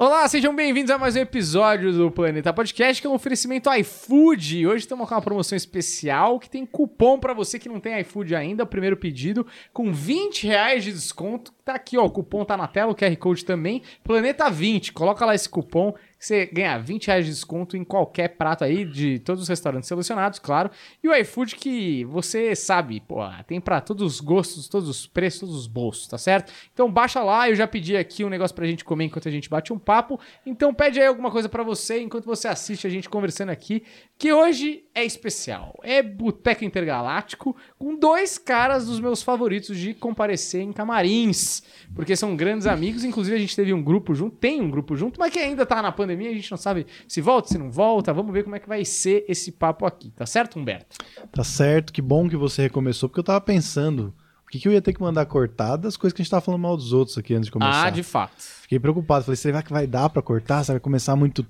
Olá, sejam bem-vindos a mais um episódio do Planeta Podcast, que é um oferecimento iFood. Hoje estamos com uma promoção especial que tem cupom para você que não tem iFood ainda, o primeiro pedido, com 20 reais de desconto. Tá aqui, ó, o cupom tá na tela, o QR Code também, Planeta 20. Coloca lá esse cupom você ganha 20 reais de desconto em qualquer prato aí de todos os restaurantes selecionados, claro. E o iFood que você sabe, pô, tem para todos os gostos, todos os preços, todos os bolsos, tá certo? Então baixa lá, eu já pedi aqui um negócio pra gente comer enquanto a gente bate um papo. Então pede aí alguma coisa para você enquanto você assiste a gente conversando aqui, que hoje é especial. É Boteco Intergaláctico com dois caras dos meus favoritos de comparecer em camarins, porque são grandes amigos, inclusive a gente teve um grupo junto, tem um grupo junto, mas que ainda tá na pandemia pandemia, a gente não sabe se volta, se não volta. Vamos ver como é que vai ser esse papo aqui, tá certo, Humberto? Tá certo, que bom que você recomeçou, porque eu tava pensando o que, que eu ia ter que mandar cortar das coisas que a gente tava falando mal dos outros aqui antes de começar. Ah, de fato. Fiquei preocupado, falei, será que vai dar para cortar? Será que vai começar muito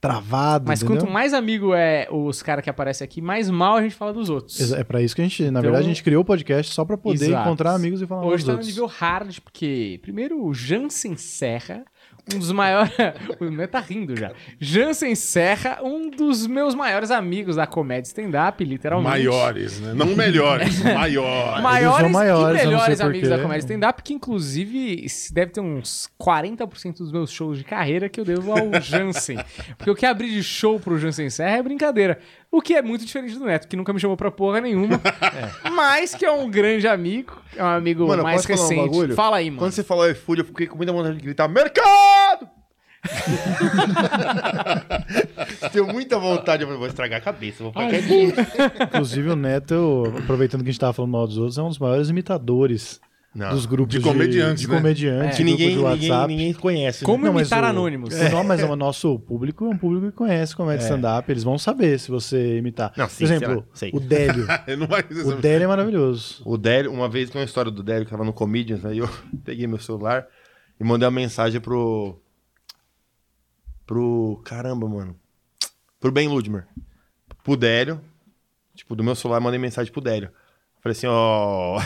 travado, Mas entendeu? quanto mais amigo é os caras que aparecem aqui, mais mal a gente fala dos outros. É para isso que a gente, na então, verdade, a gente criou o podcast só para poder exato. encontrar amigos e falar Hoje dos tá outros. no nível hard, porque primeiro o Jansen Serra um dos maiores. o Né tá rindo já. Jansen Serra, um dos meus maiores amigos da comédia stand-up, literalmente. Maiores, né? Não melhores, maiores. Maiores, maiores e melhores amigos da comédia stand-up, que inclusive deve ter uns 40% dos meus shows de carreira que eu devo ao Jansen. Porque o que abrir de show pro Jansen Serra é brincadeira. O que é muito diferente do Neto, que nunca me chamou pra porra nenhuma. é. Mas que é um grande amigo, é um amigo mano, mais recente. Um Fala aí, mano. Quando você falou iFood, eu fiquei com muita vontade de gritar: Mercado! Tenho muita vontade, eu vou estragar a cabeça, vou ficar quietinho. Inclusive, o Neto, aproveitando que a gente tava falando mal dos outros, é um dos maiores imitadores Não, dos grupos de comediantes, de, né? comediantes, É. Que de ninguém, grupos de ninguém, WhatsApp. ninguém conhece. Como né? Não, mas imitar o- anônimos. É, não, mas o nosso público é um público que conhece comédia stand-up. Eles vão saber se você imitar. Não, sim, Por exemplo, sei lá, sei. o Délio. Ele não vai o Délio é maravilhoso. O Délio, uma vez tem uma história do Délio que tava no Comedians, aí eu peguei meu celular e mandei uma mensagem pro. Pro. Caramba, mano. Pro Ben Ludmer. Pro Délio. Tipo, do meu celular mandei mensagem pro Délio. Falei assim, ó.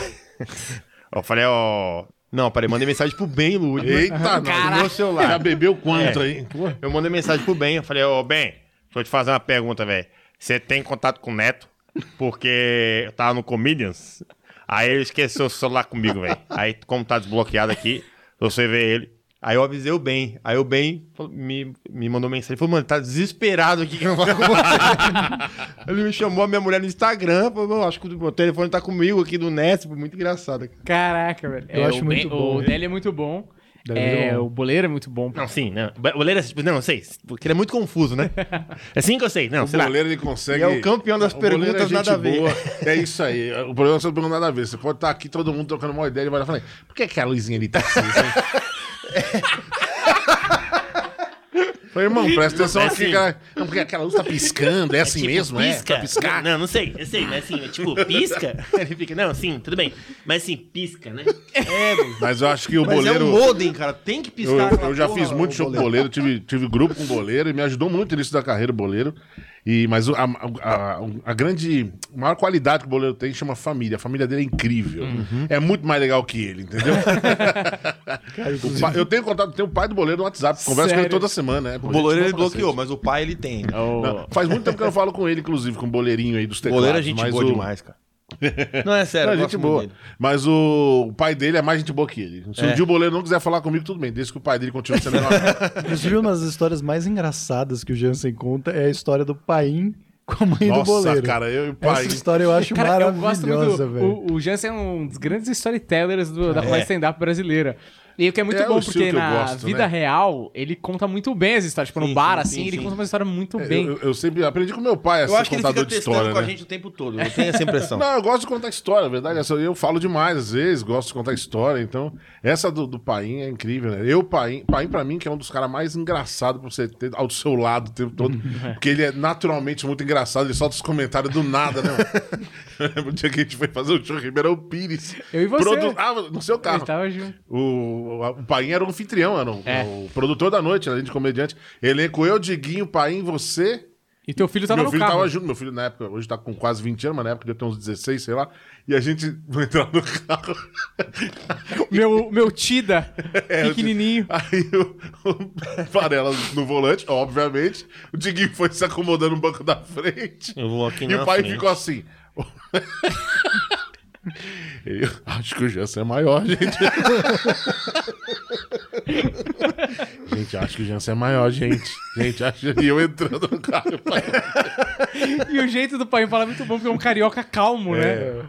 Eu falei, ó. Não, peraí, mandei mensagem pro Ben Ludmer. Eita, no meu celular. Já bebeu quanto É. aí? Pô. Eu mandei mensagem pro Ben, eu falei, ô Ben, deixa eu te fazer uma pergunta, velho. Você tem contato com o Neto? Porque eu tava no Comedians, aí ele esqueceu o celular comigo, velho. Aí, como tá desbloqueado aqui, você vê ele. Aí eu avisei o Ben. Aí o Ben me, me mandou mensagem. Falou, mano, tá desesperado aqui que eu não falo com você. ele me chamou a minha mulher no Instagram. Falou, "Não, acho que o telefone tá comigo aqui do. Foi muito engraçado. Caraca, velho. Eu É, acho o muito Ben- bom. O Délio é muito bom. É É, o Boleiro é muito bom. Não, sim, não. O goleiro é. Não, não sei. Porque ele é muito confuso, né? É assim que eu sei. Não, O sei lá. goleiro ele consegue. E é o campeão das O goleiro perguntas, é gente nada a ver. boa. É isso aí. O problema é que você não pergunta nada a ver. Você pode estar aqui, todo mundo trocando uma ideia e vai lá e fala: por que, que a luzinha ali tá assim? Falei, irmão, presta atenção É aqui, assim. cara. Não, porque aquela luz tá piscando, é assim tipo, mesmo, é? pisca. Tá piscar. Não, não sei, eu sei, mas assim, é tipo, pisca. Ele fica, não, sim, tudo bem. Mas assim, pisca, né? É, mano. Mas eu acho que o Mas boleiro. é um modem, cara, tem que Eu, piscar. eu aquela já porra, fiz muito show com boleiro. tive, tive grupo com boleiro e me ajudou muito no início da carreira o boleiro. E, mas a, a- a grande, a maior qualidade que o boleiro tem chama família. A família dele é incrível. Uhum. É muito mais legal que ele, entendeu? Pai- eu tenho contato, tenho o pai do boleiro no WhatsApp, converso com ele Sério? toda semana. né? O boleiro ele bloqueou, mas o pai ele tem. Não, faz muito tempo que eu não falo com ele, inclusive, com o boleirinho aí dos O teclados. goleiro é gente mas boa o... demais, cara. Não, é sério, Não, é gente boa. dele. Mas o... o pai dele é mais gente boa que ele. Se É. um dia o boleiro não quiser falar comigo, tudo bem. Desde que o pai dele continue sendo meu amigo. Inclusive, uma das histórias mais engraçadas que o Jansen conta é a história do Paim com a mãe do Nossa, boleiro. cara, eu e o pai. Essa história eu acho Cara, maravilhosa, velho. O, o Jansen é um dos grandes storytellers do- da É. comédia stand-up brasileira. E o que é muito É bom, porque na gosto, vida né? real, ele conta muito bem as histórias. Tipo, no Sim, bar, sim, assim, sim, ele sim. conta uma história muito bem. Eu, eu sempre aprendi com meu pai a Eu ser acho que ele contador fica de história, com a né? gente o tempo todo. Eu tenho essa impressão. Não, eu gosto de contar história, a verdade. é essa. Eu falo demais às vezes, gosto de contar história. Então, essa do, do Paim é incrível, né? Eu, Paim, Paim pra mim, que é um dos caras mais engraçados pra você ter ao seu lado o tempo todo. porque ele é naturalmente muito engraçado, ele solta os comentários do nada, né? eu dia que a gente foi fazer o show em Ribeirão Pires. Eu e você. Produ- Ah, no seu Ele carro. tava junto. O, o Paim era o anfitrião, era o, É. o produtor da noite, além de comediante. Elenco eu, Diguinho, Paim, você E teu filho tava meu no filho carro. tava junto, meu filho na época, hoje tá com quase 20 anos, mas na época devia ter uns 16, sei lá. E a gente vai entrar no carro. Meu, meu Tida, É, pequenininho. Aí o, o Varela no volante, obviamente. O Diguinho foi se acomodando no banco da frente. Eu vou aqui E na o pai frente. ficou assim. Eu acho que o Jansen é maior, gente. gente, acho que o Jansen é maior, gente. Gente, acho que eu entrando no carro. pai. E o jeito do pai falar é muito bom, porque é um carioca calmo, né?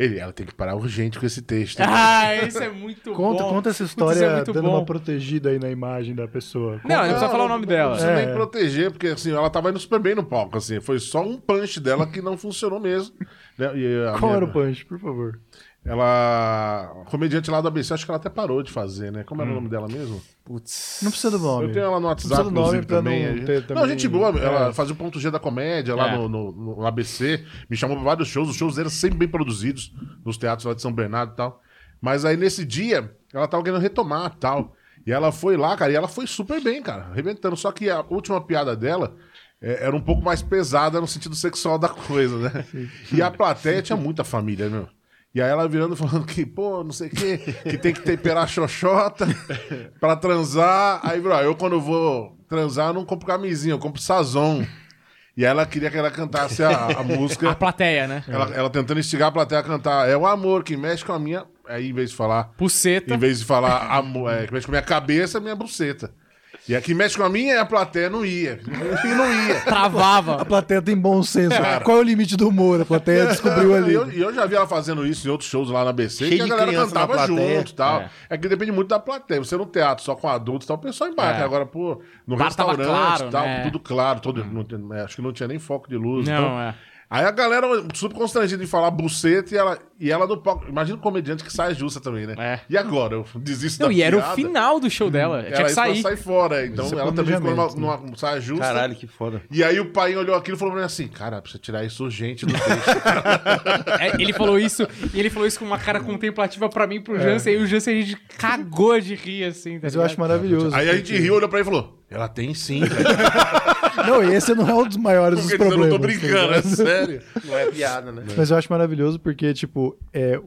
É. Ele, ela tem que parar urgente com esse texto. Ah, isso é muito Conta, bom. conta essa Putz, história é dando bom. uma protegida aí na imagem da pessoa. Não, não precisa falar o nome Não dela. precisa É. nem proteger, porque assim, ela tava indo super bem no palco, assim. Foi só um punch dela que não funcionou mesmo. né? E Qual minha- era o punch, por favor? Ela. Comediante lá do ABC, acho que ela até parou de fazer, né? Hum. Como era o nome dela mesmo? Putz. Não precisa do nome. Eu tenho ela no Não WhatsApp, precisa do nome também. não A gente- ter Não, também- gente boa. Ela É. fazia o ponto G da comédia lá É. no, no- no ABC. Me chamou pra vários shows. Os shows eram sempre bem produzidos nos teatros lá de São Bernardo e tal. Mas aí nesse dia, ela tava querendo retomar e tal. E ela foi lá, cara, e ela foi super bem, cara, arrebentando. Só que a última piada dela é, era um pouco mais pesada no sentido sexual da coisa, né? E a plateia tinha muita família, meu. E aí ela virando falando que, pô, não sei o quê, que tem que temperar xoxota pra transar. Aí, bro, eu quando vou transar, eu não compro camisinha, eu compro sazon. E ela queria que ela cantasse a, a música. A plateia, né? Ela, ela tentando instigar a plateia a cantar. É o amor que mexe com a minha. Aí, em vez de falar. Puceta. Em vez de falar amor, é, que mexe com a minha cabeça, minha buceta. E a que mexe com a minha, a plateia não ia. E não ia. A Travava. plateia tem bom senso. Qual é o limite do humor? A plateia descobriu ali. E eu, eu já vi ela fazendo isso em outros shows lá na BC, Cheio que a de galera cantava junto e tal. É. É. que depende muito da plateia. Você no teatro só com adultos e tal, o pessoal embarca. É. Agora, pô, no bar restaurante claro, e tal, né? tudo claro. Todo, não tem- é, acho que não tinha nem foco de luz. Não, então- é. Aí a galera super constrangida em falar buceta e ela, e ela no palco. Imagina um comediante que sai justa também, né? É. E agora? Eu desisto Não, da e era o piada? final do show dela. Tinha Ela que sair. sair fora. Então Isso é ela também ficou numa, numa saia justa. Caralho, que foda. E aí o pai olhou aquilo e falou pra mim assim: Cara, precisa tirar isso urgente do texto. É, ele falou isso, e ele falou isso com uma cara contemplativa pra mim, e pro Jansen, e o Jansen a gente cagou de rir, assim. tá Mas eu acho maravilhoso. aí a gente riu, olhou pra ele e falou: Ela tem sim, velho. Não, esse não é um dos maiores dos Porque eu problemas. não tô brincando, tá é ligado? sério. Não é piada, né? Mas eu acho maravilhoso porque, tipo, é,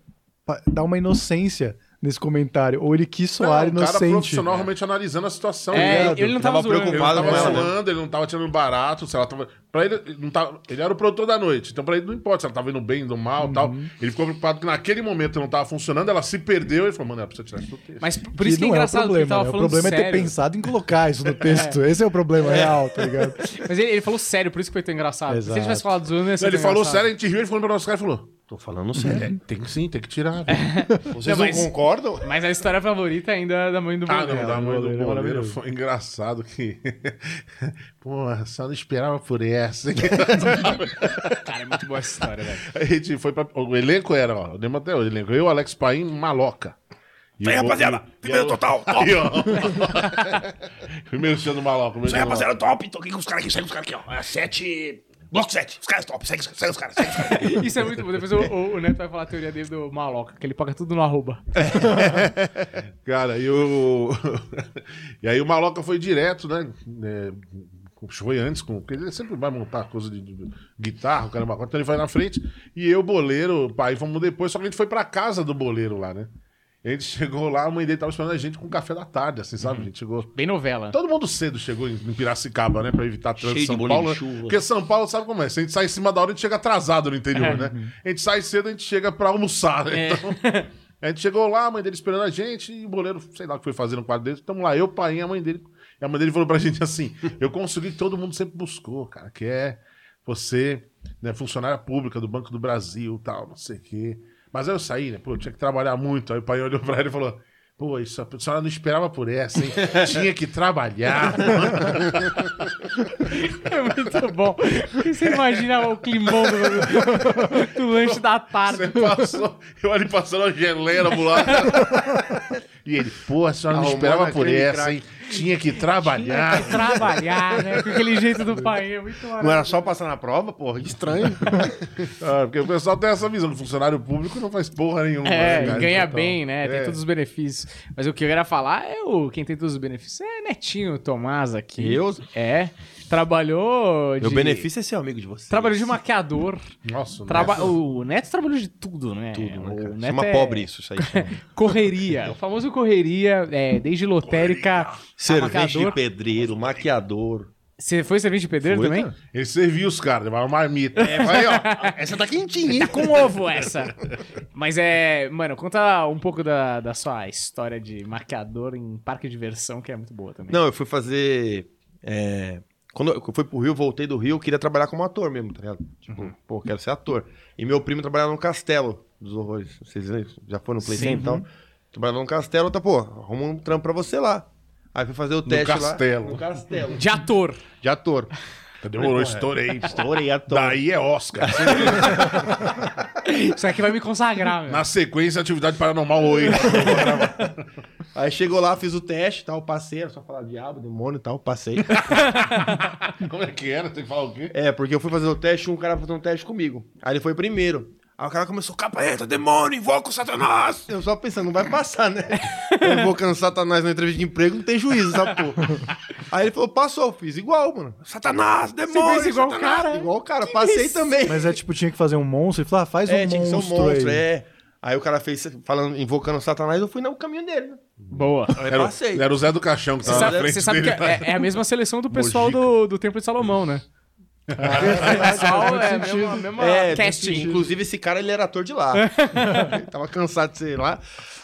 dá uma inocência nesse comentário. Ou ele quis soar Não, o cara inocente. profissional realmente analisando a situação. É, ligado? ele não tava, Tava zoando. Ele não preocupado tava com ela, né? zoando, ele não tava tirando barato, sei lá, tava... Pra ele, ele não tava... ele era o produtor da noite, então pra ele não importa se ela tava indo bem, indo mal e tal. Uhum. Ele ficou preocupado que naquele momento não tava funcionando, ela se perdeu e falou, mano, ela precisa tirar isso do texto. Mas por isso que é não engraçado, é o porque ele problema. tava né? O falando problema é ter sério. pensado em colocar isso no texto. Esse é o problema real, tá ligado? Mas ele, ele falou sério, por isso que foi tão engraçado. Se Exato. ele tivesse falado zoando, ia ser ele falou engraçado. sério, a gente riu, ele falou pra nosso cara e falou, Tô falando sério. é, tem sim, tem que tirar. Vocês Não, não, mas- concordam? Mas a história favorita ainda é da mãe do Ah, Boleiro. não, da mãe do maravilhoso. foi engraçado que. Porra, só não esperava por essa. Cara, é muito boa essa história, velho. A gente foi pra. O elenco era, ó, eu lembro até o elenco. Eu, Alex Paim, Maloca. E Aí, o- rapaziada, primeiro total, top. Aí, ó. Primeiro sendo Maloca. Isso aí, rapaziada, top. Tô aqui com os caras aqui, segue os caras aqui, ó. É sete. Bloco 7. Os caras top. Segue, segue os caras, segue os caras. Isso é muito bom. Depois o, o- o Neto vai falar a teoria dele do maloca, que ele paga tudo no arroba. Cara, e o. e aí o Maloca foi direto, né? É, foi antes, com, porque ele sempre vai montar coisa de, de guitarra, o cara então ele vai na frente. E eu, boleiro, pai, fomos depois, só que a gente foi pra casa do boleiro lá, né? A gente chegou lá, a mãe dele tava esperando a gente com café da tarde, assim, sabe? A gente chegou. Bem novela. Todo mundo cedo chegou em em Piracicaba, né? Pra evitar trânsito Cheio de São bolinho Paulo. de né? chuva. Porque São Paulo, sabe como é? Se a gente sai em cima da hora, a gente chega atrasado no interior, É. né? A gente sai cedo, a gente chega pra almoçar, né? É. Então, a gente chegou lá, a mãe dele esperando a gente, e o boleiro, sei lá o que foi fazer no quadro dele. Tamo lá, eu, pai e a mãe dele. E a mãe dele falou pra gente assim: eu consegui que todo mundo sempre buscou, cara, que é você, né, funcionária pública do Banco do Brasil tal, não sei o quê. Mas aí eu saí, né? Pô, tinha que trabalhar muito. Aí o pai olhou pra ele e falou. Pô, isso, a senhora não esperava por essa, hein? Tinha que trabalhar. É muito bom. Você imagina o climão do, do lanche da tarde. Você passou, eu ali passando a geleira pro lado. E ele, pô, a senhora não Arrumando esperava por essa, craque. hein? Tinha que trabalhar. Tinha que trabalhar, né? Com aquele jeito do pai. É muito Não era só passar na prova, porra? Estranho. Ah, porque o pessoal tem essa visão. O funcionário público não faz porra nenhuma. É, né, ganha Total. bem, né? Tem É. todos os benefícios. Mas o que eu queria falar é o quem tem todos os benefícios é Netinho Tomás aqui. Eu? É. Trabalhou de. Meu benefício é ser amigo de vocês. Trabalhou de maquiador. Nossa, Traba... Neto. O Neto trabalhou de tudo, né? Tudo, né, cara? O Neto Chama é pobre isso, isso aí. chama. Correria. O famoso correria, é, desde lotérica. a Servente de pedreiro, maquiador. Você foi servente de pedreiro Foi, também? cara. Ele servia os caras, levava uma marmita. É, vai, ó. Essa tá quentinha, hein? Com ovo essa. Mas é. Mano, conta um pouco da, da sua história de maquiador em parque de diversão, que é muito boa também. Não, eu fui fazer. é, Quando eu fui pro Rio, voltei do Rio, eu queria trabalhar como ator mesmo, tá ligado? Tipo, pô, quero ser ator. E meu primo trabalhava no Castelo dos Horrores. Vocês já foram no Play Sim. Center e tal? Trabalhava no Castelo, tá, pô, arruma um trampo pra você lá. Aí fui fazer o teste Castelo. lá. No Castelo. De ator. De ator. Demorou, estourei. Estourei ator. Daí é Oscar. Isso aqui vai me consagrar, meu. Na sequência, atividade paranormal 8. Aí chegou lá, fiz o teste e tal, passei, era só falar diabo, demônio e tal, passei. Como é que era? Tem que falar o quê? É, porque eu fui fazer o teste, um cara fazer um teste comigo. Aí ele foi primeiro. Aí o cara começou, capeta, demônio, invoca o satanás. Eu só pensando, não vai passar, né? Eu invocando o satanás na entrevista de emprego, não tem juízo, essa porra. Aí ele falou, passou, eu fiz igual, mano. Satanás, demônio, fez igual o satanás. cara? Igual o cara, passei também. Mas é tipo, tinha que fazer um monstro. Ele falou, ah, faz um é, tinha que ser um monstro, monstro, aí. é. Aí o cara fez, falando, invocando o satanás, eu fui no caminho dele, né? Boa. Aí Era, o- passei. era o Zé do Caixão que Você tava na sabe, frente você sabe que dele. é, é a mesma seleção do pessoal do, do Templo de Salomão, né? Pessoal é a mesma É, casting. Inclusive, esse cara, ele era ator de lá. Ele tava cansado de ser lá.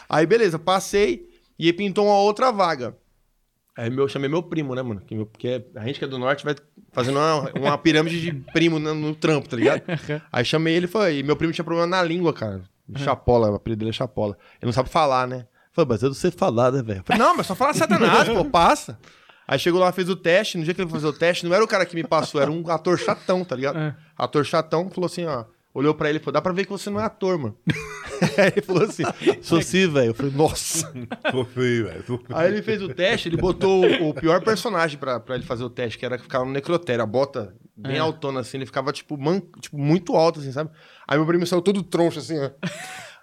Aí, beleza, passei e pintou uma outra vaga. Aí meu, chamei meu primo, né, mano? Porque a gente que é do norte vai fazendo uma, uma pirâmide de primo no, no trampo, tá ligado? Aí chamei ele e falei, e meu primo tinha problema na língua, cara. Chapola, o apelido dele é Chapola. Ele não sabe falar, né? Falei, mas eu não sei falar, né, velho? Eu não, mas só fala satanás, pô, passa. Aí chegou lá, fez o teste. No dia que ele foi fazer o teste, não era o cara que me passou, era um ator chatão, tá ligado? É. Ator chatão falou assim, ó. Olhou pra ele e falou: dá pra ver que você não é ator, mano. Aí ele falou assim: sou sim, velho. Eu falei, nossa. Tô feio, velho. Aí ele fez o teste, ele botou o, o pior personagem pra, pra ele fazer o teste, que era que ficava no necrotério, a bota bem altona assim, ele ficava tipo, man, tipo muito alto assim, sabe? Aí meu primo saiu todo troncho assim, ó.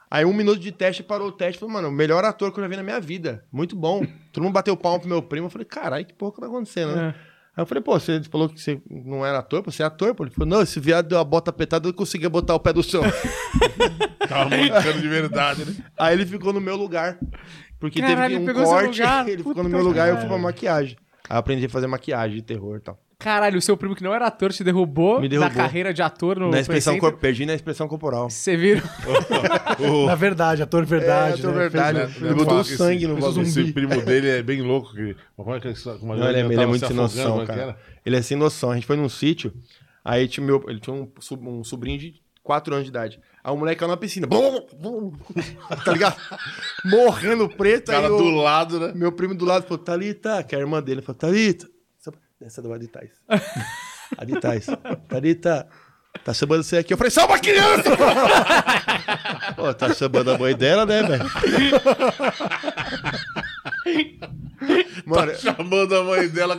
Aí um minuto de teste, parou o teste, falou, mano, o melhor ator que eu já vi na minha vida. Muito bom. Todo mundo bateu palma pro meu primo, eu falei, caralho, que porra que tá acontecendo, né? Aí eu falei, pô, você falou que você não era ator, pô, você é ator, pô. Ele falou, não, esse viado deu a bota apertada, eu não conseguia botar o pé do chão. Tava moicano de verdade, né? Aí ele ficou no meu lugar. Porque Caralho, teve ele um corte, lugar. ele ficou Puta no meu lugar e eu fui pra maquiagem. Aí eu aprendi a fazer maquiagem de terror e tal. Caralho, o seu primo que não era ator te derrubou, Me derrubou. da carreira de ator no na expressão cor- Perdi na expressão corporal. Você viram? Na verdade, ator verdade. É, ator né? verdade. Fez- Ele botou sangue no bagulho. esse primo dele é bem louco. Que, como é que como Não, ele, é, ele é muito se sem noção, é cara. Ele é sem noção. A gente foi num sítio, aí tinha meu, ele tinha um, sub- um sobrinho de 4 anos de idade. Aí o moleque caiu na piscina. Bum, bum, tá ligado? Morrendo preto. O cara do lado, né? Meu primo do lado falou, Thalita, que é a irmã dele, falou, Thalita, essa do lado de trás. A de trás. Thalita, tá chamando você aqui. Eu falei, só uma criança! Pô, tá chamando a mãe dela, né, velho? Mano, Chamando a mãe dela.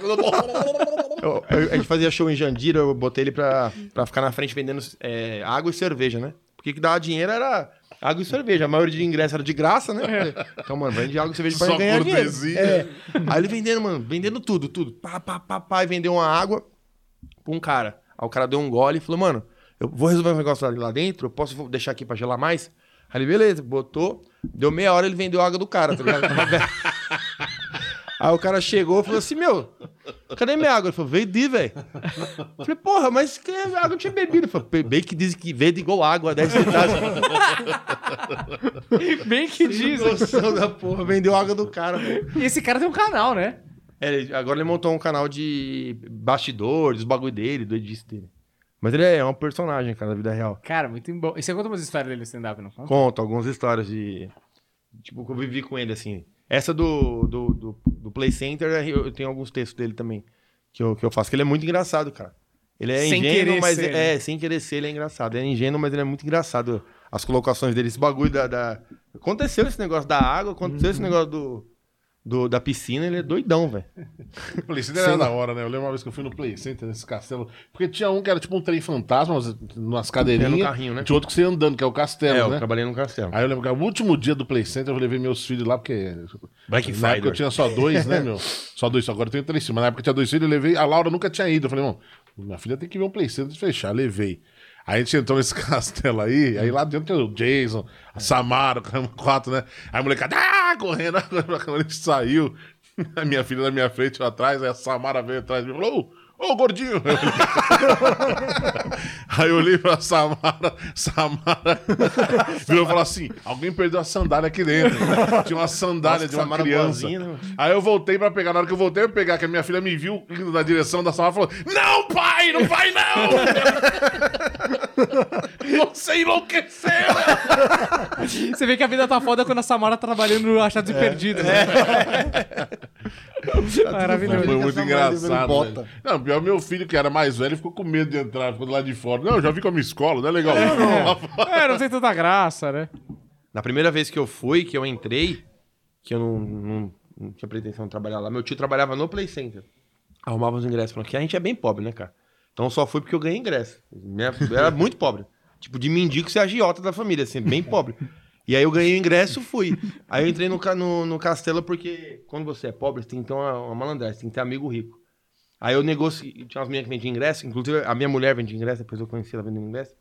eu- eu- a gente fazia show em Jandira, eu botei ele pra, pra ficar na frente vendendo é, água e cerveja, né? Porque o que dava dinheiro era água e cerveja. A maioria de ingresso era de graça, né? Então, mano, vende água e cerveja pra Só ganhar dinheiro. É. Aí ele vendendo, mano, vendendo tudo, tudo. Pá, pá, pá, pá, e vendeu uma água pra um cara. Aí o cara deu um gole e falou, mano, eu vou resolver um negócio lá- lá dentro, eu posso deixar aqui pra gelar mais? Aí ele, beleza, botou, deu meia hora ele vendeu a água do cara, tá ligado? Aí o cara chegou e falou assim, meu, cadê minha água? Ele falou, veio de, velho. Falei, porra, mas que água eu tinha bebido? Ele falou, bem que dizem que vende igual água, 10 centavos. Bem que diz. Noção da porra, vendeu água do cara, velho. E esse cara tem um canal, né? É, agora ele montou um canal de bastidores, os bagulho dele, do edit dele. Mas ele é um personagem, cara, da vida real. Cara, muito bom. E você conta umas histórias dele no stand-up, não conta? Conto algumas histórias de. Tipo, que eu vivi com ele, assim. Essa do, do, do, do Play Center, eu tenho alguns textos dele também. Que eu, que eu faço, que ele é muito engraçado, cara. Ele é Sem ingênuo, mas. ser, é, né? sem querer ser, ele é engraçado. Ele é ingênuo, mas ele é muito engraçado. As colocações dele, esse bagulho da. da- Aconteceu esse negócio da água, aconteceu Uhum. esse negócio do. Do- da piscina, ele é doidão, velho. O Play Center era da hora, né? Eu lembro uma vez que eu fui no Play Center, nesse castelo. Porque tinha um que era tipo um trem fantasma, umas- cadeirinhas. É, no carrinho, né? Tinha outro que você ia andando, que é o castelo, é, eu né? trabalhei no castelo. Aí eu lembro que o último dia do Play Center eu levei meus filhos lá, porque. Black na época eu tinha só dois, né, meu? Só dois, agora eu tenho três filhos. Mas na época eu tinha dois filhos, eu levei. A Laura nunca tinha ido. Eu falei, irmão, minha filha tem que ver um Play Center de fechar. Levei. Aí a gente entrou nesse castelo aí, aí lá dentro tem o Jason, a Samara, o caramba, quatro, né? Aí a molecada, ah, correndo, a gente saiu, a minha filha na minha frente, eu atrás, aí a Samara veio atrás e falou, ô, gordinho! aí eu olhei pra Samara, Samara virou e falou assim, alguém perdeu a sandália aqui dentro. Tinha uma sandália Nossa, de uma Samara criança. boazinha, né? Aí eu voltei pra pegar, na hora que eu voltei pra pegar, que a minha filha me viu indo na direção da Samara, falou, não, pai, não vai não! Você enlouqueceu! Você vê que a vida tá foda quando a Samara tá trabalhando no Achados e Perdidos, né? Maravilhoso. Foi muito engraçado. bota. Não, pior, meu filho, que era mais velho, ficou com medo de entrar, ficou do lado de fora. Não, eu já vi com a minha escola, não é legal. não. É, não tem tanta graça, né? Na primeira vez que eu fui, que eu entrei, que eu não, não, não tinha pretensão de trabalhar lá, meu tio trabalhava no Play Center. Arrumava os ingressos, falando que a gente é bem pobre, né, cara? Então só fui porque eu ganhei ingresso. Minha- era muito pobre. Tipo, de mendigo ser agiota da família, assim, bem pobre. E aí eu ganhei o ingresso fui. Aí eu entrei no, no, no castelo porque quando você é pobre, você tem que ter uma, uma malandragem, você tem que ter amigo rico. Aí eu negociei, tinha umas meninas que vendiam ingresso, inclusive a minha mulher vendia ingresso, depois eu conheci ela vendendo ingresso.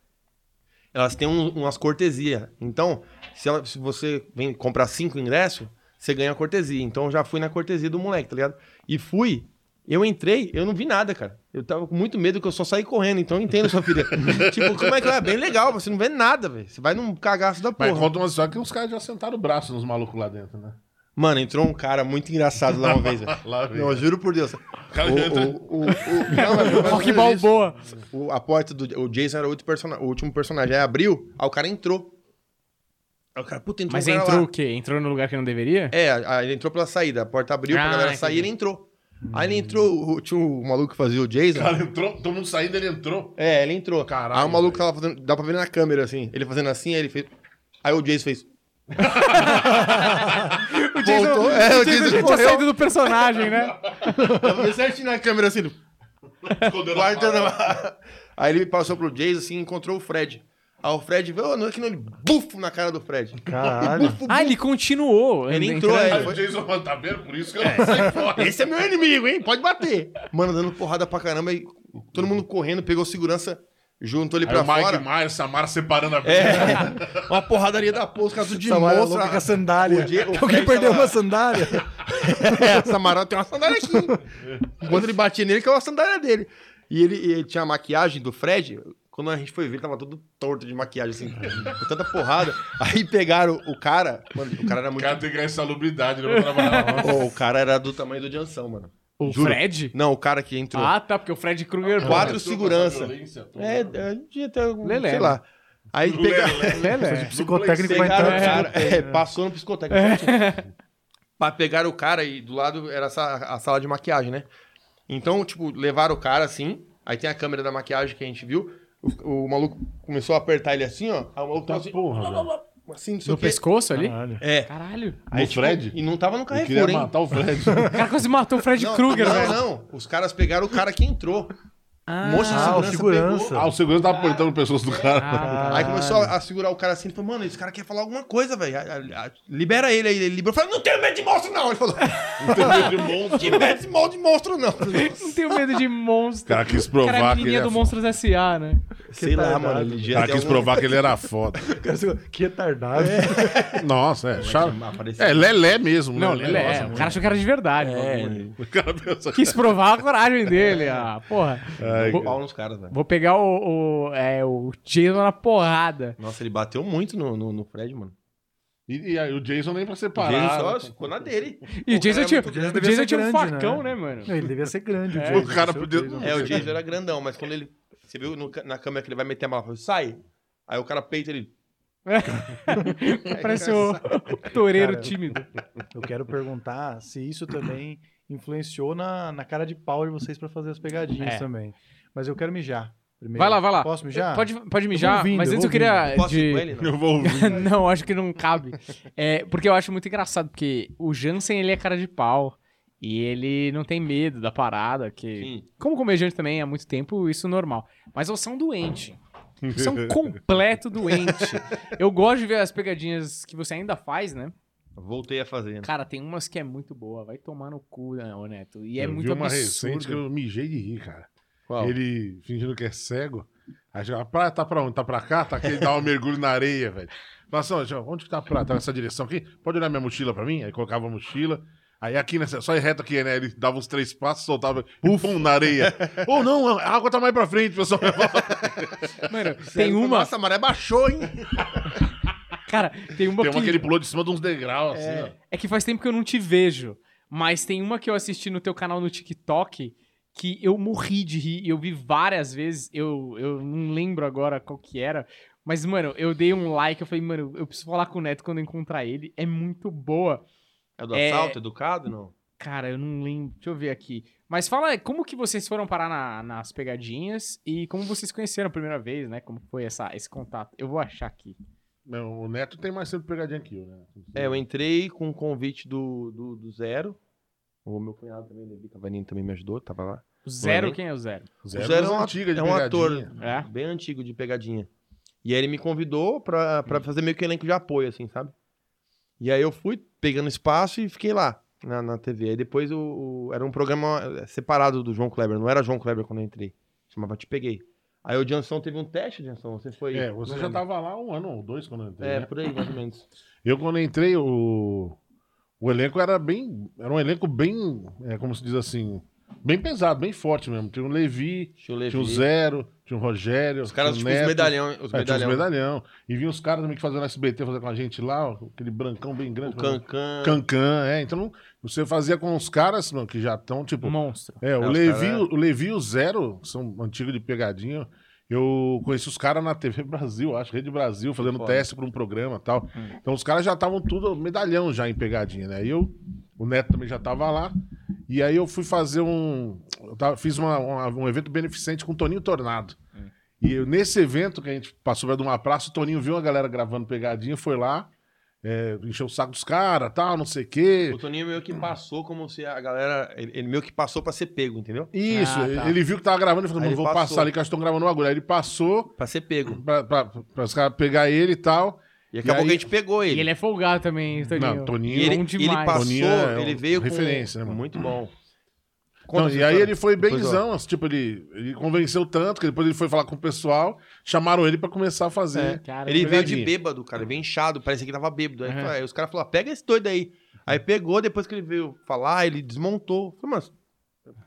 Elas têm um- umas cortesias. Então, se, ela- se você vem comprar cinco ingressos, você ganha a cortesia. Então eu já fui na cortesia do moleque, tá ligado? E fui. Eu entrei, eu não vi nada, cara. Eu tava com muito medo que eu só saí correndo, então eu entendo sua filha. tipo, como é que é? É bem legal, você não vê nada, velho. Você vai num cagaço da porra. Mas conta uma história que os caras já sentaram o braço nos malucos lá dentro, né? Mano, entrou um cara muito engraçado lá uma vez, velho. Lá vem. Não, eu juro por Deus. O, cara já entra- o, o, o, isso. Balboa. O, a porta do o Jason era o, outro persona- o último personagem. Aí abriu, aí o cara entrou. Aí o cara, puta, entrou Mas um cara entrou lá. o quê? Entrou no lugar que não deveria? É, aí ele entrou pela saída. A porta abriu Ah, pra galera sair ele entrou. Aí ele entrou, tinha o maluco que fazia o Jason. Cara entrou, todo mundo saindo, ele entrou. É, ele entrou. Caralho, Aí o maluco velho. tava fazendo. Dá pra ver na câmera assim. Ele fazendo assim, aí ele fez. Aí o Jason fez. O Jason, Voltou. É, o Jason Jason tinha saído do personagem, né? Tava certinho na câmera assim. Escondendo a Guardando. bala. Aí ele passou pro Jason assim e encontrou o Fred. Aí o Fred veio, oh, não é que não, ele bufo na cara do Fred. Caralho. Ah, ele continuou. Ele entrou, é. Aí o Jason? Por isso que eu não saí fora. Esse é meu inimigo, hein? Pode bater. Mano, dando porrada pra caramba e todo mundo correndo, pegou segurança, juntou ele Aí pra o Mike fora. Myers, Samara separando a briga. É, uma porradaria da porra, os caras de Samara monstro. louca com a sandália. Alguém perdeu tava- uma sandália. É, Samara tem uma sandália aqui. Enquanto ele batia nele, que é uma sandália dele. E ele, e ele tinha a maquiagem do Fred. Quando a gente foi ver, ele tava todo torto de maquiagem, assim, com tanta porrada. Aí pegaram o cara. Mano, o cara era O muito. cara tem que ganhar insalubridade, né? Trabalhar. O cara era do tamanho do Jansão, mano. O Juro. Fred? Não, o cara que entrou. Ah, tá, porque o Fred Krueger... Quatro segurança. É, é, devia ter algum, Lelé, sei né? lá. Aí pegaram, Lelé. Psicotécnico vai entrar o cara, é, né? passou no psicotécnico. pra pegar o cara e do lado era essa, a sala de maquiagem, né? Então, tipo, levaram o cara assim, aí tem a câmera da maquiagem que a gente viu, o, o maluco começou a apertar ele assim, ó, aí o maluco tava assim, Porra, velho. assim, não sei No o quê. pescoço ali? Caralho. É. Caralho. Aí, No Fred? E não tava no Eu queria Carrefour, hein? matar o Fred. O cara quase matou o Fred Não, Krueger, não, velho. não. Os caras pegaram o cara que entrou. Ah, de Ah, o segurança, segurança. pegou. ah, o segurança tava apertando o pescoço do cara. Ah, Aí começou a, a segurar o cara assim, ele falou, mano, esse cara quer falar alguma coisa, velho. Libera ele aí. Ele liberou. Eu falei, não tenho medo de monstro, não. Ele falou, Não tem medo de monstro. de medo de mal de monstro, não. não tenho medo de O monstro. cara quis O cara é provar a que ele é do foda. Monstros S.A., né? Sei lá, mano. Ele O cara quis algum- provar que ele era foda. Que retardado. Nossa, é. Chato. Apareceu. É, Lelé mesmo, Não, né? Lelé. Nossa, O cara achou que era de verdade. É, mano. O cara pensa... Quis provar a coragem dele. Ah, porra. Ai, Vou- pau nos caras, velho. Vou pegar o, o, é, o Jason na porrada. Nossa, ele bateu muito no, no, no Fred, mano. E, e aí o Jason nem pra O separar. Jason só né? ficou na dele. E o O Jason é tinha, o Jason tinha um grande, facão, né? né, mano? Não, ele devia ser grande. É, Jason, o cara podia-. É, o Jason era grandão, mas quando ele. Você viu no na câmera que ele vai meter a falou, sai. Aí o cara peita ele. Parece o, o toureiro Cara, tímido. Eu quero perguntar se isso também influenciou na, na cara de pau de vocês pra fazer as pegadinhas É. também. Mas eu quero mijar. Primeiro. Vai lá, vai lá. Posso mijar? Pode, pode mijar, ouvindo, mas eu antes eu vou queria. Posso ir de- com ele? Não? Eu vou ouvir. não, acho que não cabe. É, porque eu acho muito engraçado, porque o Jansen, ele é cara de pau. E ele não tem medo da parada, que... Sim. Como comediante também, há muito tempo, isso é normal. Mas você é um doente. Você é um completo doente. Eu gosto de ver as pegadinhas que você ainda faz, né? Voltei a fazer. né? Cara, tem umas que é muito boa. Vai tomar no cu, né, ô Neto? E é eu muito vi uma absurdo. recente que eu mijei de rir, cara. Qual? Ele fingindo que é cego. Aí chega, a praia tá pra onde? Tá pra cá? Tá aqui, ele dá um mergulho na areia, velho. Fala assim, ó, João, onde que tá a praia? Tá nessa direção aqui? Pode olhar minha mochila pra mim? Aí colocava a mochila. Aí aqui, nessa, só ir reto aqui, né? Ele dava uns três passos, soltava, pum, na areia. Ou não, a água tá mais pra frente, pessoal. Mano, tem uma... Nossa, a maré baixou, hein? Cara, tem uma Tem uma que... que ele pulou de cima de uns degraus, assim, ó. É que faz tempo que eu não te vejo. Mas tem uma que eu assisti no teu canal no TikTok que eu morri de rir. e Eu vi várias vezes. Eu, eu não lembro agora qual que era. Mas, mano, eu dei um like. Eu falei, mano, eu preciso falar com o Neto quando eu encontrar ele. É muito boa. É do É- assalto, educado, não? Cara, eu não lembro. Deixa eu ver aqui. Mas fala aí, como que vocês foram parar na- nas pegadinhas e como vocês conheceram a primeira vez, né? Como foi essa, esse contato? Eu vou achar aqui. Não, o Neto tem mais sempre pegadinha que eu, né? É, eu entrei com um convite do, do, do Zero. O meu cunhado também, Levi Cavanini, também me ajudou, tava lá. O zero, quem é o zero? Zero, o Zero é das um, antigas de é um ator. É? bem antigo de pegadinha. E aí ele me convidou pra, pra fazer meio que elenco de apoio, assim, sabe? E aí eu fui pegando espaço e fiquei lá na, na TV. Aí depois o, o- era um programa separado do João Kleber, não era João Kleber quando eu entrei. Chamava Te Peguei. Aí o Jansson teve um teste, Jansson, você foi... É, você já lembro. tava lá um ano ou dois quando eu entrei. É, né? por aí, mais ou menos. Eu, quando entrei, o, o elenco era bem. Era um elenco bem. É, como se diz assim. Bem pesado, bem forte mesmo. Tinha o Levi, Tinha o Levi. tinha o Zero, tinha o Rogério. Os caras, tinha tipo, o os Neto. medalhão. Os É, tinha os medalhão. medalhão. E vinha os caras também que faziam no SBT fazer com a gente lá, ó, aquele brancão bem O grande. Cancan. Cancan, é. Então você fazia com os caras mano, que já estão, tipo. Monstro. É, o, É, Levi, cara- o Levi e o Zero, que são antigos de pegadinha. Eu conheci os caras na TV Brasil, acho, Rede Brasil, fazendo Foda. teste para um programa e tal. Então os caras já estavam tudo medalhão já em pegadinha, né? E eu, o Neto também já tava lá. E aí eu fui fazer um. Eu tava- fiz uma- uma- um evento beneficente com o Toninho Tornado. E eu- nesse evento que a gente passou de uma praça, o Toninho viu a galera gravando pegadinha, foi lá, é, encheu o saco dos caras, tal, não sei o quê. O Toninho meio que passou como se a galera. Ele, ele meio que passou pra ser pego, entendeu? Isso, Ah, tá. ele viu que tava gravando e falou, mano, ele vou passou. passar ali que eles estão gravando um bagulho. Aí ele passou Pra ser pego. pra, pra, pra os caras pegar ele e tal. E acabou aí- que a gente pegou E ele. ele é folgado também, Toninho. Não, Toninho- E ele, bom e ele passou, Toninho é ele veio referência, né, com... mano? Muito bom. Conta e aí ele foi Depois, benzão, assim, tipo, ele, ele convenceu tanto que depois ele foi falar com o pessoal, chamaram ele pra começar a fazer. Cara, Ele veio de bêbado, cara. Ele veio inchado, parecia que tava bêbado. Aí, Uhum. falou- aí os caras falaram, pega esse doido aí. Aí pegou, depois que ele veio falar, ele desmontou. Falei, mas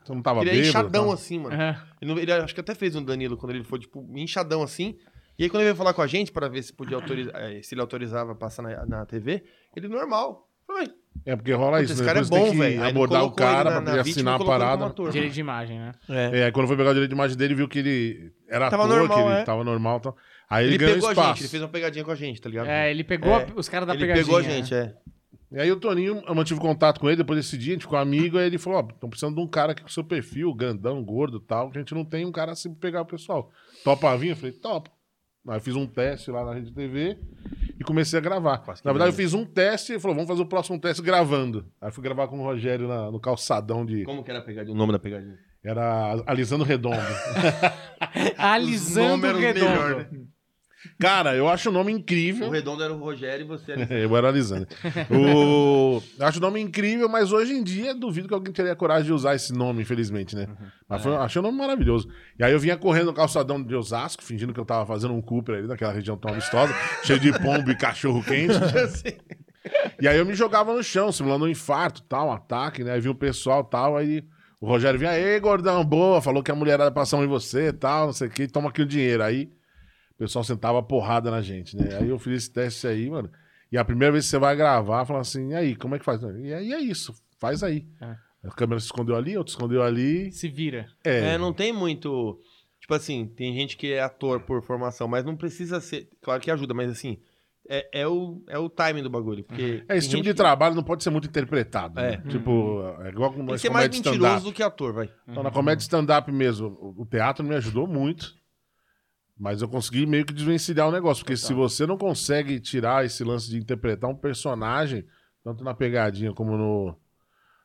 Você não tava ele é bêbado. inchadão tal. assim, mano. É. Ele, não- ele acho que até fez um Danilo quando ele foi, tipo, inchadão assim. E aí, quando ele veio falar com a gente pra ver se podia autorizar, eh, se ele autorizava passar na, na TV, ele normal. Falei, "Ué, É porque rola Putz, isso, esse né? cara é Depois tem bom, que velho. Aí não abordar o colocou ele cara na- pra na poder vítima, assinar a colocou ele como parada. ator. Direito de imagem, né? É. É, aí quando foi pegar o direito de imagem dele, viu que ele era Tava ator, normal, que ele é. tava normal e tal. Aí ele, Ele ganhou pegou a espaço. gente, ele fez uma pegadinha com a gente, tá ligado? É, ele pegou É. a- os caras da ele pegadinha. pegou a gente, é. E aí o Toninho, eu mantive contato com ele depois desse dia, a gente ficou amigo, aí ele falou, ó, estão precisando de um cara aqui com seu perfil, grandão, gordo e tal, que a gente não tem um cara assim pra pegar o pessoal. Topa vir? Eu falei, topa. Aí eu fiz um teste lá na Rede TV e comecei a gravar. Quase Na verdade, eu fiz um teste e falou, vamos fazer o próximo teste gravando. Aí fui gravar com o Rogério na- no calçadão de... Como que era a pegadinha? O nome da pegadinha? Era Alisando Redondo. Alisando Redondo. melhor, né? Cara, eu acho o nome O incrível. redondo era o Rogério e você era... Eu era Alisando. O... eu Acho o nome incrível, mas hoje em dia duvido que alguém teria coragem de usar esse nome, infelizmente, né? Mas foi, achei o nome maravilhoso. E aí eu vinha correndo no calçadão de Osasco, fingindo que eu tava fazendo um Cooper ali naquela região tão vistosa, cheio de pombo e cachorro quente. e aí eu me jogava no chão, simulando um infarto, tal, um ataque, né? Aí vinha o pessoal tal, aí o Rogério vinha, ei, gordão, boa, falou que a mulherada passou em você tal, não sei o que, toma aqui o dinheiro. Aí o pessoal sentava porrada na gente, né? Aí eu fiz esse teste aí, mano. E a primeira vez que você vai gravar, fala assim, e aí, como é que faz? E aí é isso, faz aí. É. A câmera se escondeu ali, outra escondeu ali. Se vira. É, É, não tem muito... Tipo assim, tem gente que é ator por formação, mas não precisa ser... Claro que ajuda, mas assim... É, é, o, é o timing do bagulho, porque... É, esse tipo de que trabalho não pode ser muito interpretado. É. né? Tipo, é igual com Tem que ser mais mentiroso do que ator, vai. Então, na comédia stand-up mesmo, o teatro me ajudou muito. Mas eu consegui meio que desvencilhar o negócio, porque se você não consegue tirar esse lance de interpretar um personagem, tanto na pegadinha como no,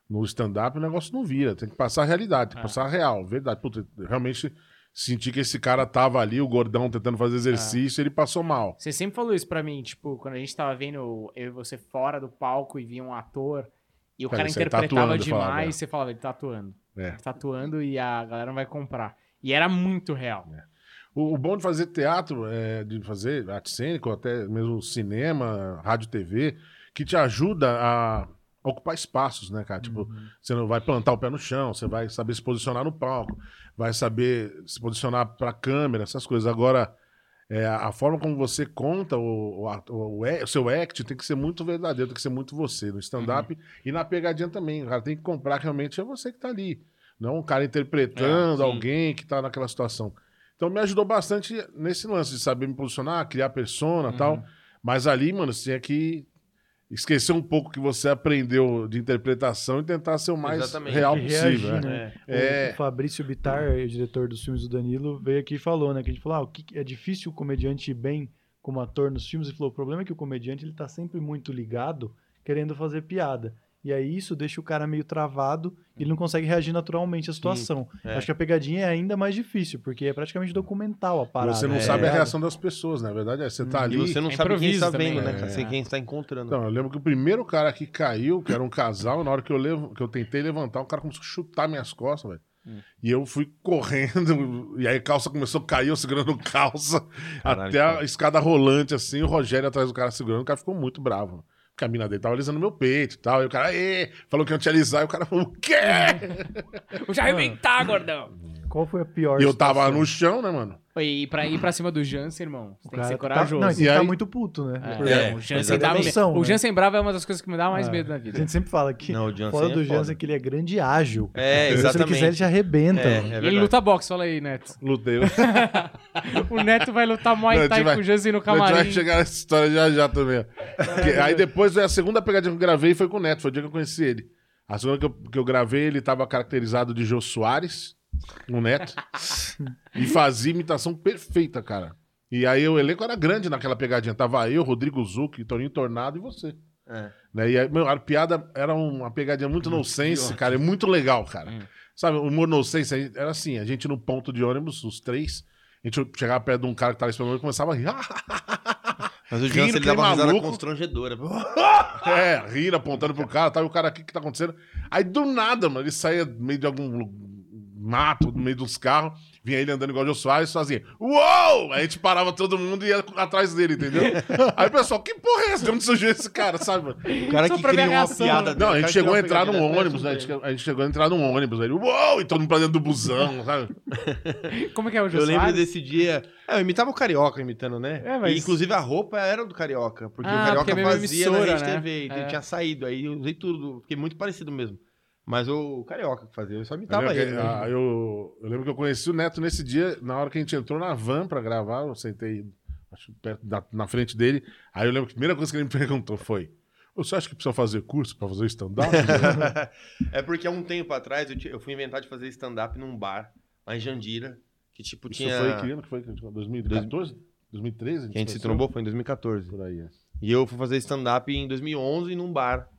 no stand-up, o negócio não vira. Tem que passar a realidade, tem que passar a real, verdade. Puta, realmente senti que esse cara tava ali, o gordão tentando fazer exercício, ele passou mal. Você sempre falou isso pra mim, tipo, quando a gente tava vendo eu e você fora do palco e via um ator e o Cara, cara tá interpretava atuando, eu demais, falava, é. você falava, ele tá atuando. É. Ele tá atuando e a galera não vai comprar. E era muito real. O, o bom de fazer teatro, é, de fazer arte cênica, ou até mesmo cinema, rádio, TV, que te ajuda a ocupar espaços, né, cara? Tipo, você não vai plantar o pé no chão, você vai saber se posicionar no palco, vai saber se posicionar pra câmera, essas coisas. Agora, é, a forma como você conta o, o, o, a- o seu act tem que ser muito verdadeiro, tem que ser muito você. No stand-up e na pegadinha também. O cara tem que comprar que realmente é você que tá ali. Não um cara interpretando É, alguém que tá naquela situação. Então me ajudou bastante nesse lance de saber me posicionar, criar persona e tal. Mas ali, mano, você tinha que esquecer um pouco que você aprendeu de interpretação e tentar ser o mais Exatamente. real possível. reagir, né? né? O- É. O Fabrício Bittar, o diretor dos filmes do Danilo, veio aqui e falou, né? Que a gente falou, ah, o que que- é difícil o comediante ir bem como ator nos filmes. Ele falou, o problema é que o comediante ele tá sempre muito ligado, querendo fazer piada. E aí isso deixa o cara meio travado e ele não consegue reagir naturalmente à situação. é. Acho que a pegadinha é ainda mais difícil, porque é praticamente documental a parada. Você não né? sabe a É. reação das pessoas, na verdade. É, você tá ali. E você não É sabe quem está vendo, né, né? Você quem está encontrando. Então, eu lembro que o primeiro cara que caiu, que era um casal, na hora que eu, levo, que eu tentei levantar, o cara começou a chutar minhas costas, velho. Hum. E eu fui correndo, e aí a calça começou a cair, eu segurando calça, Caralho, até a cara. escada rolante, assim, o Rogério atrás do cara segurando, o cara ficou muito bravo. Porque a mina dele tava alisando meu peito e tal. E o cara, falou que ia te alisar, e o cara falou, o quê? Vou te arrebentar, gordão! Qual foi a pior E eu tava situação? no chão, né, mano? E pra ir pra cima do Jansen, irmão, você tem que ser tá- corajoso. Não, e tem que aí- tá muito puto, né? É, É, o Jansen exatamente. dá medo. Noção, O né? Jansen bravo é uma das coisas que me dá mais É. medo na A vida. gente sempre fala que Não, o Jansen fora é do foda. Jansen que ele é grande e ágil. É, Se ele exatamente. quiser, ele te arrebenta. É, é ele luta boxe, fala aí, Neto. Lutei. O Neto vai lutar Muay a Thai vai- com o Jansen no A gente vai camarim. chegar nessa história já já também. aí depois a segunda pegadinha que eu gravei foi com o Neto, foi o dia que eu conheci ele. A segunda que eu, que eu gravei, ele tava caracterizado de Jô Soares, o Neto, e fazia imitação perfeita, cara. E aí o elenco era grande naquela pegadinha. Tava eu, Rodrigo Zucchi, Toninho Tornado e você. É. Né? E aí, meu, a piada era uma pegadinha muito nonsense, cara. É muito legal, cara. Sabe, o humor nonsense era assim: a gente no ponto de ônibus, os três, a gente chegava perto de um cara que tava esperando e começava a rir. Mas o Jansen ele dava uma risada constrangedora. É, rindo, apontando pro cara, tá? E o cara, o que que tá acontecendo? Aí do nada, mano, ele saía meio de algum mato, no meio dos carros, vinha ele andando igual o Jô Soares, fazia uou! Aí a gente parava todo mundo e ia atrás dele, entendeu? Aí o pessoal, que porra é essa? De onde surgiu esse cara, sabe? O cara Só que criou uma piada? Não, a gente chegou a entrar num ônibus, né? A gente, a gente chegou a entrar num ônibus, aí, uou! E todo mundo pra dentro do busão, sabe? Como é que é o Jô Eu lembro desse dia. É, eu imitava o Carioca imitando, né? É, mas- E, inclusive a roupa era do Carioca. Porque Ah, o Carioca porque é fazia na emissora, Rede né? TV. Então É. ele tinha saído. Aí eu usei tudo. Fiquei muito parecido mesmo. Mas o Carioca que fazia, eu só Eu imitava lembro, ele. que, né? ah, eu, eu lembro que eu conheci o Neto nesse dia, na hora que a gente entrou na van pra gravar, eu sentei acho, perto da- na frente dele. Aí eu lembro que a primeira coisa que ele me perguntou foi: Você acha que precisa fazer curso pra fazer stand-up? é porque há um tempo atrás eu, eu fui inventar de fazer stand-up num bar, lá em Jandira. Que tipo Isso tinha. foi que ano que foi? 2014? 2013? Que a gente se trombou foi em 2014. Por aí, é. E eu fui fazer stand-up em 2011 num bar.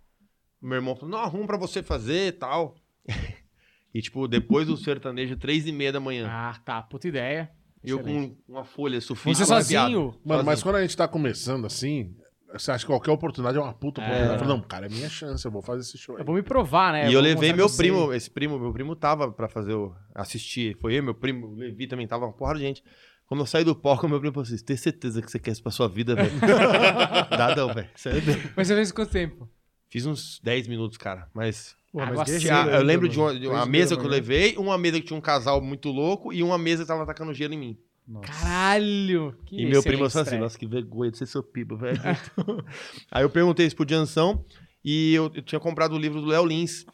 Meu irmão falou, não, arruma pra você fazer e tal. e, tipo, depois do sertanejo, três e meia da manhã. Ah, tá. Puta ideia. eu excelente. com uma folha sulfite. Você sozinho? Mano, mas quando a gente tá começando assim, você acha que qualquer oportunidade é uma puta oportunidade? Eu falo, não, cara, é minha chance, eu vou fazer esse show aí. Eu vou me provar, né? E eu vou levei meu eu primo, esse primo, meu primo tava pra fazer o. assistir. Foi eu, meu primo, o Levi também tava, uma porra de gente. Quando eu saí do palco, meu primo falou assim: tem certeza que você quer isso pra sua vida, velho? Dá não, velho. Sério mesmo. Mas você fez quanto tempo? Fiz uns 10 minutos, cara. Mas Pô, mas Ah, eu lembro de uma, mano. de uma mesa que eu manhã. levei, uma mesa que tinha um casal muito louco e uma mesa que tava atacando gelo em mim. Nossa. Caralho! Que e meu primo falou assim, estreia. nossa, que vergonha de ser seu pibo, velho. Aí eu perguntei isso pro Jansão e eu, eu tinha comprado o livro do Léo Lins.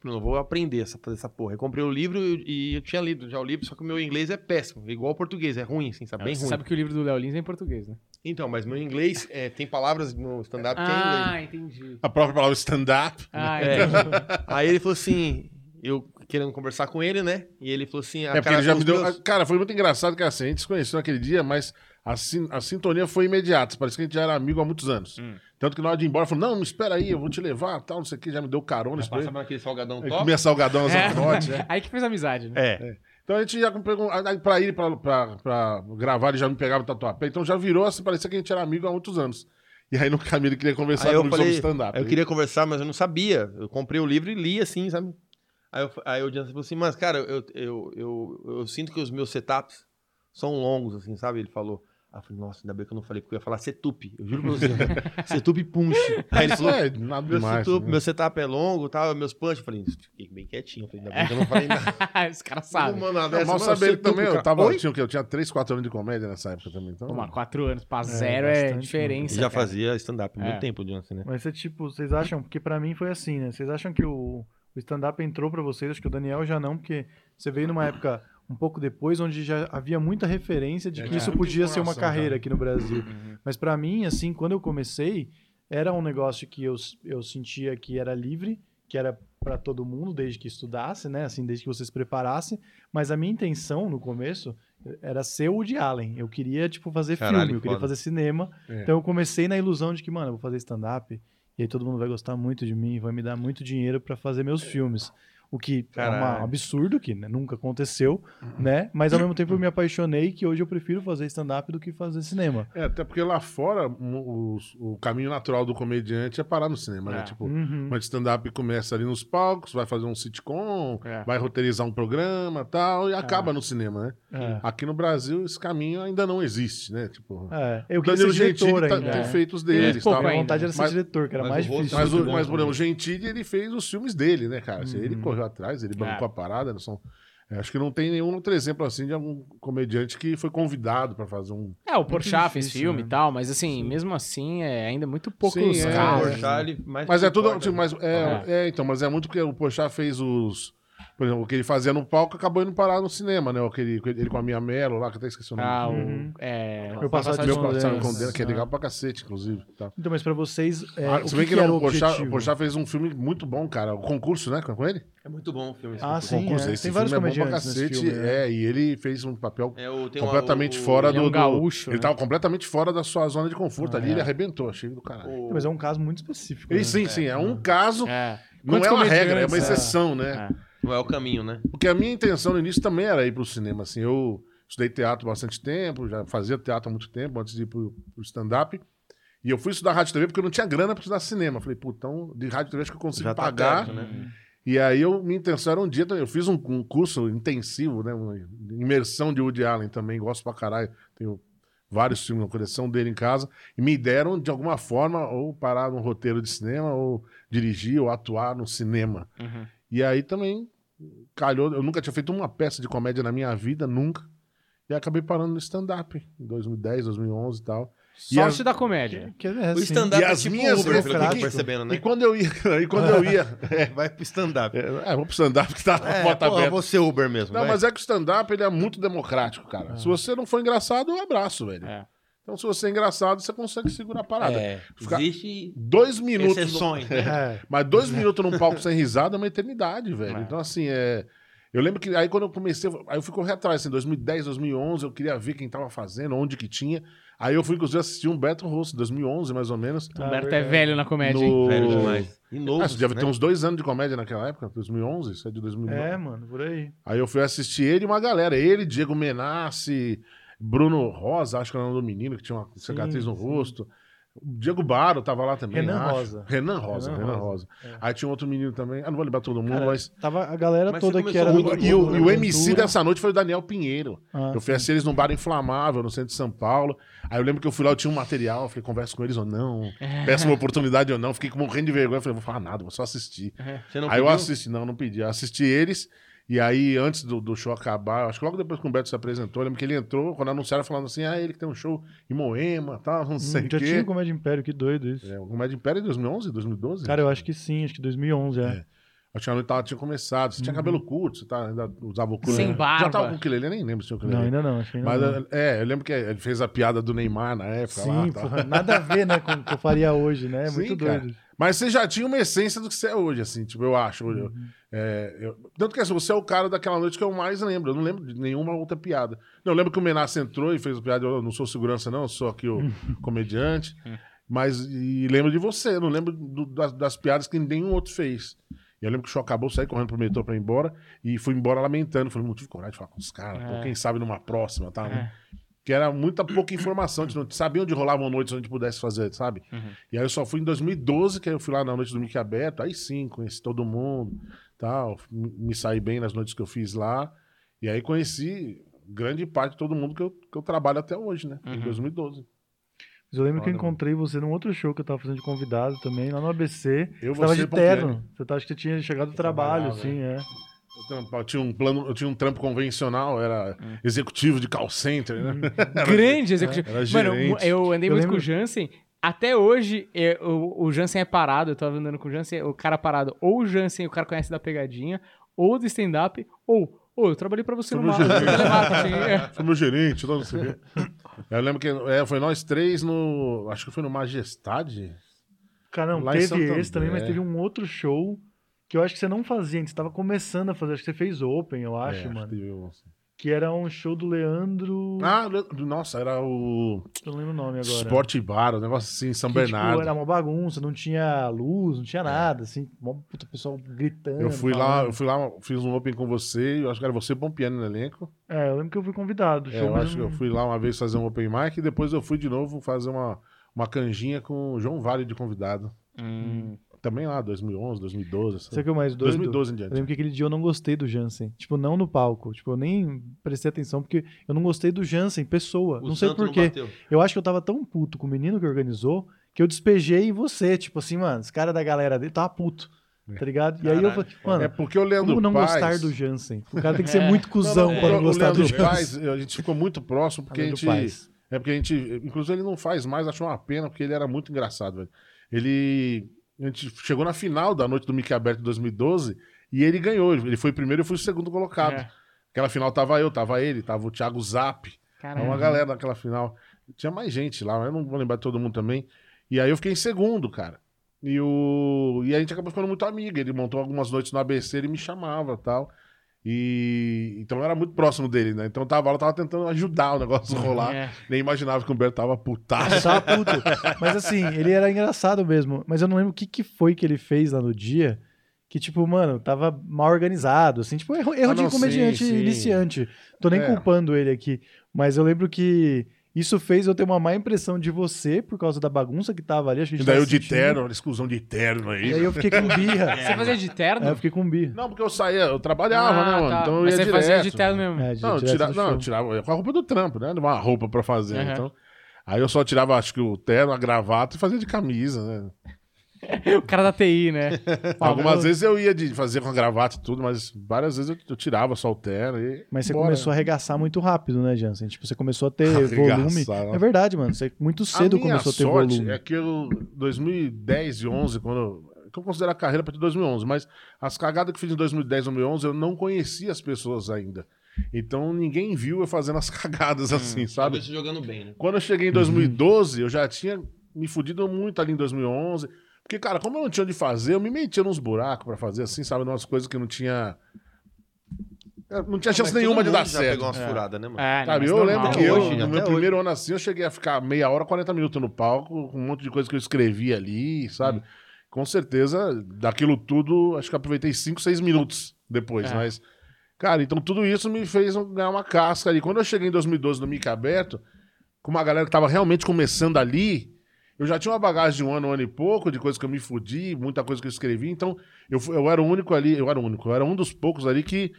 Falei, não vou aprender a fazer essa porra. Eu comprei o livro e, e eu tinha lido já o livro, só que o meu inglês é péssimo, igual ao português, é ruim, assim, sabe? Bem Você ruim. sabe que o livro do Léo Lins é em português, né? Então, mas meu inglês é, tem palavras no stand-up que é em inglês. Ah, entendi. A própria palavra stand-up. Ah, É. entendi. Aí ele falou assim: eu querendo conversar com ele, né? E ele falou assim... a É porque cara- ele já os me deu. meus- Cara, foi muito engraçado que assim, a gente se conheceu naquele dia, mas a, sin- a sintonia foi imediata. Parece que a gente já era amigo há muitos anos. Hum. Tanto que na hora de ir embora, falou: Não, me espera aí, eu vou te levar, tal, não sei o que, já me deu carona. Passava naquele salgadão Aí top. Comia salgadão às É. né? Aí que fez amizade, né? É. Então a gente já pegou. aí Pra ir pra, pra, pra gravar, ele já me pegava no tatuapé. Então já virou assim, parecia que a gente era amigo há muitos anos. E aí no caminho ele queria conversar Aí eu comigo falei, sobre stand-up. eu queria conversar, mas eu não sabia. Eu comprei o livro e li assim, sabe? Aí, eu, aí o Jansen falou assim, mas cara, eu, eu, eu, eu sinto que os meus setups são longos, assim, sabe? Ele falou. Aí eu falei, nossa, ainda bem que eu não falei, porque eu ia falar setup. Eu juro pra você. setup punch. Aí ele falou, é nada meu, demais. setup, né? meu setup é longo, tal, meus punch. Eu falei, fiquei bem quietinho. Eu falei, ainda bem que eu não falei nada. Os caras sabem. Não, mal mano, saber ele setup, também. Eu, cara. tava, Oi? tinha, o quê? eu tinha 3, 4 anos de comédia nessa época também. Então, mas quatro anos pra zero é, bastante, diferença. Já cara. fazia stand-up há muito É. tempo, Jansen, né? Mas é tipo, vocês acham, porque pra mim foi assim, né? Vocês acham que o, o stand-up entrou pra vocês, acho que o Daniel já não, porque você veio numa época um pouco depois, onde já havia muita referência de que É, isso podia ser uma carreira aqui no Brasil. Mas pra mim, assim, quando eu comecei, era um negócio que eu, eu sentia que era livre, que era pra todo mundo, desde que estudasse, né? Assim, desde que você se preparasse. Mas a minha intenção no começo era ser o Woody Allen. Eu queria, tipo, fazer Caralho, filme, eu queria foda. fazer cinema. É. Então eu comecei na ilusão de que, mano, eu vou fazer stand-up e aí todo mundo vai gostar muito de mim, vai me dar muito dinheiro pra fazer meus filmes. O que é Caralho. um absurdo, que né, nunca aconteceu, Uhum. né? Mas ao mesmo tempo eu me apaixonei que hoje eu prefiro fazer stand-up do que fazer cinema. É, até porque lá fora o, o caminho natural do comediante é parar no cinema, né? É. Tipo, Uhum. uma de stand-up começa ali nos palcos, vai fazer um sitcom, É. vai roteirizar um programa tal, e acaba no cinema, né? É. Aqui no Brasil esse caminho ainda não existe, né? Tipo, É, eu o queria Danilo ser Gentili diretor tá, ainda. tem É. feito os Tem deles. Minha ainda. vontade era ser Mas- diretor, que era mas mais difícil. Mas, bom mas, por exemplo, o também. Gentili, ele fez os filmes dele, né, cara? Assim, Ele correu atrás, ele bancou É. a parada. São, é, acho que não tem nenhum outro exemplo assim de algum comediante que foi convidado pra fazer um. É, o Porchat fez filme né? e tal, mas assim, mesmo assim, é ainda muito poucos Sim, é, O casos. é. Porchat, ele mais Mas é tudo. importa, tipo, mas, é, é, então, mas é muito porque o Porchat fez os. Por exemplo, o que ele fazia no palco acabou indo parar no cinema, né? Aquele, ele com a minha Melo lá, que eu até esqueci o nome. Ah, o. Uhum. É, Meu passado Meu com passado com Deus, que é legal pra cacete, inclusive. Tá. Então, mas pra vocês, é, Ah, o se que, bem que, que era não, o o Porchat, o Porchat fez um filme muito bom, cara. O concurso, né? Com ele? É muito bom o filme. esse Ah, filme. sim, concurso. é. Esse Tem filme vários é bom pra cacete. filme, né? É, e ele fez um papel É, o, tem completamente uma- o- fora ele é do. um do- gaúcho, ele né? tava completamente fora da sua zona de conforto Ah, ali. é. Ele arrebentou, achei do caralho. Mas é um caso muito específico. E né? sim, sim, é um caso. É. Não é uma regra, é uma é. exceção, né? Não é o caminho, né? Porque a minha intenção no início também era ir pro cinema, assim, eu estudei teatro há bastante tempo, já fazia teatro há muito tempo, antes de ir pro, pro stand-up, e eu fui estudar rádio e TV porque eu não tinha grana pra estudar cinema. Falei, pô, então, de rádio e TV acho que eu consigo Já tá pagar. perto, né? E aí, eu, minha intenção era um dia, também, eu fiz um, um curso intensivo, né, uma imersão de Woody Allen também, gosto pra caralho, tenho vários filmes, uma coleção dele em casa, e me deram, de alguma forma, ou parar num roteiro de cinema, ou dirigir, ou atuar no cinema. Uhum. E aí também calhou. Eu nunca tinha feito uma peça de comédia na minha vida, nunca. E acabei parando no stand-up em 2010, 2011 e tal. E Sorte as- da comédia. Que é, O sim. stand-up E é as tipo minhas Uber, pelo que eu tô percebendo, né? E quando eu ia, e quando eu ia. É, Vai pro stand-up. é, vou pro stand-up que tá a É, porta aberta. você Uber mesmo. Não, vai. mas é que o stand-up ele é muito democrático, cara. Se você não for engraçado, eu abraço, velho. É. Então, se você é engraçado, você consegue segurar a parada. É, Ficar existe Dois minutos. no- exceções, né? É. Mas dois minutos num palco sem risada é uma eternidade, velho. É. Então, assim, é. Eu lembro que aí quando eu comecei, aí eu fui correr atrás, assim, 2010, 2011, eu queria ver quem tava fazendo, onde que tinha. Aí eu fui, inclusive, assistir um Beto Rosso, 2011, mais ou menos. O Ah, Humberto é verdade. velho na comédia, hein? No- Velho demais. E novo, Ah, você deve né? ter uns dois anos de comédia naquela época, 2011, isso é de 2009. É, mano, por aí. Aí eu fui assistir ele e uma galera. Ele, Diego Menassi, Bruno Rosa, acho que era o nome do menino, que tinha uma cicatriz no sim. rosto. O Diego Baro tava lá também. Renan acho. Rosa. Renan Rosa, Renan Renan Rosa. Rosa. É. Aí tinha um outro menino também. Ah, não vou lembrar todo mundo, Cara, mas. Tava a galera Mas toda que era. O, e, o, e o MC dessa noite foi o Daniel Pinheiro. Ah, eu fui assistir eles num bar inflamável, no centro de São Paulo. Aí eu lembro que eu fui lá, eu tinha um material, eu falei, conversa com eles ou não. Peço uma oportunidade ou não. Fiquei morrendo de vergonha. Falei, vou falar nada, vou só assistir. Você não aí eu pediu? assisti, não, não pedi. Eu assisti eles. E aí, antes do, do show acabar, acho que logo depois que o Beto se apresentou, eu lembro que ele entrou, quando anunciaram, falando assim: ah, ele que tem um show em Moema, tal, não sei Hum, o já quê. tinha Comédia Império, que doido isso. É, o Comédia Império em 2011, 2012? Cara, eu acho que sim, acho que 2011, é. É. Acho que a noite tava, tinha começado. Você tinha cabelo curto, você tá, ainda usava o ukulele. Sem barba. Já tava com ukulele, eu nem lembro se tinha ukulele. Não, ainda não, acho que ainda Mas, não. é, eu lembro que ele fez a piada do Neymar na época lá. Sim, tá. porra, nada a ver, né, com o que eu faria hoje, né? É Sim, muito cara. Mas você já tinha uma essência do que você é hoje, assim, tipo, eu acho. Eu- Uhum. é, eu- tanto que assim, você é o cara daquela noite que eu mais lembro. Eu não lembro de nenhuma outra piada. Não, eu lembro que o Menace entrou e fez a piada. Eu não sou segurança, não, eu sou aqui o comediante. Mas e lembro de você, eu não lembro do- das, das piadas que nenhum outro fez. E eu lembro que o show acabou, saí correndo pro metrô pra ir embora e fui embora lamentando. Falei, não tive coragem de falar com os caras, É. quem sabe numa próxima, tá? É. Que era muita pouca informação, a gente não sabia onde rolavam noites onde a gente pudesse fazer, sabe? E aí eu só fui em 2012, que aí eu fui lá na noite do Mickey Aberto, aí sim, conheci todo mundo, tal, me saí bem nas noites que eu fiz lá. E aí conheci grande parte de todo mundo que eu, que eu trabalho até hoje, né? Em 2012. Mas eu lembro que eu encontrei você num outro show que eu tava fazendo de convidado também, lá no ABC. Eu, você tava de terno. Você tava, acho que você tinha chegado do trabalho, assim, é. Eu, eu tinha um plano, eu tinha um trampo convencional, era executivo de call center, né? Grande executivo. Era Mano, gerente. eu andei Eu muito lembro- com o Jansen. Até hoje, é, o, o Jansen é parado. Eu tava andando com o Jansen, o cara parado. Ou o Jansen, o cara conhece da pegadinha, ou do stand-up, ou, ou eu trabalhei pra você Foi no meu mar. gerente. telemarketing, é. Foi meu gerente, não sei o quê. Eu lembro que é, foi nós três no. Acho que foi no Majestade. Cara, não, Lá em teve esse também, mas André. teve um outro show que eu acho que você não fazia, você tava começando a fazer, acho que você fez Open, eu acho, É, mano. que teve um- Que era um show do Leandro. Ah, le- nossa, era o eu não lembro o nome agora. Sport Bar, um negócio assim, São Que, Bernardo. Tipo, era uma bagunça, não tinha luz, não tinha nada, assim, puta pessoal gritando. Eu fui lá, falando. eu fui lá, fiz um open com você, eu acho que era você Pompiano no elenco. É, eu lembro que eu fui convidado. É, eu acho que eu fui lá uma vez fazer um open mic e depois eu fui de novo fazer uma, uma canjinha com o João Vale de convidado. Hum. Também lá, 2011, 2012. assim. Sabe o que é o mais doido? 2012 em Eu diante. lembro que aquele dia eu não gostei do Jansen. Tipo, não no palco. Tipo, eu nem prestei atenção porque eu não gostei do Jansen, pessoa. O não sei porquê. Eu acho que eu tava tão puto com o menino que organizou que eu despejei em você. Tipo assim, mano, esse cara da galera dele tava puto. Tá ligado? E aí eu Caralho, falei, mano, É porque o Leandro como não Paz... gostar do Jansen? O cara tem que ser É. muito cuzão Não, pra não, gostar do Jansen. Paz, a gente ficou muito próximo porque a Leandro gente... Paz. É porque a gente... Inclusive ele não faz mais, achou uma pena, porque ele era muito engraçado, velho. Ele... A gente chegou na final da noite do Mickey Aberto de 2012 e ele ganhou. Ele foi o primeiro e eu fui o segundo colocado. É. Aquela final tava eu, tava ele, tava o Thiago Zap. Caramba. uma galera naquela final. Tinha mais gente lá, mas eu não vou lembrar de todo mundo também. E aí eu fiquei em segundo, cara. E, o... e a gente acabou ficando muito amigo. Ele montou algumas noites no ABC, ele me chamava e tal. E então eu era muito próximo dele, né? Então eu tava lá, eu tava tentando ajudar o negócio a rolar. É. Nem imaginava que o Humberto tava Eu putaço. tava puto. Mas assim, ele era engraçado mesmo. Mas eu não lembro o que, que foi que ele fez lá no dia. Que, tipo, mano, tava mal organizado, assim, tipo, erro, erro Ah, não, de comediante sim, sim. iniciante. Tô nem É. culpando ele aqui. Mas eu lembro que isso fez eu ter uma má impressão de você por causa da bagunça que tava ali. Acho que a E gente daí tava eu de terno, olha, exclusão de terno aí. E aí eu fiquei com birra. Você fazia de terno? É, eu fiquei com birra. Não, porque eu saía, eu trabalhava, Ah, né, mano? tá. Então eu Mas ia você fazia direto. de terno mesmo. É, de- Não, tira... não, eu tirava com a roupa do trampo, né? Não uma roupa pra fazer. Aham. Então. Aí eu só tirava, acho que o terno, a gravata e fazia de camisa, né? O cara da TI, né? Algumas vezes eu ia de fazer com a gravata e tudo, mas várias vezes eu, eu tirava só o terno e. Mas você bora. começou a arregaçar muito rápido, né, Jansen? Tipo, você começou a ter Arregaçar, volume. né? É verdade, mano. Você muito cedo a começou a ter sorte volume. É que eu, 2010 e 11, quando eu, que eu considero a carreira para 2011, mas as cagadas que eu fiz em 2010 e 2011, eu não conhecia as pessoas ainda. Então ninguém viu eu fazendo as cagadas assim, sabe? Talvez você jogando bem, né? Quando eu cheguei em 2012, eu já tinha me fudido muito ali em 2011. Porque, cara, como eu não tinha onde fazer, eu me metia nos buracos pra fazer assim, sabe? Umas coisas que não tinha. é, Não tinha chance Mas nenhuma de dar já certo. pegou umas furadas, né, mano? É, Sabe, mas eu normal. lembro que eu, hoje, no meu hoje. primeiro ano assim, eu cheguei a ficar meia hora, 40 minutos no palco, com um monte de coisa que eu escrevi ali, sabe? Hum. Com certeza, daquilo tudo, acho que eu aproveitei 5, 6 minutos depois, É. mas... Cara, então tudo isso me fez ganhar uma casca ali. Quando eu cheguei em 2012 no Mica Aberto, com uma galera que tava realmente começando ali, eu já tinha uma bagagem de um ano, um ano e pouco, de coisas que eu me fudi, muita coisa que eu escrevi, então eu, eu era o único ali, eu era o único, eu era um dos poucos ali que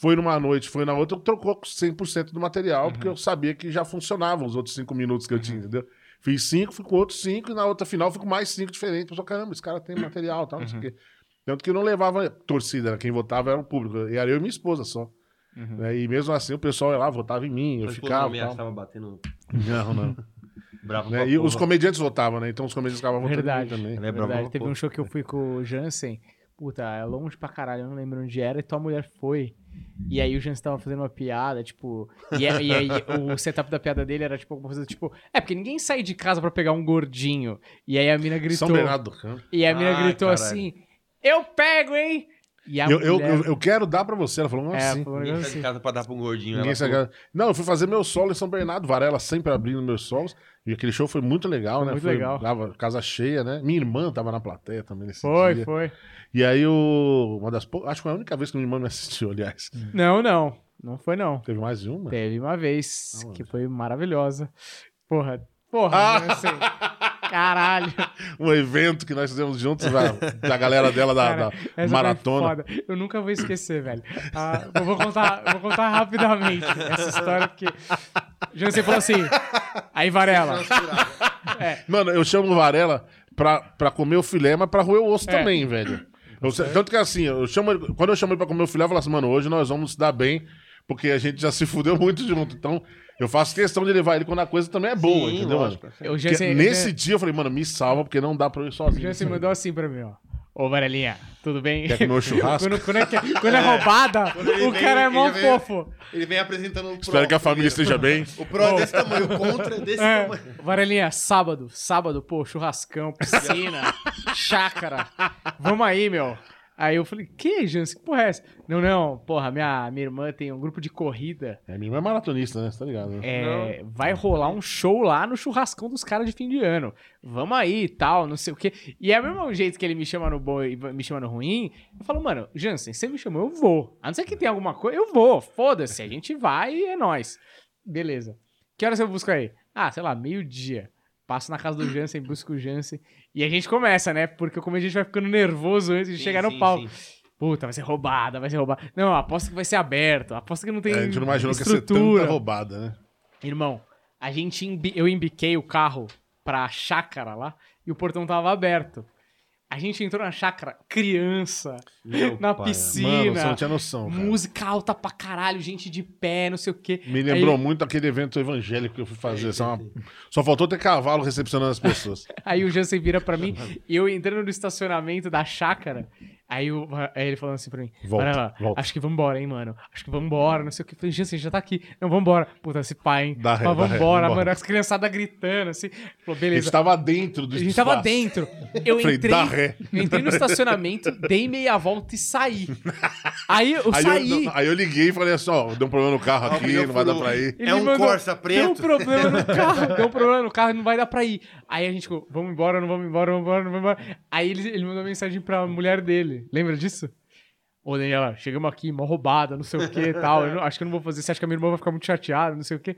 foi numa noite, foi na outra, trocou 100% do material, porque eu sabia que já funcionavam os outros cinco minutos que eu tinha, entendeu? Fiz cinco, fui com outros cinco, e na outra final fui com mais cinco diferentes. Pessoal, caramba, esse cara tem material tal, não sei o quê. Tanto que eu não levava torcida, né? quem votava era o público, e era eu e minha esposa só. Né? E mesmo assim o pessoal ia lá, votava em mim, eu Sua esposa ficava. não batendo Não, não. bravo Né? E os porra. comediantes votavam, né? Então os comediantes ficavam votando Verdade. também. Ela é brava Verdade. Teve porra. um show que eu fui com o Jansen. puta, é longe pra caralho, eu não lembro onde era, e tua mulher foi. E aí o Jansen tava fazendo uma piada, tipo. E, é- e aí o setup da piada dele era tipo alguma coisa tipo. É, porque ninguém sai de casa pra pegar um gordinho. E aí a mina gritou. São Bernardo do Campo. E a mina Ai, gritou caralho. assim: Eu pego, hein? E Eu, eu, mulher- eu, eu quero dar pra você. Ela falou, não, É, assim. falou Ninguém sai de casa pra dar pra um gordinho. Ninguém falou, Não, eu fui fazer meu solo em São Bernardo, Varela sempre abrindo meus solos. E aquele show foi muito legal, Foi né? muito Foi- legal. Tava casa cheia, né? Minha irmã tava na plateia também nesse Foi, dia. foi. E aí o. Uma das pou- Acho que foi a única vez que minha irmã me assistiu, aliás. Não, não. Não foi, não. Teve mais de uma? Teve uma vez Aonde? que foi maravilhosa. Porra, porra, Ah! Caralho. Um evento que nós fizemos juntos da, da galera dela da, Cara, da essa maratona. foi foda. Eu nunca vou esquecer, velho. Ah, eu vou contar, vou contar rapidamente essa história, porque. Jansen falou assim. Aí, Varela. Mano, eu chamo o Varela pra, pra comer o filé, mas pra roer o osso É. também, velho. Eu tanto que assim, eu chamo ele- quando eu chamo ele pra comer o filé, eu falo assim, mano, hoje nós vamos se dar bem, porque a gente já se fudeu muito junto. Então, eu faço questão de levar ele quando a coisa também é boa, Sim, entendeu, lógico. mano? O Porque Jansen, nesse dia eu falei, mano, me salva, porque não dá pra eu ir o sozinho. Jansen mandou assim pra mim, ó. Ô, Varelinha, tudo bem? Quer comer o churrasco? quando, quando é, que- quando é roubada, ele o vem, cara é ele mó vem- fofo. Ele vem apresentando o pro. Espero que a família esteja bem. O pro é desse tamanho, o contra é desse É, tamanho. Varelinha, sábado, sábado, pô, churrascão, piscina, chácara. Vamos aí, meu. Aí eu falei, que, Jansen? Que porra é essa? Não, não, porra, minha, minha irmã tem um grupo de corrida. É, minha irmã é maratonista, né? Você tá ligado, né? É, vai rolar um show lá no churrascão dos caras de fim de ano. Vamos aí e tal, não sei o quê. E é o mesmo jeito que ele me chama no bom e me chama no ruim. Eu falo, mano, Jansen, você me chamou, eu vou. A não ser que tenha alguma coisa, eu vou. Foda-se, a gente vai e é nóis. Beleza. Que horas eu busco aí? Ah, sei lá, meio-dia. Passo na casa do Jansen, busco o Jansen. E a gente começa, né? Porque como a gente vai ficando nervoso antes de Sim, chegar no sim, palco. sim. Puta, vai ser roubada, vai ser roubada. Não, aposto que vai ser aberto. Aposto que não tem É, a gente não imaginou que ia ser estrutura. tanta roubada, né? Irmão, a gente embi- eu embiquei o carro pra chácara lá e o portão tava aberto. A gente entrou na chácara, criança, na Mano, piscina, você não tinha noção, cara. música alta pra caralho, gente de pé, não sei o quê. Me Aí- lembrou muito aquele evento evangélico que eu fui fazer. Só, uma- Só faltou ter cavalo recepcionando as pessoas. Aí o Jansen vira pra mim eu entrando no estacionamento da chácara. Aí, o- aí ele falando assim pra mim: Volta, "Varela, volta." Acho que vambora, hein, mano. Acho que vambora, não sei o que. Eu falei, Jansen, já tá aqui. Não, vambora. Puta, esse pai, hein? Dá ré, vambora, vambora. mano. As criançadas gritando assim. Falou, A beleza. gente tava dentro do A gente tava dentro. Eu Falei, entrei, dá ré. eu entrei no estacionamento, dei meia volta e saí. Aí eu Aí saí. eu, aí eu liguei e falei assim, ó, deu um problema no carro aqui, não vai dar pra ir. Ele É um mandou, Corsa preto? Deu um problema no carro, deu um problema no carro e não vai dar pra ir. Aí a gente ficou, vamos embora, não vamos embora, vamos embora, não vamos embora. Aí ele, ele mandou mensagem pra mulher dele. Lembra disso? Ô, Daniela, chegamos aqui, mó roubada, não sei o que e tal. Eu não- acho que eu não vou fazer. Você acha que a minha irmã vai ficar muito chateada, não sei o que.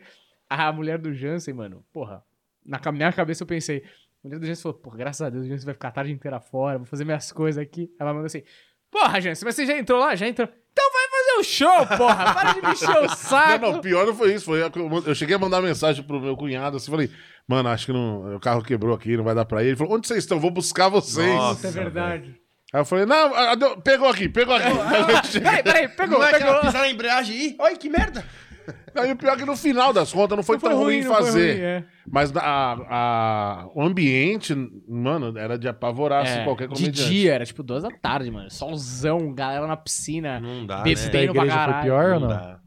A mulher do Jansen, mano, porra, na minha cabeça eu pensei. A mulher do Jansen falou, porra, graças a Deus, o Jansen vai ficar a tarde inteira fora, vou fazer minhas coisas aqui. Ela mandou assim, porra, Jansen, mas você já entrou lá? Já entrou. Então vai fazer o show, porra! Para de me encher o saco! Não, não, pior não foi isso. Foi, eu cheguei a mandar mensagem pro meu cunhado assim, falei, mano, acho que não, o carro quebrou aqui, não vai dar pra ir. Ele falou, onde vocês estão? Vou buscar vocês. Nossa. É verdade. Aí eu falei, não, ah, pegou aqui, pegou aqui. Peraí, peraí, pegou, Não é pegou. pisar na embreagem e... Olha que merda! Aí o pior é que no final das contas não foi, Não foi tão ruim, ruim, não foi fazer. ruim, é. Mas a, a- o ambiente, mano, era de apavorar assim, É, qualquer de comediante. dia, era tipo duas da tarde, mano. Solzão, galera na piscina. Não dá, Bebendo né? Da igreja pra foi pior ou não? dá.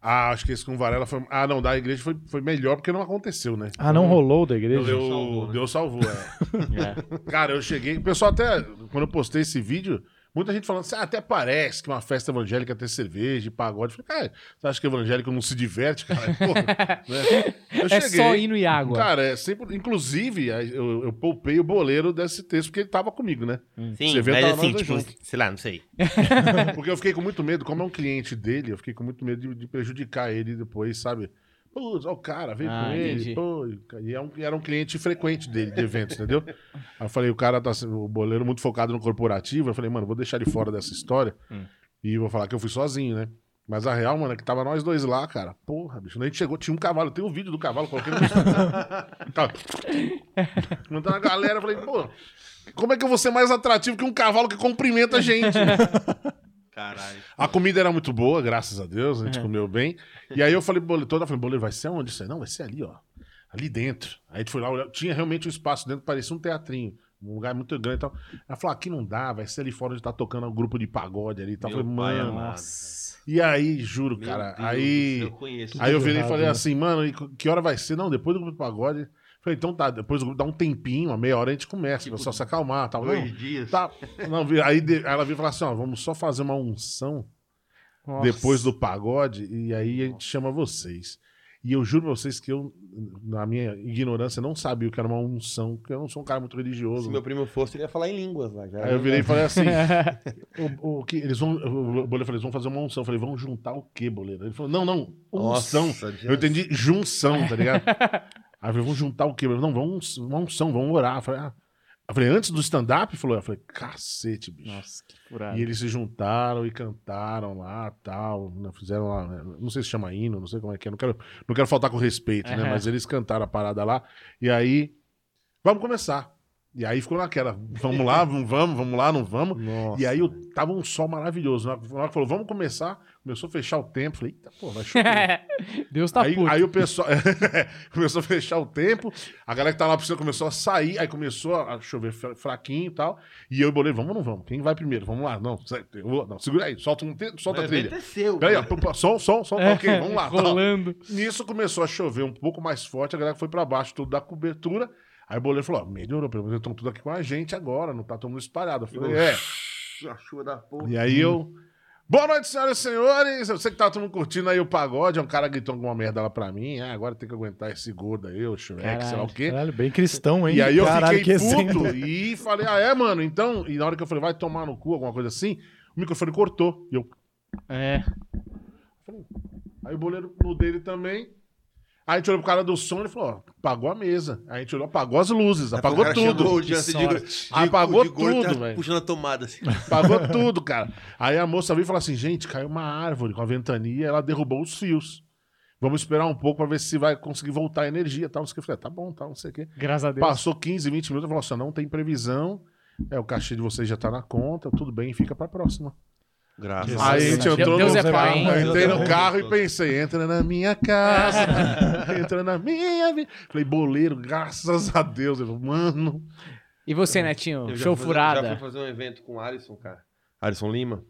Ah, acho que esse com Varela foi. Ah, não, da igreja foi, foi melhor porque não aconteceu, né? Ah, não rolou da igreja? Deu, salvou, né? Deus salvou, é. É. Cara, eu cheguei. O pessoal até. Quando eu postei esse vídeo, muita gente falando assim: ah, até parece que uma festa evangélica tem cerveja e pagode. Eu falei, cara, você acha que evangélico não se diverte, cara? Porra, né? Eu É só hino e água. Cara, é sempre. Inclusive, eu, eu poupei o boleiro desse texto porque ele tava comigo, né? Sim, Você vê, mas tava assim, tipo, juntos. sei lá, não sei. Porque eu fiquei com muito medo, como é um cliente dele, eu fiquei com muito medo de, de prejudicar ele depois, sabe? Ó, o cara veio Ah, com ele, pô, e é um- e era um cliente frequente dele, de eventos, entendeu? Aí eu falei, o cara tá sendo, o boleiro muito focado no corporativo, eu falei, mano, vou deixar ele fora dessa história Hum. e vou falar que eu fui sozinho, né? Mas a real, mano, é que tava nós dois lá, cara. Porra, bicho. A gente chegou, tinha um cavalo. Tem um vídeo do cavalo, coloquei no Tá. Mandando a galera, eu falei, pô, como é que eu vou ser mais atrativo que um cavalo que cumprimenta a gente? Caralho. A comida era muito boa, graças a Deus, a É. gente comeu bem. E aí eu falei pro boleiro, toda, eu falei, boleiro, vai ser aonde isso aí? Não, vai ser ali, ó. Ali dentro. Aí a gente foi lá, olhar, tinha realmente um espaço dentro, parecia um teatrinho. Um lugar muito grande e tal. Ela falou, aqui não dá, vai ser ali fora onde tá tocando um grupo de pagode ali e tal. Eu Meu falei, pai mano. amado. E aí, juro, Meu cara. Deus aí. eu conheço. Aí eu virei e falei né? assim, mano, e que hora vai ser? Não, depois do grupo de pagode. Falei, então tá, depois dá um tempinho, uma meia hora a gente começa, Tipo, o pessoal se acalmar tal. Não, Dois dias. tá. Não, vi- aí ela veio falar assim, ó, vamos só fazer uma unção Nossa. depois do pagode e aí a gente chama vocês. E eu juro pra vocês que eu, na minha ignorância, não sabia o que era uma unção, porque eu não sou um cara muito religioso. Se meu primo fosse, ele ia falar em línguas lá. Já Aí eu virei e falei assim: o, o que, eles vão. O Boleiro falou, eles vão fazer uma unção. Eu falei, vão juntar o quê, Boleiro? Ele falou, não, não, unção. Nossa, eu entendi junção, tá ligado? Aí eu falei, vão juntar o quê? Falei, não, vamos, uma unção, vamos orar. Eu falei, ah. eu falei antes do stand-up? Falou, eu falei, cacete, bicho. Nossa, que furado. E eles se juntaram e cantaram lá, tal, né, fizeram lá, né, não sei se chama hino, não sei como é que é, não quero, não quero faltar com respeito, né, mas eles cantaram a parada lá, e aí, vamos começar. E aí ficou naquela, vamos lá, vamos, vamos, vamos lá, não vamos. Nossa. E aí eu, tava um sol maravilhoso. Na hora que falou, vamos começar, começou a fechar o tempo. Falei, eita, pô, vai chover. Deus tá aí, puto. aí o pessoal começou a fechar o tempo, a galera que tá lá pra cima começou a sair, aí começou a chover fra- fraquinho e tal. E eu bolei, vamos ou não vamos? Quem vai primeiro? Vamos lá. Não, vou- não segura aí, solta, um te- solta a trilha. é seu. Peraí, ó, som, som, som, tá ok, vamos lá. tal. Rolando. Nisso começou a chover um pouco mais forte, a galera foi pra baixo, tudo da cobertura. Aí o boleiro falou: ó, melhorou, pelo menos estão tudo aqui com a gente agora, não tá todo mundo espalhado. Eu falei, é. A chuva da porra. E aí eu. Boa noite, senhoras e senhores. Eu sei que tá todo mundo curtindo aí o pagode. Um cara gritou alguma merda lá pra mim. Ah, agora tem que aguentar esse gordo aí, o Shrek, sei lá o quê. Caralho, bem cristão, hein? E aí eu Caralho, fiquei puto e falei, ah, é, mano? Então, e na hora que eu falei, vai tomar no cu, alguma coisa assim, o microfone cortou. E eu. É. Aí o boleiro no dele também. Aí a gente olhou pro cara do som e ele falou, ó, apagou a mesa. Aí a gente olhou, apagou as luzes, apagou tudo. o Jansen de, de, Apagou de gordo, tudo, tá velho. Puxando a tomada assim. Apagou tudo, cara. Aí a moça veio e falou assim: gente, caiu uma árvore com a ventania, ela derrubou os fios. Vamos esperar um pouco pra ver se vai conseguir voltar a energia e tal. Não sei o que. Eu falei, tá bom, tá, não sei o quê. Graças a Deus. Passou 15, 20 minutos, falou assim: não tem previsão. É, o cachê de vocês já tá na conta, tudo bem, fica pra próxima. Graças Nossa, Aí a gente Deus- entrou Deus no é pai, hein? Eu entrei no Deus é carro e pensei, entra na minha casa, entra na minha vida. Falei, boleiro, graças a Deus. Ele falou, mano. E você, Netinho? Eu já Show fui fazer- Já furada. fui fazer um evento com o Alisson, cara. Alisson Lima.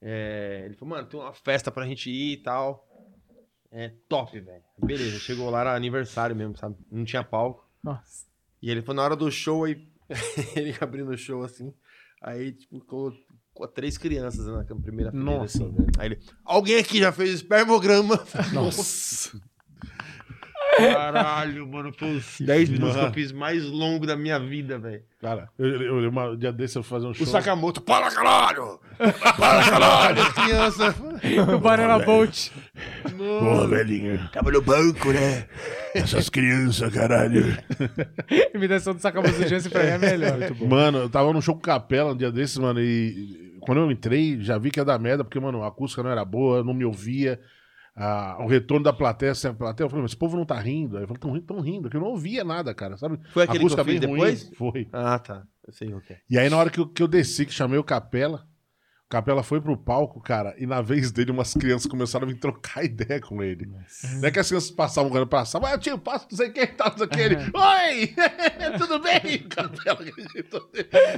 É, ele falou, mano, tem uma festa pra gente ir e tal. É top, velho. Beleza, chegou lá, era aniversário mesmo, sabe? Não tinha palco. Nossa. E ele foi na hora do show aí. ele abrindo o show assim. Aí, tipo, colocou três crianças na primeira fileira. Nossa, assim. Aí ele. Alguém aqui já fez espermograma? Nossa. Caralho, mano. Foi os 10 minutos que eu fiz mais longo da minha vida, velho. Cara, eu, eu, eu, uma- um dia desse eu fui fazer um show. O Sakamoto, para caralho! Para caralho! As crianças. O Banana Bolt. Porra, velhinha. Tava no banco, né? Essas crianças, caralho. Imitação do Sakamoto do Jansen pra mim é melhor. Mano, eu tava num show com capela um dia desses, mano, e quando eu entrei, já vi que ia dar merda, porque, mano, a acústica não era boa, não me ouvia. ah, o retorno da plateia, sem a plateia, eu falei, mas esse povo não tá rindo. Aí eu falei, tão rindo, tão rindo, que eu não ouvia nada, cara, sabe? Foi aquele que eu bem fiz ruim. depois? Foi. Ah, tá. Eu sei o que é. E aí, na hora que eu, que eu desci, que chamei o Capela, Capela foi pro palco, cara, e na vez dele, umas crianças começaram a vir trocar ideia com ele. Não é que as crianças passavam quando passavam, ah, tio, passa, não sei quem, tá, não sei quem. Ele, oi, tudo bem? O Capela acreditou.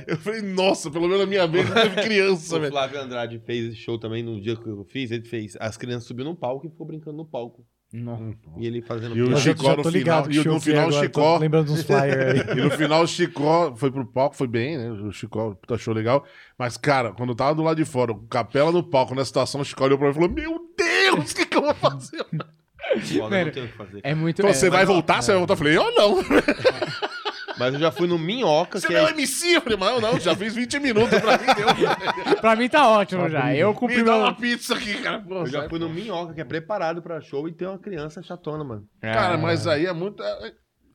Eu falei, nossa, pelo menos na minha vez não teve criança, O velho. Flávio Andrade fez esse show também no dia que eu fiz. Ele fez. As crianças subiram no palco e ficou brincando no palco. Não. E ele fazendo. E o Chicó no final, ligado que e no é final o agora, Chicó- lembrando dos flyers aí. E no final o Chicó foi pro palco, foi bem, né? O Chicó puta, achou legal. Mas, cara, quando eu tava do lado de fora, o Capela no palco, na situação, o Chicó olhou pra mim e falou: Meu Deus, o que, que eu vou fazer? Foda, Mano, não tem o que fazer. É muito Então, você é, vai voltar? Você vai voltar? Eu falei: Eu não. Mas eu já fui no Minhoca, Você que não é é. MC? Eu falei: Mas eu não, já fiz 20 minutos pra mim, deu. Pra mim tá ótimo já. Eu cumpri Me dá uma pizza aqui, cara. Pô, Eu já fui no Minhoca, que é preparado pra show e tem uma criança chatona, mano. Cara, mas aí é muito. é-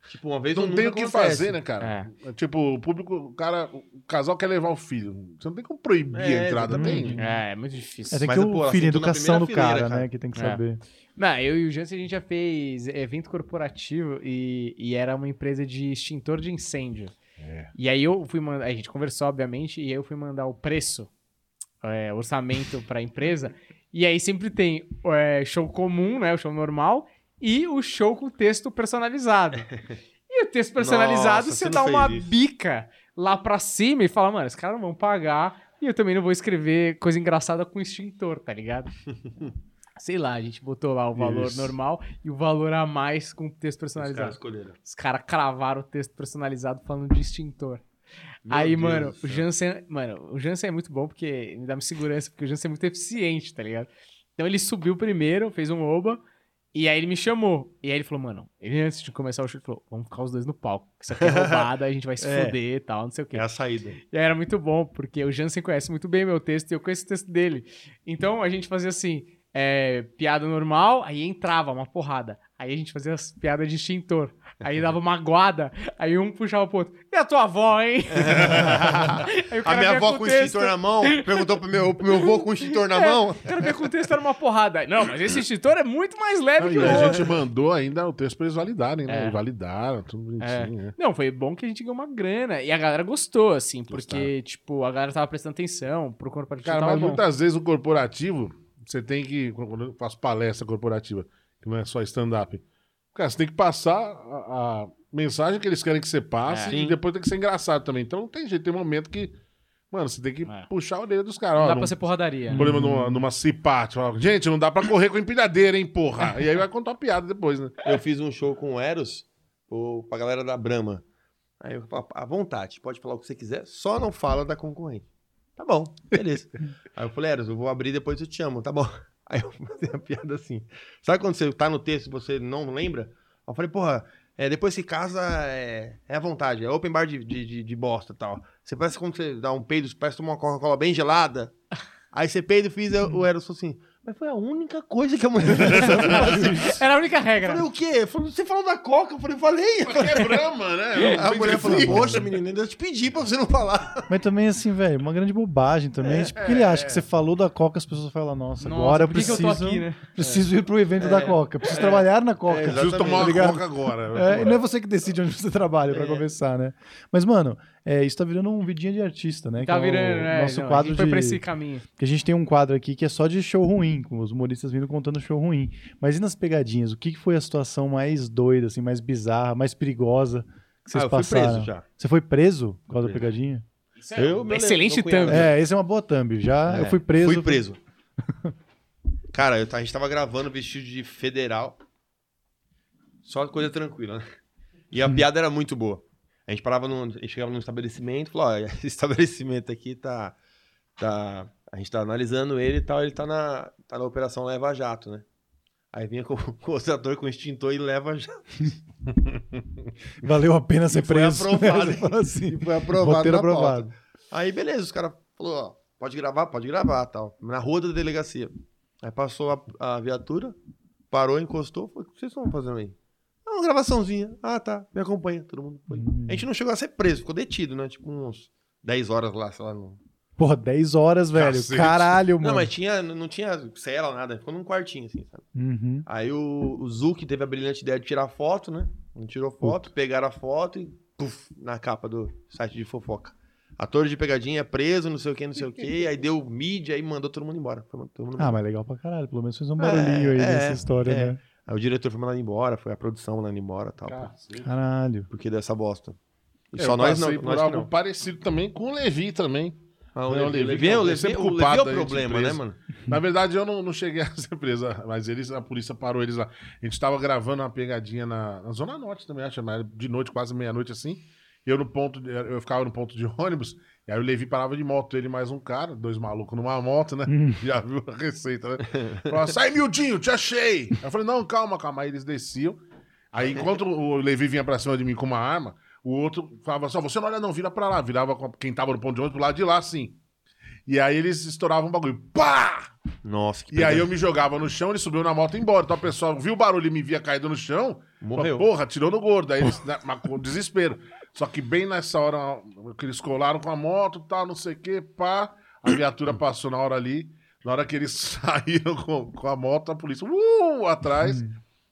Tipo, uma vez Não tem o que acontece. fazer, né, cara? Tipo, o público, o cara, o casal quer levar o filho. Você não tem como proibir É, a entrada, tem. É, é muito difícil. É, tem que Mas, ter pô, o ela filho, na educação do cara, fileira, né? cara. Que tem que É. saber. Não, eu e o Jansen a gente já fez evento corporativo e, e era uma empresa de extintor de incêndio. E aí eu fui mandar, a gente conversou obviamente, e aí eu fui mandar o preço, é, orçamento pra empresa. E aí sempre tem é, show comum, né, o show normal, e o show com texto personalizado. E o texto personalizado, Nossa, você dá uma isso. bica lá pra cima e falar, mano, os caras não vão pagar e eu também não vou escrever coisa engraçada com extintor, tá ligado? Sei lá, a gente botou lá o valor Isso. normal e o valor a mais com texto Os caras personalizado. Os caras cravaram o texto personalizado falando de extintor. Aí, Deus mano, o. Jansen, mano, o Jansen é muito bom porque me dá uma segurança, porque o Jansen é muito eficiente, tá ligado? Então ele subiu primeiro, fez um oba, e aí ele me chamou. E aí ele falou, mano, ele antes de começar o show, ele falou, vamos ficar os dois no palco. Isso aqui é roubada, a gente vai se É. fuder e tal, não sei o quê. É a saída. E aí era muito bom, porque o Jansen conhece muito bem meu texto e eu conheço o texto dele. Então a gente fazia assim, é, piada normal, aí entrava uma porrada. Aí a gente fazia as piadas de extintor. Aí dava uma guarda, aí um puxava pro outro. E a tua avó, hein? Aí A minha avó com o extintor na mão, perguntou pro meu, pro meu avô com o extintor na É, mão. O cara com o texto, era uma porrada. Não, mas esse extintor é muito mais leve que E o a outro. gente mandou ainda o texto pra eles validarem, né? É. E Validaram, tudo É. bonitinho, né? Não, foi bom que a gente ganhou uma grana. E a galera gostou, assim, porque, tipo, a galera tava prestando atenção, procurando para Cara, tava mas bom. muitas vezes o corporativo, você tem que. Quando eu faço palestra corporativa, que não é só stand-up, cara, você tem que passar a, a mensagem que eles querem que você passe É. e depois tem que ser engraçado também. Então não tem jeito, tem um momento que. Mano, você tem que É. puxar a orelha dos caras. Não ó, dá não- pra ser porradaria. Por exemplo, numa, numa cipate, gente, não dá pra correr com empilhadeira, hein, porra. E aí vai contar uma piada depois, né? Eu fiz um show com o Eros, o- pra galera da Brahma. Aí eu falo, à vontade, pode falar o que você quiser, só não fala da concorrente. Tá bom, beleza. Aí eu falei, Eros, eu vou abrir depois eu te chamo, tá bom. Aí eu fazia a piada assim. Sabe quando você tá no texto e você não lembra? Eu falei, porra, é, depois que casa é, é à vontade, é open bar de, de, de, bosta e tal. Você parece quando você dá um peido, parece tomar uma Coca-Cola bem gelada. Aí você peida e fiz, o Eros assim, mas foi a única coisa que a mulher fez. Era a única Eu regra. falei, o quê? Você falou da Coca? Eu falei, falei. É Brahma, né? A mulher falou, poxa, menina, ainda te pedi pra você não falar. Mas também, assim, velho, uma grande bobagem também. tipo, porque ele acha que você falou da Coca, as pessoas falam, nossa, Nossa, agora eu por que que eu preciso, tô aqui, né? preciso ir pro evento da Coca. Preciso trabalhar na Coca. É, Preciso tomar Tá uma coca agora. É, e não é você que decide onde você trabalha, pra começar, né? Mas, mano, é, isso tá virando um vidinha de artista, né? Tá que é o virando, né? Nosso Não, a quadro gente foi de... pra esse caminho. Que a gente tem um quadro aqui que é só de show ruim, com os humoristas vindo contando show ruim. Mas e nas pegadinhas? O que que foi a situação mais doida, assim, mais bizarra, mais perigosa que vocês Ah, eu fui passaram? preso já. Você foi preso por causa da pegadinha? Eu, meu Excelente meu cunhado. thumb. É, esse é uma boa thumb. Já É, eu fui preso. Fui preso. Cara, eu- a gente tava gravando vestido de federal. Só coisa tranquila, né? E a piada era muito boa. A gente parava num. A gente chegava num estabelecimento e falou: ó, esse estabelecimento aqui tá. tá a gente tá analisando ele e tal, ele tá na, tá na operação Leva Jato, né? Aí vinha com, com o ator com extintor e leva jato. Valeu a pena ser E foi preso. aprovado, fala assim. E foi aprovado. Roteiro na pauta. aprovado. Aí, beleza, os caras falaram, ó, pode gravar? Pode gravar, tal. Na rua da delegacia. Aí passou a, a viatura, parou, encostou, falou, o que vocês estão fazendo aí? Ah, uma gravaçãozinha. Ah, tá, me acompanha, todo mundo foi. Hum. A gente não chegou a ser preso, ficou detido, né? Tipo uns 10 horas lá, sei lá. No... Porra, 10 horas, velho. Cacete. Caralho, mano. Não, mas tinha, não tinha cela, nada, ficou num quartinho, assim, sabe? Uhum. Aí o, o Zuki teve a brilhante ideia de tirar foto, né? Não tirou foto, pegaram a foto e puf, na capa do site de fofoca. Ator de pegadinha preso, não sei o que, não sei o que. Aí deu mídia e mandou todo mundo embora. Todo mundo Ah, embora. mas legal pra caralho. Pelo menos fez um barulhinho aí é, nessa história, é. né? Aí o diretor foi mandado embora, foi a produção mandando embora e tal. Caralho. Porque dessa bosta. E É, só nós não. por Nós algo não. parecido também com o Levi também. Ah, o Não, o Levi, Levi Levi, não, o é Levi, sempre o Levi culpado é o problema, né, mano? Na verdade, eu não, não cheguei a ser presa, mas eles, a polícia parou eles lá. A gente tava gravando uma pegadinha na, na Zona Norte também, acho, mas de noite, quase meia-noite assim. Eu no ponto, de- eu ficava no ponto de ônibus, e aí o Levi parava de moto, ele e mais um cara, dois malucos numa moto, né? Já viu a receita, né? Falava, sai miudinho, te achei! Aí eu falei, não, calma, calma. Aí eles desciam. Aí enquanto o Levi vinha pra cima de mim com uma arma, o outro falava assim, ó, você não olha não, vira pra lá. Virava quem tava no ponto de ônibus pro lado de lá, assim. E aí eles estouravam um bagulho. Pá! Nossa, que E aí eu me jogava no chão, ele subiu na moto e embora. Então a pessoa viu o barulho e me via caído no chão. Morreu. falou, Porra, tirou no gordo. Aí eles, né, mas com desespero. Só que bem nessa hora que eles colaram com a moto tal, não sei o que, pá. A viatura passou na hora ali. Na hora que eles saíram com, com a moto, a polícia, uh, atrás.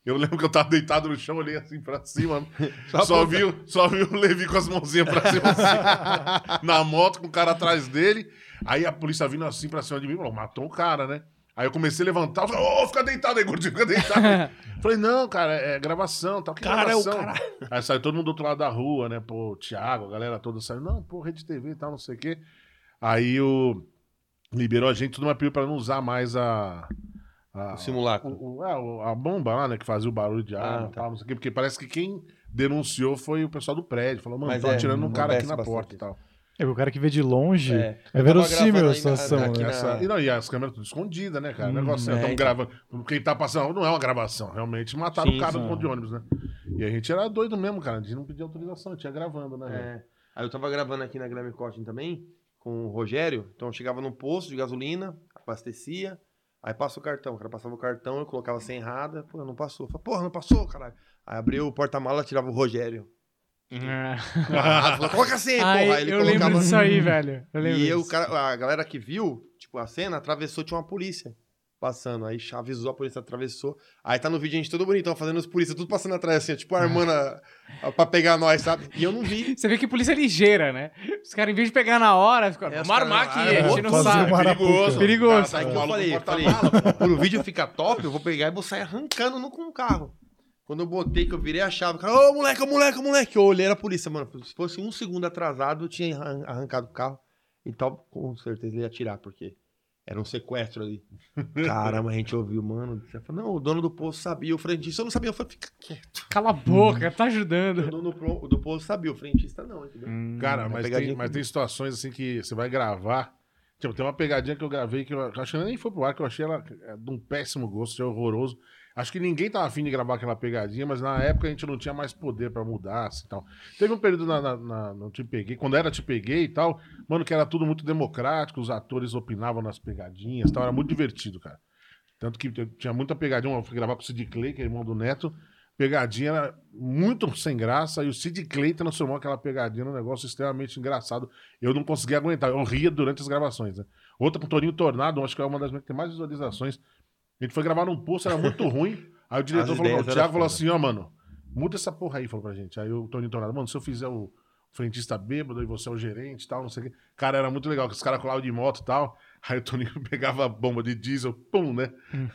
Eu lembro que eu tava deitado no chão, olhei assim pra cima. só, vi, o- só vi o Levi com as mãozinhas pra cima, assim, na moto, com o cara atrás dele. Aí a polícia vindo assim pra cima de mim, falou, matou o cara, né? Aí eu comecei a levantar, falei, ô, fica deitado aí, gordinho, fica deitado. Falei, não, cara, é gravação, tal. Que Cara, é o gravação? cara. Aí saiu todo mundo do outro lado da rua, né? Pô, o Thiago, a galera toda saiu. Não, pô, Rede TV e tal, não sei o quê. Aí o. Liberou a gente, tudo uma pediu pra não usar mais a. a O simulacro. o- o- é, a bomba lá, né? Que fazia o barulho de arma Ah, e tá. tal, não sei o quê. Porque parece que quem denunciou foi o pessoal do prédio. Falou, mano, Mas tô é, atirando um cara aqui na bastante porta e tal. É, o cara que vê de longe É. é, verossímil a situação, aqui né? Essa- e, não, e as câmeras tudo escondidas, né, cara? O negócio assim, é, estamos então. gravando. Quem tá passando não é uma gravação. Realmente mataram Sim, o cara no ponto de ônibus, né? E a gente era doido mesmo, cara. A gente não pedia autorização, a gente ia gravando, né? É. Aí eu tava gravando aqui na Grêmio Cotting também, com o Rogério. Então eu chegava no posto de gasolina, abastecia, aí passa o cartão. O cara passava o cartão, eu colocava sem errada, pô, não passou. Eu falei, porra, não passou, caralho. Aí abriu o porta-mala, tirava o Rogério. Ah, falou, coloca assim, Ai, porra. Aí ele eu colocava lembro disso aí, velho. Eu lembro E eu, cara, a galera que viu, tipo, a cena, atravessou, tinha uma polícia passando. Aí avisou, a polícia atravessou. Aí tá no vídeo a gente todo bonitão, fazendo os polícia, tudo passando atrás, assim, tipo, armando a, a- pra pegar nós, sabe? E eu não vi. Você vê que polícia é ligeira, né? Os caras, em vez de pegar na hora, ficam, É, os vamos armar aqui, a ah, gente não sabe. perigoso. Perigoso. Cara, o eu falei, no falei, pro vídeo ficar top, eu vou pegar e vou sair arrancando no, com o carro. Quando eu botei, que eu virei a chave, o cara, ô moleque, ô moleque, ô moleque, eu olhei a polícia, mano. Se fosse um segundo atrasado, eu tinha arran- arrancado o carro e tal, com certeza ele ia atirar, porque era um sequestro ali. Caramba, a gente ouviu, mano. Você falou, não, o dono do posto sabia, o frentista eu não sabia. Eu falei, fica quieto. Cala a boca, tá O ajudando. dono do, do posto sabia, o frentista não, entendeu? Cara, uma mas tem, mas que- tem situações assim que você vai gravar. Tipo, tem uma pegadinha que eu gravei que eu acho que nem foi pro ar, que eu achei ela é, de um péssimo gosto, é horroroso. Acho que ninguém tava afim de gravar aquela pegadinha, mas na época a gente não tinha mais poder pra mudar, assim, tal. Teve um período na, na, na- no Te Peguei, quando era Te Peguei e tal, mano, que era tudo muito democrático, os atores opinavam nas pegadinhas tal, era muito divertido, cara. Tanto que tinha muita pegadinha, eu fui gravar com o Sid Clay, que é irmão do Neto, pegadinha era muito sem graça, e o Sid Clay transformou aquela pegadinha num negócio extremamente engraçado. Eu não conseguia aguentar, eu ria durante as gravações, né? Outra com o Toninho Tornado, acho que é uma das que tem mais visualizações. A gente foi gravar num posto, era muito ruim. Aí o diretor As falou, o Thiago falou assim, ó, mano, muda essa porra aí, falou pra gente. Aí o Toninho Tornado, mano, se eu fizer o frentista bêbado e você é o gerente e tal, não sei o quê. Cara, era muito legal, que os caras colavam de moto e tal. Aí o Toninho pegava a bomba de diesel, pum, né?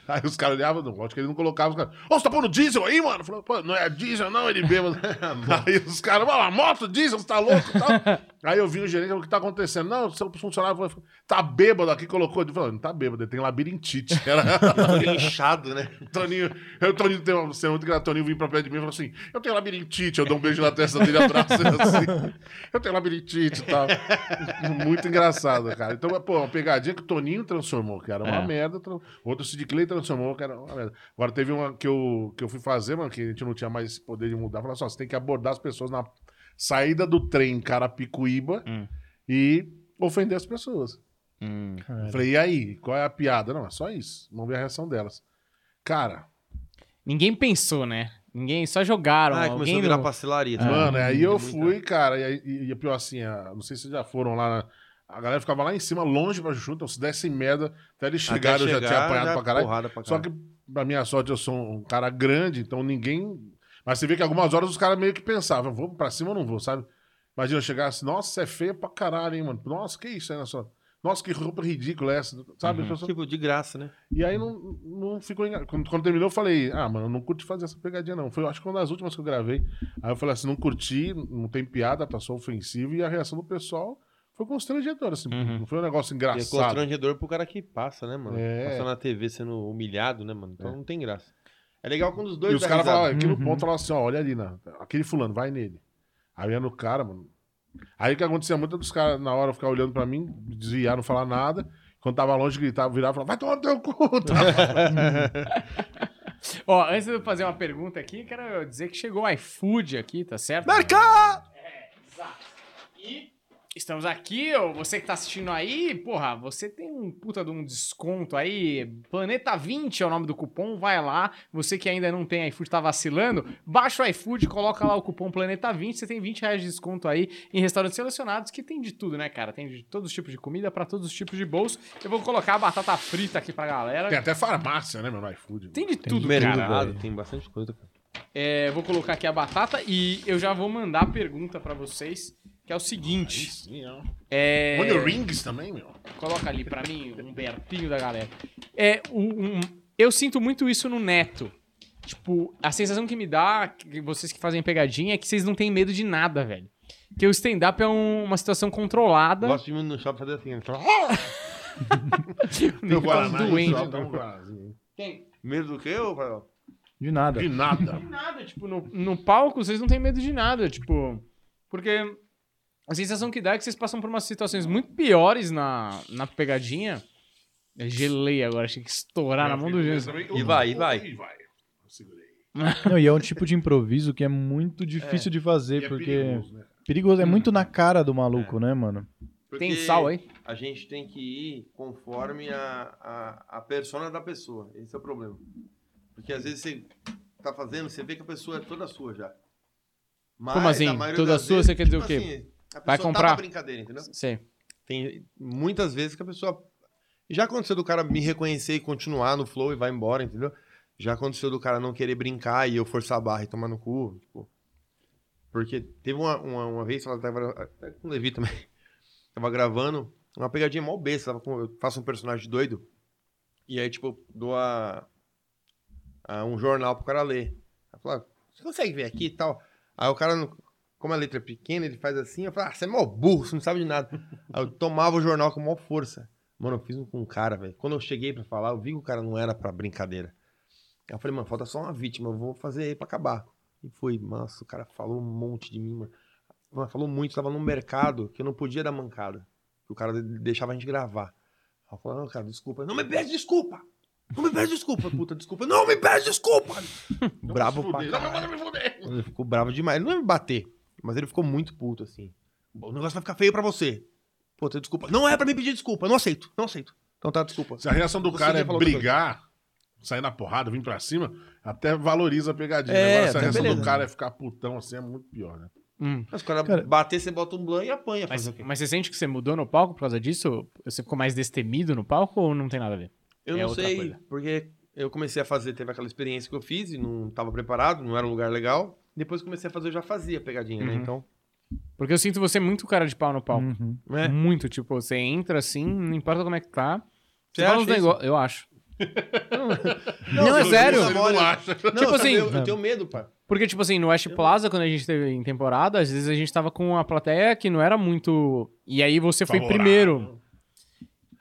Aí os caras olhavam, não, lógico que ele não colocava os caras. Ô, você tá pondo diesel aí, mano? Falou, pô, não é diesel, não, ele bêbado. aí os caras, mano, a moto, diesel, você tá louco e tal. aí eu vi o gerente, falou, o que tá acontecendo? Não, o seu funcionário falou, tá bêbado aqui, colocou. Ele falou, não tá bêbado, ele tem labirintite. Era... Inchado, né? Toninho, eu, Toninho tem uma cena muito engraçada. Toninho vinha pra perto de mim e falou assim: Eu tenho labirintite. Eu dou um beijo na testa dele atrás, assim. Eu tenho labirintite e tal. Muito engraçado, cara. Então, pô, uma pegadinha que o Toninho transformou, que era uma É. merda. tra- Outro Sid Clay transformou, que era uma merda. Agora, teve uma que eu, que eu fui fazer, mano, que a gente não tinha mais esse poder de mudar. Falei assim: ó, você tem que abordar as pessoas na saída do trem Carapicuíba Hum. e ofender as pessoas. Eu Falei, e aí? Qual é a piada? Não, é só isso. Vamos ver a reação delas. Cara, Ninguém pensou, né? Ninguém, só jogaram. Ah, começou alguém a virar no- parcelaria. Mano, aí eu fui, cara, e, aí- e, e pior assim, a- não sei se vocês já foram lá, na- a galera ficava lá em cima, longe pra Juju, então se dessem merda, até eles chegaram, eu já chegar, tinha apanhado já pra caralho. pra Só caralho. que, pra minha sorte, eu sou um cara grande, então ninguém... Mas você vê que algumas horas os caras meio que pensavam, vou pra cima ou não vou, sabe? Imagina eu chegar assim, nossa, você é feia pra caralho, hein, mano? Nossa, que isso aí na sua... Nossa, que roupa ridícula é essa, sabe? Pessoas- Tipo, de graça, né? E aí não, não ficou engan... quando, quando terminou, eu falei, ah, mano, eu não curti fazer essa pegadinha, não. Foi, acho que uma das últimas que eu gravei. Aí eu falei assim, não curti, não tem piada, tá só ofensivo, e a reação do pessoal foi constrangedora, assim. Uhum. Não foi um negócio E é engraçado. constrangedor pro cara que passa, né, mano? É. Passa na TV sendo humilhado, né, mano? Então não tem graça. É legal quando os dois E os caras falavam, aqui Uhum. no ponto, falavam assim, ó, olha ali, na, aquele fulano, vai nele. Aí ia no cara, mano. Aí o que acontecia muito é dos caras, na hora, ficar olhando pra mim, desviar, não falar nada. Quando tava longe, gritava, virava e falava, vai tomar no teu cu. tá? Ó, antes de eu fazer uma pergunta aqui, quero dizer que chegou o iFood aqui, tá certo? Mercado! E estamos aqui, ó, você que tá assistindo aí, porra, você tem um puta de um desconto aí, Planeta 20 é o nome do cupom, vai lá, você que ainda não tem iFood, tá vacilando, baixa o iFood, coloca lá o cupom Planeta 20, você tem 20 reais de desconto aí em restaurantes selecionados, que tem de tudo, né, cara, tem de todos os tipos de comida, pra todos os tipos de bolso, eu vou colocar a batata frita aqui pra galera, Tem até farmácia, né, meu, no iFood. tem de Tem tudo, mercado, cara. tem bastante coisa. cara. É, vou colocar aqui a batata e eu já vou mandar a pergunta pra vocês, que é o seguinte, sim, ó. é... Olha o Rings também, meu. Coloca ali pra mim, um bertinho da galera. É, um, um- eu sinto muito isso no Neto. tipo, a sensação que me dá, que vocês que fazem pegadinha, é que vocês não têm medo de nada, velho. Que o stand-up é um- uma situação controlada. Gosto de ir no shopping fazer assim. Meu Guaraná, doente, né? dá um Guaranazinho. Medo do quê, ô Rafael? De nada. De nada. nada, tipo, no, no palco vocês não têm medo de nada, tipo, porque a sensação que dá é que vocês passam por umas situações muito piores na, na pegadinha. Eu gelei agora, achei que estourar na mão do Jansen. E vai, e vai. E vai. Eu segurei. Não, e é um tipo de improviso que é muito difícil de fazer, E é porque. perigoso, né? perigoso, é muito na cara do maluco, né, mano? Tem Porque sal aí? A gente tem que ir conforme a, a, a persona da pessoa. Esse é o problema. Porque às vezes você tá fazendo, você vê que a pessoa é toda sua já. Mas, Como assim? Toda sua, vezes, você quer dizer o tipo quê? assim, a Vai pessoa comprar? Tá brincadeira, entendeu? Sei. Tem muitas vezes que a pessoa. Já aconteceu do cara me reconhecer e continuar no flow e vai embora, entendeu? Já aconteceu do cara não querer brincar e eu forçar a barra e tomar no cu. Tipo, porque teve uma, uma, uma vez, ela tava até com o Levi também. Tava gravando uma pegadinha mó besta. Com, eu faço um personagem doido. E aí, tipo, dou a, a um jornal pro cara ler. Ela falou, "Ah, você consegue ver aqui e tal? Aí o cara, não- como a letra é pequena, ele faz assim. Eu falo, ah, você é mó burro, você não sabe de nada. Aí eu tomava o jornal com maior força. Mano, eu fiz um com um cara, velho. Quando eu cheguei pra falar, eu vi que o cara não era pra brincadeira. Aí eu falei, mano, falta só uma vítima, eu vou fazer ele pra acabar. E foi, nossa, o cara falou um monte de mim, mano. Mano, falou muito, tava num mercado que eu não podia dar mancada. Que o cara de- deixava a gente gravar. Aí eu falei, não, cara, desculpa. Não me pede desculpa! Não me pede desculpa, puta, desculpa. Não me pede desculpa! bravo pra. Não. Ele ficou bravo demais. Ele não ia me bater, mas ele ficou muito puto, assim. O negócio vai ficar feio pra você. Puta, desculpa. Não é pra me pedir desculpa. Eu não aceito. Não aceito. Então tá, desculpa. Se a reação do Você cara é brigar, sair na porrada, vir pra cima, até valoriza a pegadinha. É, Agora, se a reação beleza. do cara é ficar putão assim, é muito pior, né? Hum. Mas o cara, Cara- bater, você bota um blanc e apanha. Mas, mas você sente que você mudou no palco por causa disso? Você ficou mais destemido no palco ou não tem nada a ver? Eu é não sei, coisa. porque eu comecei a fazer, teve aquela experiência que eu fiz e não tava preparado, não era um lugar legal. Depois que comecei a fazer, eu já fazia pegadinha, né? Uhum. Então, Porque eu sinto você muito cara de pau no palco. Uhum. é. Muito, tipo, você entra assim, não importa como é que tá. Você Você fala uns negócios. Eu acho. Não, Não, é sério. não acha. Não, Tipo assim- Eu, eu tenho medo, pai. Porque, tipo assim, no West Plaza, quando a gente teve em temporada, às vezes a gente tava com uma plateia que não era muito. E aí você foi primeiro.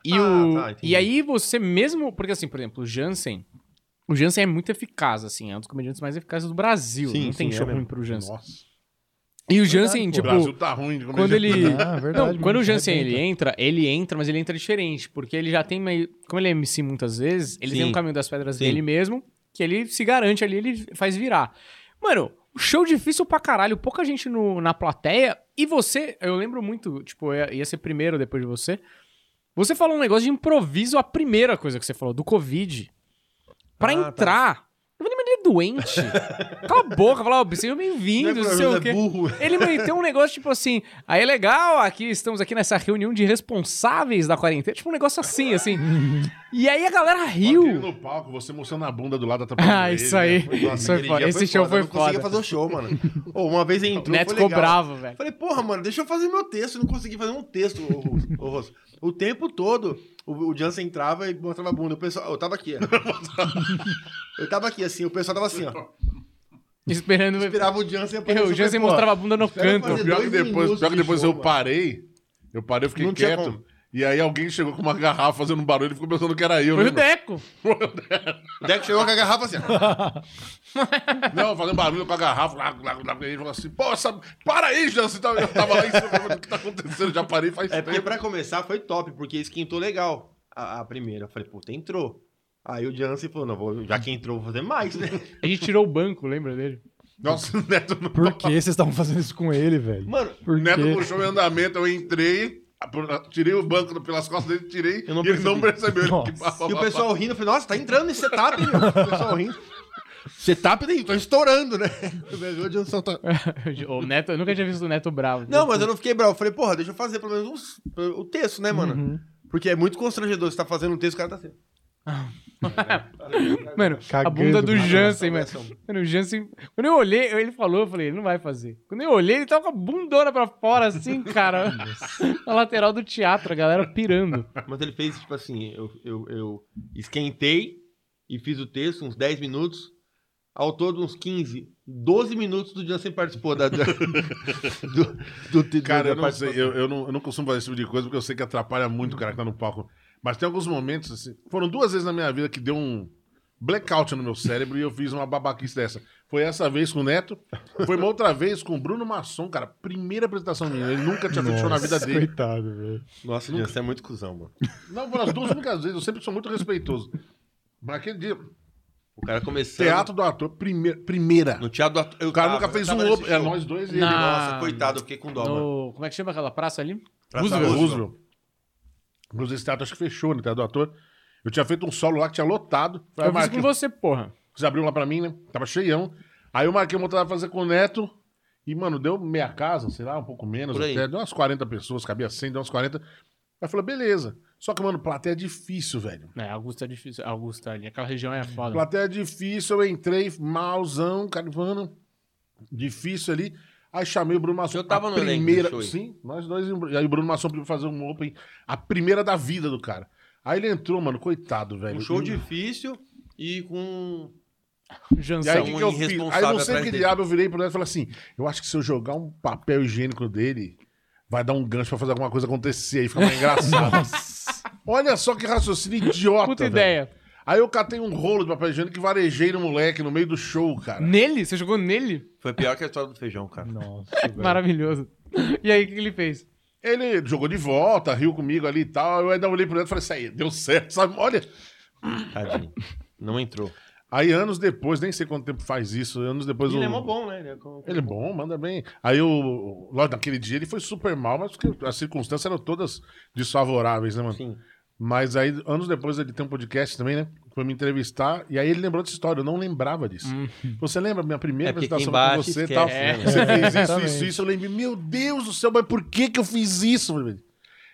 E, Ah, o... tá, e aí você mesmo. Porque, assim, por exemplo, o Jansen. O Jansen é muito eficaz, assim, é um dos comediantes mais eficazes do Brasil. Sim, não tem sim, é show mesmo. ruim pro Jansen. Nossa. E o Jansen, o tipo. Brasil tá ruim de quando ele. Ah, verdade. Não, quando o Jansen ele entra, ele entra, mas ele entra diferente, porque ele já tem meio. Como ele é MC muitas vezes, ele Sim. tem um caminho das pedras Sim. dele mesmo, que ele se garante ali, ele faz virar. Mano, o show difícil pra caralho, pouca gente no, na plateia, e você, eu lembro muito, tipo, ia, ia ser primeiro depois de você. Você falou um negócio de improviso, a primeira coisa que você falou, do Covid. Pra Ah, tá. entrar. Eu falei, mas ele é doente. Cala a boca, falar, ó, sejam bem-vindos, não sei o quê. é burro. Ele meteu um negócio tipo assim, aí é legal, aqui estamos aqui nessa reunião de responsáveis da quarentena, tipo um negócio assim, assim. E aí a galera riu. no palco, você mostrando a bunda do lado atrapalhando Ah, isso aí. né? Foi- Isso foi foda. Esse show foda, foi eu não conseguia fazer o show, mano. Ô, uma vez entrou, Neto foi ficou bravo, velho. Falei, porra, mano, deixa eu fazer meu texto. Eu não consegui fazer um texto, ô, ô, Russo. O tempo todo, o, o Jansen entrava e mostrava a bunda. O pessoal, eu tava aqui, ó. eu tava aqui, assim, o pessoal tava assim, ó. Esperando. Esperava o Jansen aparecer. Eu, o Jansen mostrava a bunda no canto. Pior que depois, pior que de depois show, eu mano. parei. Eu parei, eu fiquei Não tinha quieto. E aí alguém chegou com uma garrafa fazendo um barulho e ficou pensando que era eu. Foi né, o Deco. O Deco chegou com a garrafa assim, ó. Não, fazendo barulho com a garrafa. Lá, lá, lá, e ele falou assim: Pô, essa... para aí, Jansen. Eu tava lá em cima, o que tá acontecendo? Já parei faz É porque tempo. pra começar foi top, porque esquentou legal a, a primeira. Eu falei, puta, entrou. Aí o Jansen falou, não, vou, já que entrou, vou fazer mais, né? A gente tirou o banco, lembra dele? Nossa, o Neto, não... Por que vocês estavam fazendo isso com ele, velho? Mano, o Neto puxou em andamento, eu entrei, tirei o banco pelas costas dele, tirei, Eu não e ele não percebeu. Ele que pá, pá, E o pá, pessoal rindo, eu falei, nossa, tá entrando nesse setup, meu. O pessoal rindo. Setup daí, tô estourando, né? Tá- o Neto, eu nunca tinha visto o Neto bravo. Não, mas eu não fiquei bravo. Eu falei, porra, deixa eu fazer pelo menos o texto, né, mano? Uhum. Porque é muito constrangedor. Você tá fazendo um texto, o cara tá assim. Mano, a Cagando, bunda do mano. Jansen, mano. Mano, o Jansen. Quando eu olhei, ele falou, eu falei, ele não vai fazer. Quando eu olhei, ele tava com a bundona pra fora, assim, cara. Na lateral do teatro, a galera pirando. Mas ele fez, tipo assim, eu, eu, eu esquentei e fiz o texto, uns 10 minutos. Ao todo, uns 15, 12 minutos do Jansen participou da, da- do, do, do- Cara, eu não sei, participação. eu, eu, não, eu não costumo fazer esse tipo de coisa porque eu sei que atrapalha muito o cara que tá no palco. Mas tem alguns momentos, assim, foram duas vezes na minha vida que deu um blackout no meu cérebro e eu fiz uma babaquice dessa. Foi essa vez com o Neto, foi uma outra vez com o Bruno Masson, cara, primeira apresentação minha, ele nunca tinha feito show na vida dele. Coitado, velho. Nossa, o Jansen é muito cuzão, mano. Não, foram as duas únicas vezes, eu sempre sou muito respeitoso. Mas aquele dia, O cara começando... teatro do ator, primeira. primeira. No teatro do ator. eu O cara tava- nunca fez um open, é nós dois e ele. Na- Nossa, coitado, eu fiquei com dó, mano. No, como é que chama aquela praça ali? Praça Roosevelt. Roosevelt. Inclusive, esse teatro acho que fechou, né? Teatro do ator. Eu tinha feito um solo lá que tinha lotado. Falei, Eu fiz com você, porra. Vocês abriram lá pra mim, né? Tava cheião. Aí eu marquei uma outra fazer com o Neto. E, mano, deu meia casa, sei lá, um pouco menos até. Deu umas 40 pessoas, cabia 100, deu umas 40. Aí eu falei, beleza. Só que, mano, plateia é difícil, velho. É, Augusta é difícil. Augusta ali, aquela região é foda. Plateia é difícil, eu entrei malzão, carivano. Difícil ali. Aí chamei o Bruno Masson. Eu tava a no elenco primeira. aí. Sim, nós dois. E aí o Bruno Masson pra fazer um open. A primeira da vida do cara. Aí ele entrou, mano, coitado, velho. Um show E- difícil e com... E Janção. aí, o que, que eu fiz? Aí, não sei que dele. diabo, eu virei pro Neto e falei assim: eu acho que se eu jogar um papel higiênico dele, vai dar um gancho pra fazer alguma coisa acontecer. Aí fica mais engraçado. Olha só que raciocínio idiota. Puta velho. ideia. Aí eu catei um rolo de papel higiênico e varejei no moleque no meio do show, cara. Nele? Você jogou nele? Foi pior que a história do feijão, cara. Nossa, velho. Maravilhoso. E aí, o que que ele fez? Ele jogou de volta, riu comigo ali e tal. Eu ainda olhei pro Neto e falei: Isso aí, deu certo, sabe? Olha. Tadinho. Não entrou. Aí anos depois, nem sei quanto tempo faz isso, anos depois. ele o- é mó bom, né? Ele é, com- Ele é bom, manda bem. Aí o. Lógico, naquele dia ele foi super mal, mas porque as circunstâncias eram todas desfavoráveis, né, mano? Sim. Mas aí, anos depois, ele tem um podcast também, né? Foi me entrevistar, e aí ele lembrou dessa história, eu não lembrava disso. Você lembra minha primeira É apresentação com você e tal? né, Você fez isso, isso, isso. Eu lembrei, meu Deus do céu, mas por que que eu fiz isso? Ele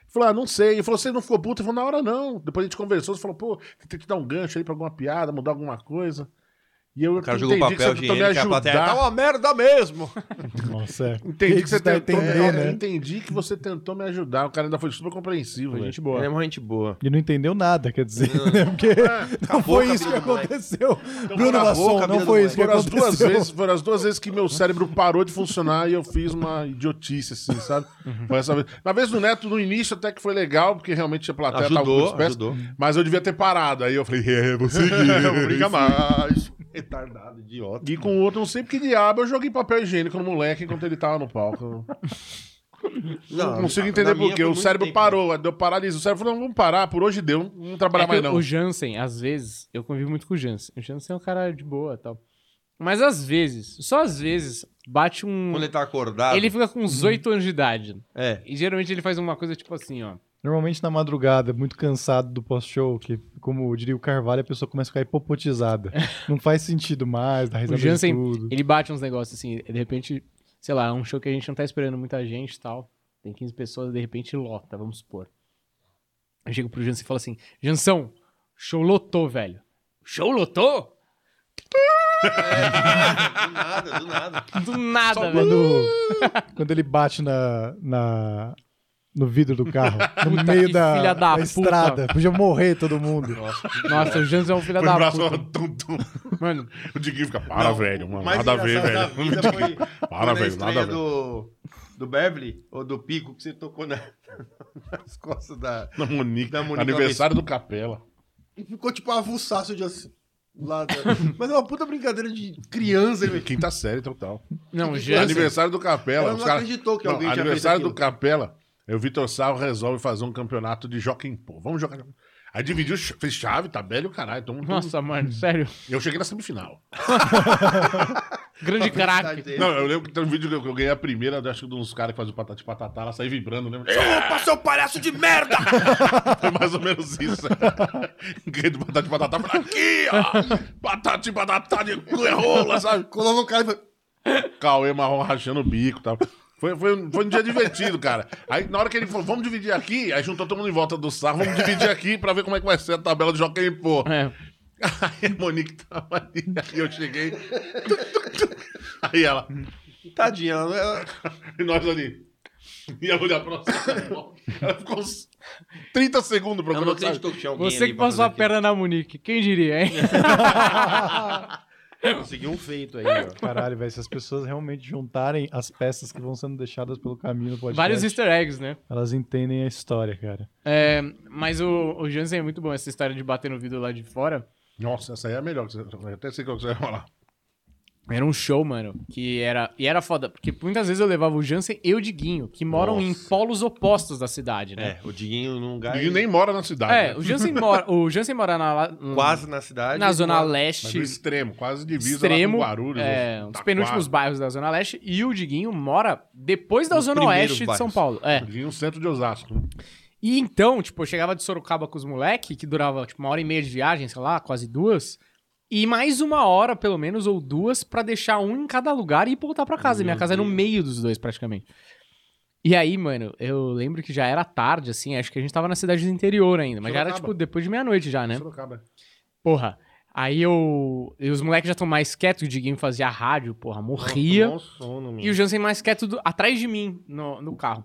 falou, ah, não sei. Ele falou, você não ficou puto? Ele falou, na hora não. Depois a gente conversou, você falou, pô, tem que dar um gancho aí pra alguma piada, mudar alguma coisa. E eu O cara jogou entendi papel que você tentou me higiênico e a plateia ajudar. tá uma merda mesmo. Nossa, é. Entendi que você tá tentou, entendendo, é, né? entendi que você tentou me ajudar. O cara ainda foi super compreensivo, gente boa. Ele é uma gente boa. Ele não entendeu nada, quer dizer, né? Porque não acabou foi isso que aconteceu. Bruno Masson, não foi isso que Foram as, duas aconteceu. vezes, foram as duas vezes que meu cérebro parou de funcionar e eu fiz uma idiotice, assim, sabe? Foi essa vez. Na vez do Neto, no início, até que foi legal, porque realmente a plateia tava Ajudou, muito dispersa, ajudou. Mas eu devia ter parado. Aí eu falei, é, vou seguir. Não brinca mais. Retardado, idiota. E com o outro, não sei porque diabo, eu joguei papel higiênico no moleque enquanto ele tava no palco. Não, consigo entender por quê. O cérebro tempo. parou, deu paralisia. O cérebro falou, não, vamos parar, por hoje deu, não vamos trabalhar É mais não. O Jansen, às vezes, eu convivo muito com o Jansen. O Jansen é um cara de boa e tal. Mas às vezes, só às vezes, bate um. Quando ele tá acordado. Ele fica com uns 8 anos de idade. É. E geralmente ele faz uma coisa tipo assim, ó. Normalmente na madrugada, muito cansado do pós-show, que, como diria o Carvalho, a pessoa começa a ficar hipopotizada. Não faz sentido mais, dá O risada Jansen, de tudo. ele bate uns negócios assim, de repente, sei lá, é um show que a gente não tá esperando muita gente e tal. Tem 15 pessoas, de repente lota, vamos supor. Eu chego pro Jansen e falo assim: Jansão, show lotou, velho. Show lotou? do nada, do nada. Do nada, velho. Quando, quando ele bate na, na- no vidro do carro, no Puta meio da, filha da da estrada, podia morrer todo mundo. Nossa, o Jansen é um filho da braço, puta. tum, tum. Mano, O Diguinho fica, para, velho, mano, nada a ver, velho. foi Para, na velho, nada a ver. Do, do Beverly, ou do Pico, que você tocou na- nas costas da... Da Monique, Da Monique aniversário do Capela. E ficou tipo avulsaço de assim. Lá da- Mas é uma puta brincadeira de criança, ele Quinta série total. não, o Jansen. aniversário do Capela. Ela não cara- acreditou que Não, alguém tinha Aniversário do Capela. Aí o Vitor Sarro resolve fazer um campeonato de Jockey Pô. Vamos jogar. Aí dividiu, fez chave, tabela e o caralho. Então, então- Nossa, mano, sério. eu cheguei na semifinal. Grande craque. Não, eu lembro que tem um vídeo que eu, que eu ganhei a primeira, acho que de uns caras que fazem o patati patatá, ela sai vibrando, né? Opa, seu palhaço de merda! Foi mais ou menos isso. Ganhei do patati patatá, falei, aqui, ó! Patati patatá de rola, sabe? Colou no cara e falou... Cauê marrom rachando o bico e tal. Foi, foi, um- foi um dia divertido, cara. Aí, na hora que ele falou, vamos dividir aqui, aí juntou todo mundo em volta do sarro, vamos dividir aqui pra ver como é que vai ser a tabela de Jockey Pô. É. Aí a Monique tava ali, aí eu cheguei. Aí ela, Tadinha, ela... e nós ali. E ela olhar pra nossa. Ela ficou uns 30 segundos não procurando. que tinha alguém Você que passou a perna na Monique, quem diria, hein? Consegui um feito aí, ó. Caralho, velho, se as pessoas realmente juntarem as peças que vão sendo deixadas pelo caminho no podcast, Vários easter eggs, né? elas entendem a história, cara. É, mas o, o Jansen é muito bom, essa história de bater no vidro lá de fora. Nossa, essa aí é a melhor. Até sei qual que você vai falar. Era um show, mano, que era... E era foda, porque muitas vezes eu levava o Jansen e o Diguinho, que moram em Nossa. polos opostos da cidade, né? É, o Diguinho num lugar. Ninguém nem mora na cidade. É, né? o Jansen mora, o Jansen mora na, Quase na cidade. na Zona Mora- Mas Leste, no extremo, quase divisa extremo, lá com Guarulhos. é, um dos penúltimos bairros da Zona Leste, e o Diguinho mora depois da Nos Zona Oeste de São bairros. Paulo. É. Ali no centro de Osasco. né? E então, tipo, eu chegava de Sorocaba com os moleque, que durava, tipo, uma hora e meia de viagem, sei lá, quase duas. E mais uma hora, pelo menos, ou duas, pra deixar um em cada lugar e voltar pra casa. E Minha casa é no meio dos dois, praticamente. E aí, mano, eu lembro que já era tarde, assim, acho que a gente tava na cidade do interior ainda, mas já era, Sorocaba. tipo, depois de meia-noite já, né? Sorocaba. Porra. Aí eu. E os moleques já estão mais quietos, o Diguinho fazia rádio, porra, morria. Nossa, sono, meu. E o Jansen mais quieto do- atrás de mim no, no carro.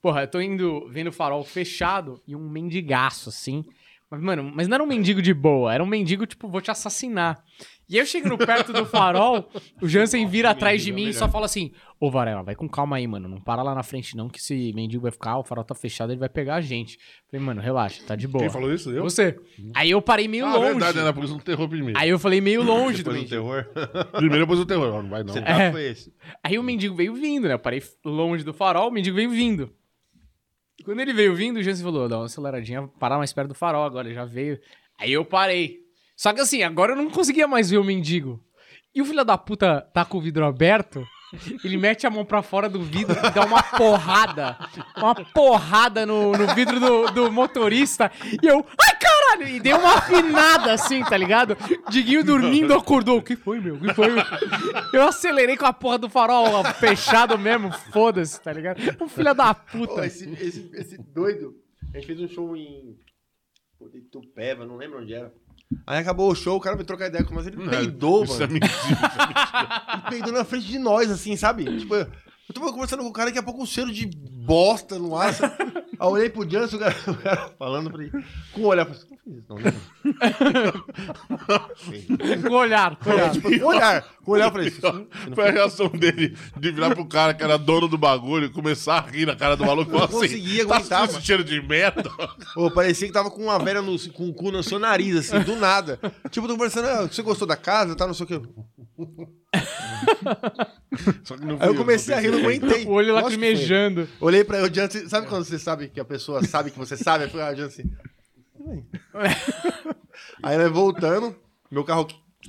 Porra, eu tô indo, vendo o farol fechado e um mendigaço, assim. Mas, mano, mas não era um mendigo de boa, era um mendigo, tipo, vou te assassinar. E eu chego no perto do farol, o Jansen vira atrás de mim e só fala assim: Ô Varela, vai com calma aí, mano. Não para lá na frente, não, que esse mendigo vai ficar, o farol tá fechado, ele vai pegar a gente. Falei, mano, relaxa, tá de boa. Quem falou isso? Eu? Você. Aí eu parei meio ah, longe. verdade, né? Por isso não terror primeiro. Aí eu falei meio longe do Depois do terror. Primeiro depois o terror. Não vai não. Você É. tá foi esse. Aí o mendigo veio vindo, né? Eu parei longe do farol, o mendigo veio vindo. Quando ele veio vindo, o Jansen falou: dá uma aceleradinha, parar mais perto do farol agora, ele já veio. Aí eu parei. Só que assim, agora eu não conseguia mais ver o mendigo. E o filho da puta tá com o vidro aberto, ele mete a mão pra fora do vidro e dá uma porrada. Uma porrada no, no vidro do, do motorista. E eu, ai caralho! E dei uma afinada assim, tá ligado? Diguinho dormindo acordou. O que foi, meu? O que foi? meu? Eu acelerei com a porra do farol fechado mesmo, foda-se, tá ligado? Um filho da puta. esse, esse, esse doido. A gente fez um show em. Pô, de Itupeva, não lembro onde era. Aí acabou o show, o cara veio trocar ideia com nós. Ele peidou, Isso é mano. mentira. Ele peidou na frente de nós, assim, sabe? Tipo, eu tava conversando com o cara, daqui a pouco um cheiro de bosta no ar. Aí eu olhei pro Jansen, o cara, o cara falando pra ele. Com o olhar, eu falei, não fiz isso, não, né? Com o olhar, com o olhar. Tipo, com o olhar. Com o olhar, eu falei, isso Foi a reação dele de virar pro cara que era dono do bagulho e começar a rir na cara do maluco. Falar assim, conseguia tá aguentar, com esse cheiro de merda. Pô, parecia que tava com uma velha no, com o cu no seu nariz, assim, do nada. Tipo, tô conversando, ah, você gostou da casa, tá, não sei o quê. Só que não Aí eu comecei a rir, não aguentei. O olho lacrimejando. Olhei pra ele, o Jansen, sabe quando você sabe que a pessoa sabe que você sabe? Aí foi, ah, Jansen. Aí nós voltando, meu carro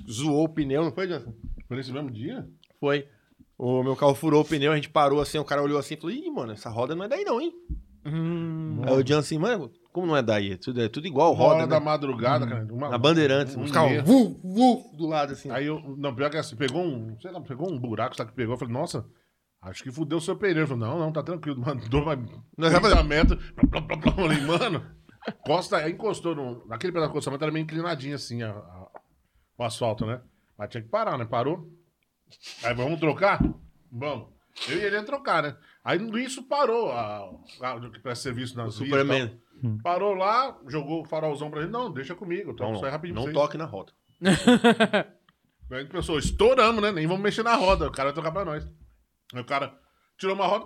zoou o pneu, não foi, Jansen? Foi nesse mesmo dia? Foi. O meu carro furou o pneu, a gente parou assim, o cara olhou assim e falou, ih, mano, essa roda não é daí não, hein? Hum, Aí o Jansen, mano, como não é daí? É tudo, é tudo igual Uma hora roda, da né? madrugada, cara. Uma, Na Bandeirantes, um os carros, vuf, vuf, do lado assim. Aí eu, não, pior que assim, pegou um, sei lá, pegou um buraco, sabe que pegou? Eu falei, nossa, acho que fudeu o seu pneu. Ele falou, não, não, tá tranquilo, mandou mais Nós 30 metros. Blá, blá, blá, falei, mano, costa, aí encostou no, naquele pedaço de acostamento, era meio inclinadinho assim, a- a- o asfalto, né? Mas tinha que parar, né? Parou. Aí, vamos trocar? Vamos. Eu e ele ia trocar, né? Aí nisso parou a, a, o que presta serviço nas vias tal. Parou lá, jogou o farolzão pra ele. Não, deixa comigo, troco Não, isso aí rapidinho pra não vocês. toque na roda. Aí a gente pensou, estouramos, né? Nem vamos mexer na roda. O cara vai trocar pra nós. Aí o cara tirou uma roda.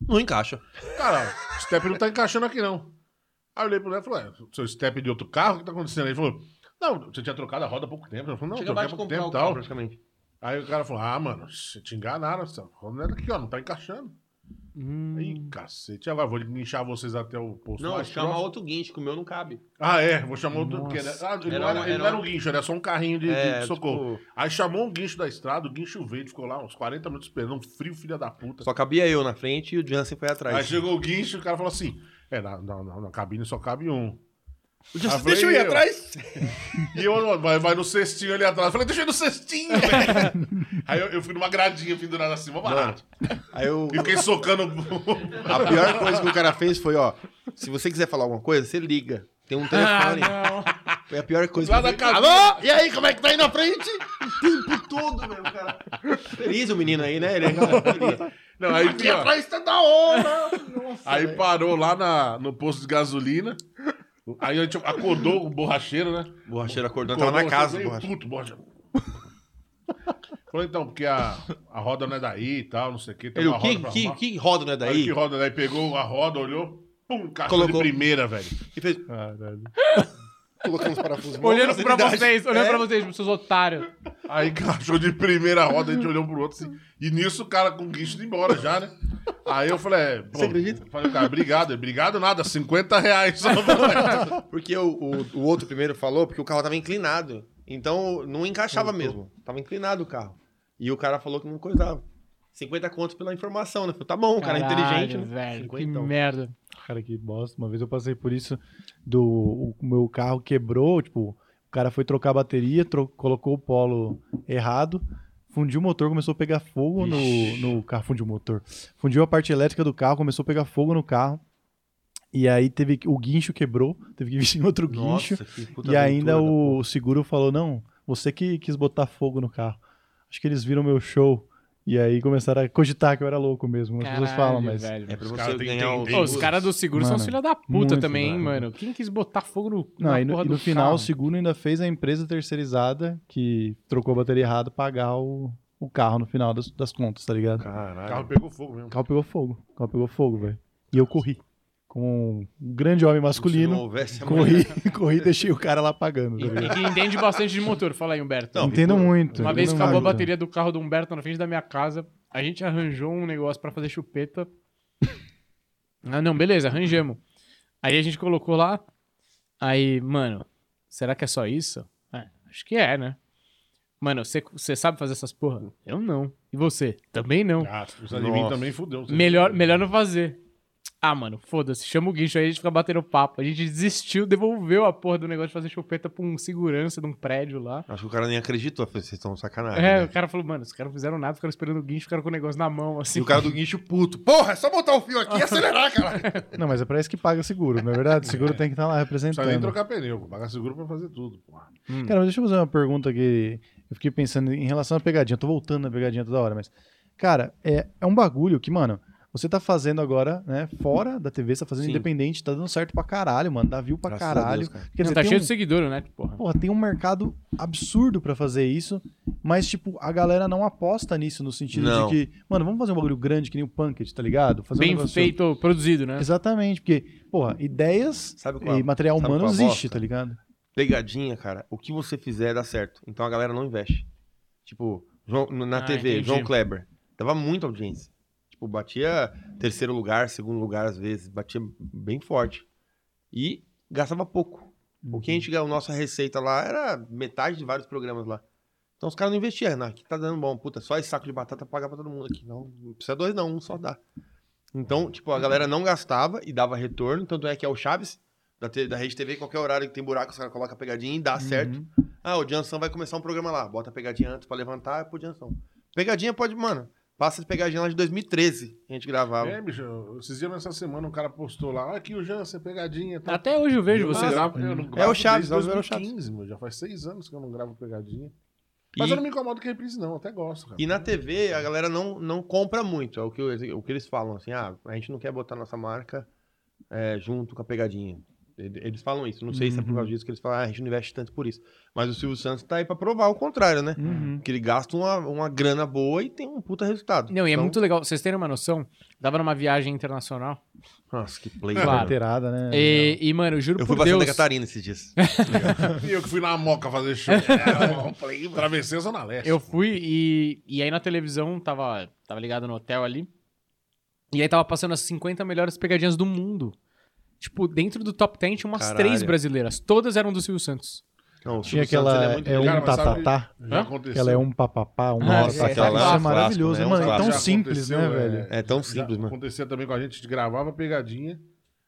Não encaixa. Cara, o step não tá encaixando aqui, não. Aí eu olhei pro Neto e falei, "Ué, seu step de outro carro, o que tá acontecendo? Aí ele falou, não, você tinha trocado a roda há pouco tempo. Eu falei, não, Chega troquei há pouco tempo e carro, tal. praticamente. Aí o cara falou, ah, mano, você te enganaram, essa roda não é daqui, ó, não tá encaixando. Hum. Ih, cacete, agora vou guinchar vocês até o posto Não, mais chama próximo. outro guincho, que o meu não cabe. Ah, é, vou chamar outro. Porque, né? Nossa. ah, ele Era não era, ele era não era um- guincho, era só um carrinho de, de É, socorro. tipo- Aí chamou um guincho da estrada, o guincho veio, ficou lá uns 40 minutos esperando, um frio, filha da puta. Só cabia eu na frente e o Jansen foi atrás. Aí chegou o guincho e o cara falou assim: É, na, na, na- na cabine só cabe um. O Ah, Jansen, falei, deixa eu ir eu. atrás. E eu, vai, vai no cestinho ali atrás. Eu falei, deixa eu ir no cestinho, velho. Aí eu, eu fui numa gradinha pendurada assim, mó barato. Aí eu... E fiquei socando. A pior coisa que o cara fez foi, ó, se você quiser falar alguma coisa, você liga. Tem um Ah, telefone. não. Foi a pior coisa Lá que eu cabine. Alô? E aí, como é que tá aí na frente? O tempo todo, meu, cara. Feliz o menino aí, né? Ele é feliz. Não, aí, Aqui ó, atrás tá da hora. aí parou lá na, no posto de gasolina. Aí a gente acordou o borracheiro, né? O borracheiro acordou, acordou tava na casa borracheiro. Puto, borracheiro. Falou então, porque a, a roda não é daí e tal, não sei o quê. Ele, uma quem, roda quem, quem roda não é daí? Aí, que roda daí? Pegou a roda, olhou, pum, caixa Colocou. de primeira, velho. E fez... Caralho colocou uns parafusos. Olhando pra vocês, olhando É. pra vocês, seus otários. Aí cachorro de primeira roda, a gente olhou um pro outro assim. E nisso o cara com guincho de ir embora já, né? Aí eu falei, é, Você acredita? Falei, cara, obrigado. Obrigado nada, 50 reais só. Porque o, o, o outro primeiro falou porque o carro tava inclinado. Então não encaixava mesmo. Tava inclinado o carro. E o cara falou que não coisava. 50 contos pela informação, né? Falei, tá bom, o cara é inteligente, né? velho. Que Cinquentão. merda. Cara, que bosta. Uma vez eu passei por isso do o meu carro quebrou, tipo, o cara foi trocar a bateria, tro- colocou o polo errado, fundiu o motor, começou a pegar fogo no, no carro, fundiu o motor. Fundiu a parte elétrica do carro, começou a pegar fogo no carro. E aí teve o guincho quebrou, teve que vir outro guincho. Nossa, puta E ainda da o seguro falou: "Não, você que quis botar fogo no carro". Acho que eles viram meu show e aí começaram a cogitar que eu era louco mesmo. As pessoas falam, mas velho. É pra você ganhar o... os caras do seguro são Mano, os filha da puta também, hein, velho. mano. Quem quis botar fogo no, Não, na e no, porra e do no final carro? o seguro ainda fez a empresa terceirizada que trocou a bateria errada pagar o, o carro no final das, das contas, tá ligado? O carro Caralho. pegou fogo O mesmo. carro pegou fogo. O carro pegou fogo, velho. E eu corri. Com um grande homem Se não masculino. Corri, corri e deixei o cara lá pagando. Tá E, e que entende bastante de motor. Fala aí, Humberto. Não, Entendo muito. Uma vez acabou a bateria do carro do Humberto na frente da minha casa. A gente arranjou um negócio pra fazer chupeta. Ah, não, beleza, arranjamos. Aí a gente colocou lá. Aí, mano, será que é só isso? É, acho que é, né? Mano, você você sabe fazer essas porra? Eu não. E você? Também não. Ah, se precisar de mim Nossa. também fudeu. Melhor, melhor não fazer. Ah, mano, foda-se, chama o guincho aí, a gente fica batendo papo. A gente desistiu, devolveu a porra do negócio de fazer chupeta pra um segurança de um prédio lá. Acho que o cara nem acreditou. Falei, vocês estão de sacanagem. É, né? o cara falou, mano, os caras não fizeram nada, ficaram esperando o guincho, ficaram com o negócio na mão, assim. E o cara do guincho puto. Porra, é só botar o fio aqui e acelerar, cara. Não, mas é pra isso que paga seguro, não é verdade? O seguro tem que estar lá Não precisa nem representando. trocar pneu, pagar seguro pra fazer tudo. porra. Cara, mas deixa eu fazer uma pergunta que eu fiquei pensando em relação à pegadinha. Eu tô voltando na pegadinha toda hora, mas. Cara, é, é um bagulho que, mano, você tá fazendo agora, né? Fora da TV, você tá fazendo Sim. independente, tá dando certo pra caralho, mano. Dá view pra Graças a caralho. Deus, cara. Quer Não, dizer, tá cheio um, de seguidor, né? Porra. porra, tem um mercado absurdo pra fazer isso, mas, tipo, a galera não aposta nisso no sentido Não. de que, mano, vamos fazer um bagulho grande que nem o Punked, tá ligado? Fazer um Bem negócio- feito, produzido, né? Exatamente, porque, porra, ideias Sabe qual- e material sabe humano a existe, tá ligado? Pegadinha, cara. O que você fizer dá certo. Então a galera não investe. Tipo, João- na Ah, TV, entendi. João Kleber. Dava muita audiência. Tipo, batia terceiro lugar, segundo lugar às vezes. Batia bem forte. E gastava pouco. O que a gente ganhou, nossa receita lá era metade de vários programas lá. Então os caras não investiam. Não, aqui tá dando bom. Puta, só esse saco de batata paga pra todo mundo aqui. Não, não precisa dois não, um só dá. Então, tipo, a galera não gastava e dava retorno. Tanto é que é o Chaves da, te- da Rede TV, qualquer horário que tem buraco, os caras colocam a pegadinha e dá certo. Ah, o Jansson vai começar um programa lá. Bota a pegadinha antes pra levantar, é pro Jansson. Pegadinha pode, mano. Passa de pegadinha lá de 2013. A gente gravava. É, bicho, esses dias nessa semana um cara postou lá, ah, aqui o Jansen, pegadinha. Tá. Até hoje eu vejo vocês. gravo- eu É gravo o Chaves, desde nós vemos o Chaves. 2015, meu, já faz seis anos que eu não gravo pegadinha. Mas E- eu não me incomodo com reprise, não, até gosto, cara. E na TV a galera não, não compra muito. É o que, o que eles falam, assim, ah, a gente não quer botar nossa marca é, junto com a pegadinha. Ele- Eles falam isso. Não sei se é por causa disso que eles falam, ah, a gente não investe tanto por isso. Mas o Silvio Santos tá aí pra provar o contrário, né? Uhum. Que ele gasta uma, uma grana boa e tem um puta resultado. Não, e é Então- muito legal. Vocês terem uma noção, tava numa viagem internacional. Nossa, que play. Claro. Carteirada, né? E, e, mano, eu juro Eu fui por pra Santa Deus. Catarina esses dias. E eu que fui na Moca fazer show. é, eu falei, Travessei a Zona Leste. Eu fui e, e aí na televisão, tava, tava ligado no hotel ali. E aí tava passando as 50 melhores pegadinhas do mundo. Tipo, dentro do top 10 tinha umas Caralho. três brasileiras. Todas eram do Silvio Santos. Não, o Tinha aquela. é É um Cara, tatatá. Hã? aconteceu. Aquela é um papapá, um Ah, sim, tá, aquela Isso lá, é maravilhoso, né? mano. É tão simples, né, velho? É tão simples, mano. Acontecia também com a gente, a gente gravava pegadinha,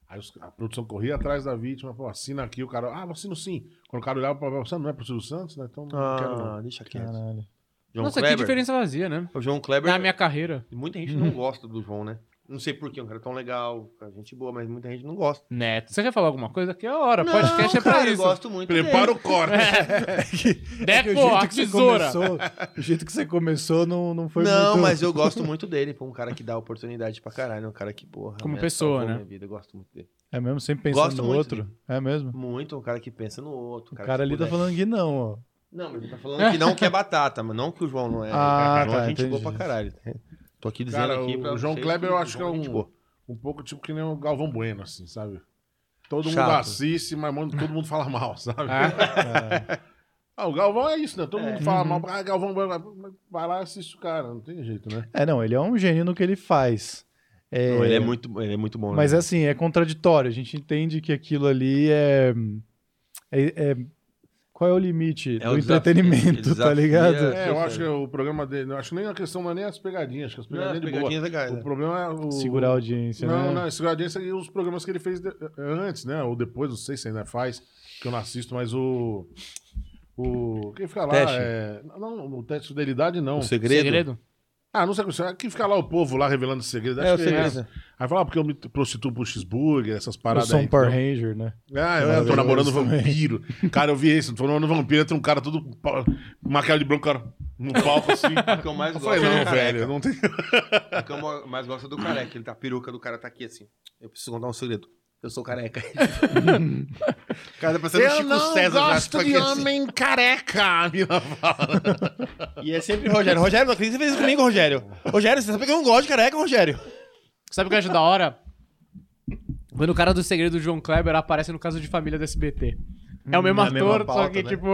aí a produção corria atrás da vítima, pô, assina aqui, o cara, ah, assino sim. Quando o cara olhava pra você não é pro Silvio Santos, né? Então não quero não. Ah, deixa quieto. Caralho. João Nossa, Kleber. que diferença fazia, né? O João Kleber. Na minha carreira. Muita gente não gosta do João, né? Não sei porquê, um cara tão legal, cara, gente boa, mas muita gente não gosta. Neto. Você quer falar alguma coisa? Que é a hora. Podcast é pra cara, eu isso. gosto muito Prepara dele. o corte. Deco, o a jeito que você tesoura. começou, o jeito que você começou não, não foi não, muito... mas eu gosto muito dele. Foi um cara que dá oportunidade pra caralho. Um cara que, porra. Como né, pessoa, né? minha vida, eu gosto muito dele. É mesmo, sempre pensando Gosto no muito outro. É mesmo. Muito, um cara que pensa no outro. O um cara que ali tá puder- falando que não, ó. Não, mas ele tá falando que não que é batata, mas não que o João não é. Ah, o João tá, é gente boa entendi. pra caralho. Tô aqui dizendo Cara, aqui o, pra o João vocês Kleber que eu o acho que é João gente um, boa. um pouco tipo que nem o Galvão Bueno, assim, sabe? Todo mundo Chato. assiste, mas mano, todo mundo fala mal, sabe? É? Ah, o Galvão é isso, né? Todo mundo fala Uhum. mal. Ah, Galvão Bueno, vai lá e assiste o cara, não tem jeito, né? É, não, ele é um gênio no que ele faz. É, Não, ele é muito, ele é muito bom. Mas né? assim, é contraditório. A gente entende que aquilo ali é. é- é- Qual é o limite É do o desafio, entretenimento, tá desafia- ligado? É, eu Sim, acho que sim. o programa dele. Eu acho que nem a questão não é nem as pegadinhas, acho que as Não, as pegadinhas de boa. pegadinhas legais. O né? problema é o. Segurar a audiência, Não, né? não, segurar a audiência e os programas que ele fez de- antes, né? Ou depois, não sei se ainda faz, que eu não assisto, mas o. O. Quem fica lá Teste. é. Não, o teste de fidelidade não. O segredo. Segredo? Ah, não sei o que. Quem fica lá o povo lá revelando segredo. É, acho o que segredo. Aí fala, ah, porque eu me prostituo pro cheeseburger, essas Eu paradas sou aí. um Power entendeu? Ranger, né? Ah, eu, tô namorando vampiro. Cara, eu vi isso. Tô namorando vampiro, entra um cara todo maquiado de branco, cara, no palco assim. O que eu mais Eu gosto falei, é não, do velho, não tem. O que eu mais gosto é do careca. Ele tá, a peruca do cara tá aqui assim. Eu preciso contar um segredo. Eu sou careca. o cara tá parecendo o Chico César já. tipo aqui, assim. careca, a mina fala. E é sempre Rogério. Rogério, não acredita que você fez isso comigo, Rogério. Rogério, você sabe que eu não gosto de careca, Rogério. Sabe o que eu acho da hora? Quando o cara do segredo do João Kleber aparece no caso de família do SBT. É o mesmo é ator, só pauta, que, né? tipo.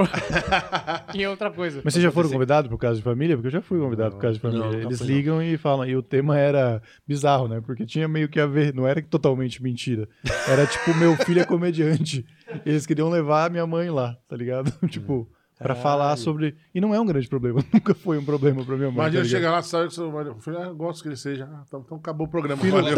em outra coisa. Mas vocês já foram convidados pro caso de família? Porque eu já fui convidado pro caso de família. nunca Eles não. ligam e falam. E o tema era bizarro, né? Porque tinha meio que a ver. Não era totalmente mentira. Era tipo, meu filho é comediante. Eles queriam levar a minha mãe lá, tá ligado? tipo, pra falar sobre. E não é um grande problema. Nunca foi um problema pra minha mãe. Imagina tá chegar lá, sabe que seu marido. Eu falei, ah, eu gosto que ele seja. Ah, então, então acabou o programa. Filho, Valeu.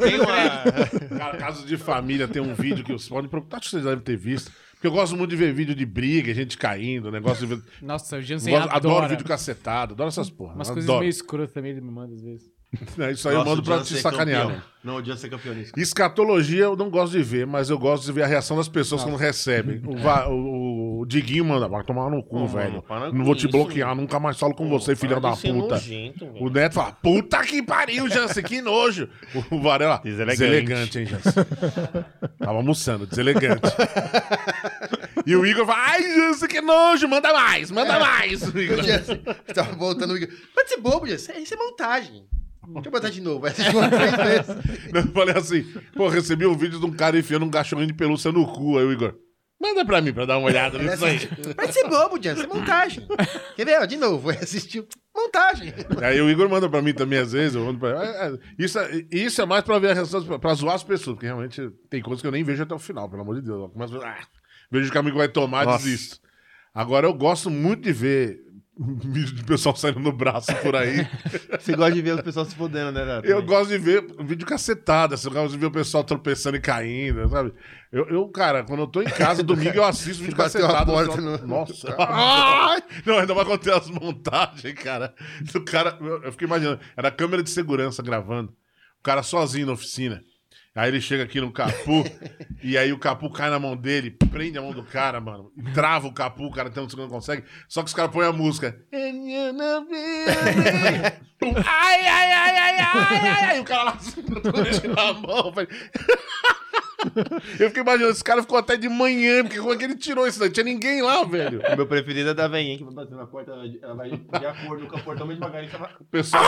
tenho uma... Cara, caso de família, tem um vídeo que vocês podem procurar, acho que vocês devem ter visto. Porque eu gosto muito de ver vídeo de briga, gente caindo, negócio de ver. Nossa, o Jansen adoro adora. vídeo cacetado, adoro essas porra. Umas adoro. coisas meio escrotas também ele me manda às vezes. É, Isso aí eu Nossa, mando o pra Jansen te é sacanear. campeão. né? Não, o Jansen é campeão nisso. Escatologia eu não gosto de ver, mas eu gosto de ver a reação das pessoas quando recebem. O, va- o- o Diguinho manda, vai tomar no cu, Oh, velho. mano, Não vou te isso, bloquear, nunca mais falo com você, filha da puta. O Neto fala, puta que pariu, Jansen, que nojo. O Varela, Deselegante. deselegante, hein, Jansen. Tava almoçando, deselegante. e o Igor fala, ai, Jansen, que nojo, manda mais, manda mais. O Igor. Tava voltando. Pode ser bobo, Jansen. Isso é montagem. Deixa eu botar de novo. Eu falei assim, pô, recebi um vídeo de um cara enfiando um cachorrinho de pelúcia no cu. Aí o Igor, manda pra mim pra dar uma olhada nisso aí. Pode ser bobo, Jansen. Isso é montagem. Quer ver? Ó, de novo. Vai assistir montagem. Aí o Igor manda pra mim também, às vezes. Eu mando pra... é, é, isso, é, isso é mais pra ver a reação, pra zoar as pessoas, porque realmente tem coisas que eu nem vejo até o final, pelo amor de Deus. Eu começo, ah, vejo que o amigo vai tomar, Nossa. desisto. Agora eu gosto muito de ver vídeo de pessoal saindo no braço por aí. Você gosta de ver os pessoal se fodendo, né, Nath? Eu gosto de ver vídeo cacetado, assim, eu gosto de ver o pessoal tropeçando e caindo, sabe? Eu, eu, cara, quando eu tô em casa, domingo, eu assisto vídeo cacetado. porta no- Nossa! Ai! Não, ainda vai acontecer as montagens, cara. Do cara. Eu eu fiquei imaginando, era a câmera de segurança gravando. O cara sozinho na oficina. Aí ele chega aqui no capu, e aí o capu cai na mão dele, prende a mão do cara, mano, trava o capu, o cara tem um segundo não consegue, só que os caras põem a música. Pum, ai, ai, ai, ai, ai, ai, ai, e o cara lá a mão. Eu fiquei imaginando, esse cara ficou até de manhã, porque como é que ele tirou isso daí? Não tinha ninguém lá, velho. O meu preferido é da veinha que vai bater na porta, ela vai de acordo com o portão meio devagarinho. Tá, O pessoal.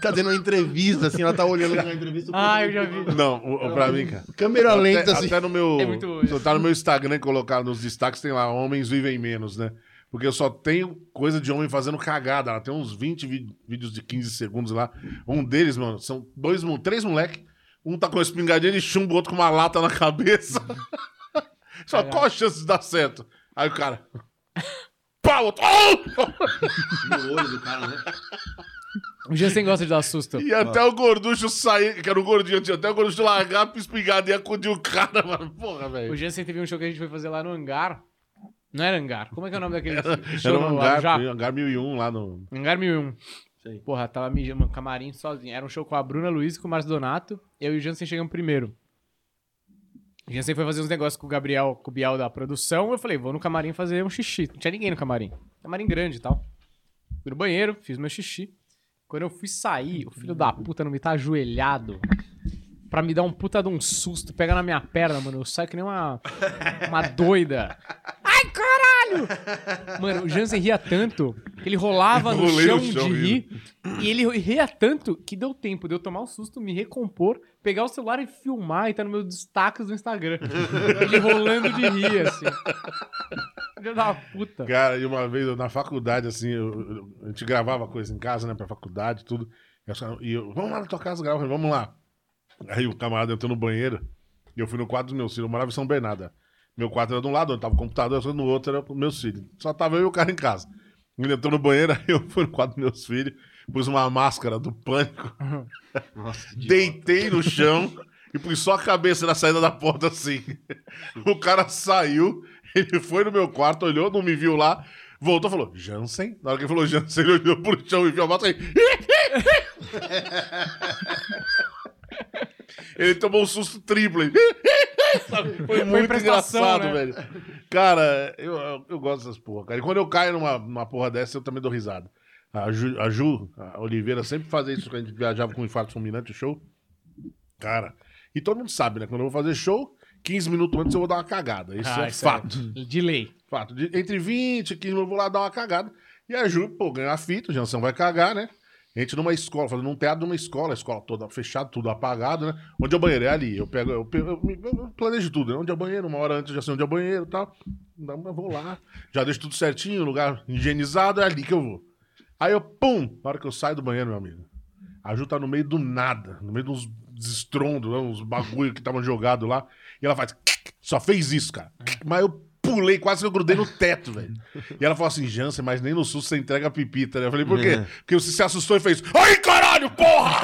tá dando uma entrevista, assim, ela tá olhando na entrevista. Ah, eu já vi. Não, o, o- pra mim, cara. Câmera lenta, até, assim. até no meu. É muito se eu tá no meu Instagram colocar nos destaques, tem lá, homens vivem menos, né? Porque eu só tenho coisa de homem fazendo cagada. Lá tem uns 20 vi- vídeos de 15 segundos lá. Um deles, mano, são dois, três moleque. Um tá com uma espingardinha de chumbo, o outro com uma lata na cabeça. só qual a chance de dar certo? Aí o cara. Pau! outro, "Oh!" No olho do cara, né? O Jansen gosta de dar susto. E até o gorducho sair, que era o gordinho, tinha até o gorducho largar pra espingarda e acudir o cara, mano. Porra, velho. O Jansen teve um show que a gente foi fazer lá no hangar. Não era hangar. Como é que é o nome daquele show Era um no hangar, já? hangar 1001 lá no. Hangar 1001. Sei. Porra, tava mijando no camarim sozinho. Era um show com a Bruna Luiz e com o Márcio Donato. Eu e o Jansen chegamos primeiro. O Jansen foi fazer uns negócios com o Gabriel, com o Biel da produção. Eu falei, vou no camarim fazer um xixi. Não tinha ninguém no camarim. Camarim grande e tal. Fui no banheiro, fiz meu xixi. Quando eu fui sair, o filho da puta não me tá ajoelhado. pra me dar um puta de um susto, pega na minha perna, mano. Eu saio que nem uma, uma doida. Ai, caralho! Mano, o Jansen ria tanto que ele rolava no chão, no chão de rir. E ele ria tanto que deu tempo de eu tomar um susto, me recompor, pegar o celular e filmar e tá no meu destaques do Instagram. ele rolando de rir, assim. Filho da puta. Cara, e uma vez eu, na faculdade, assim, eu- eu- a gente gravava coisa em casa, né, pra faculdade, tudo. E, e eu, vamos lá na tua casa gravar, vamos lá. Aí o camarada entrou no banheiro e eu fui no quarto dos meus filhos. Eu morava em São Bernardo. Meu quarto era de um lado, onde tava o computador, no outro era os meus filhos. Só tava eu e o cara em casa. Ele entrou no banheiro, aí eu fui no quarto dos meus filhos, pus uma máscara do pânico, deitei no chão e pus só a cabeça na saída da porta assim. O cara saiu, ele foi no meu quarto, olhou, não me viu lá, voltou e falou, Jansen? Na hora que ele falou Jansen, ele olhou pro chão e viu a máscara e... Ele tomou um susto triplo. Sabe? Foi muito engraçado, né? velho. Cara, eu, eu, eu gosto dessas porra, cara. E quando eu caio numa, numa porra dessa, eu também dou risada. A Ju, a Ju, a Oliveira, sempre fazia isso quando a gente viajava com o infarto fulminante, show. Cara, e todo mundo sabe, né? Quando eu vou fazer show, 15 minutos antes eu vou dar uma cagada. Isso Ah, é isso fato. De lei. Fato. De- entre 20 e 15 minutos eu vou lá dar uma cagada. E a Ju, pô, ganhou a fita, o Jansão vai cagar, né? A gente numa escola, fazendo um teatro numa escola, a escola toda fechada, tudo apagado, né? Onde é o banheiro? É ali. Eu pego, eu, pego- eu, planejo tudo, né? Onde é o banheiro? Uma hora antes eu já sei onde é o banheiro e tal. Não, eu vou lá, já deixo tudo certinho, lugar higienizado, é ali que eu vou. Aí eu, pum, na hora que eu saio do banheiro, meu amigo, a Ju tá no meio do nada, no meio de uns estrondos, né? uns bagulho que estavam jogados lá, e ela faz, só fez isso, cara. Mas eu pulei, quase que eu grudei no teto, velho. E ela falou assim, Jansen, mas nem no susto você entrega a pipita, né? Eu falei, por quê? Porque você se assustou e fez, ai, caralho, porra!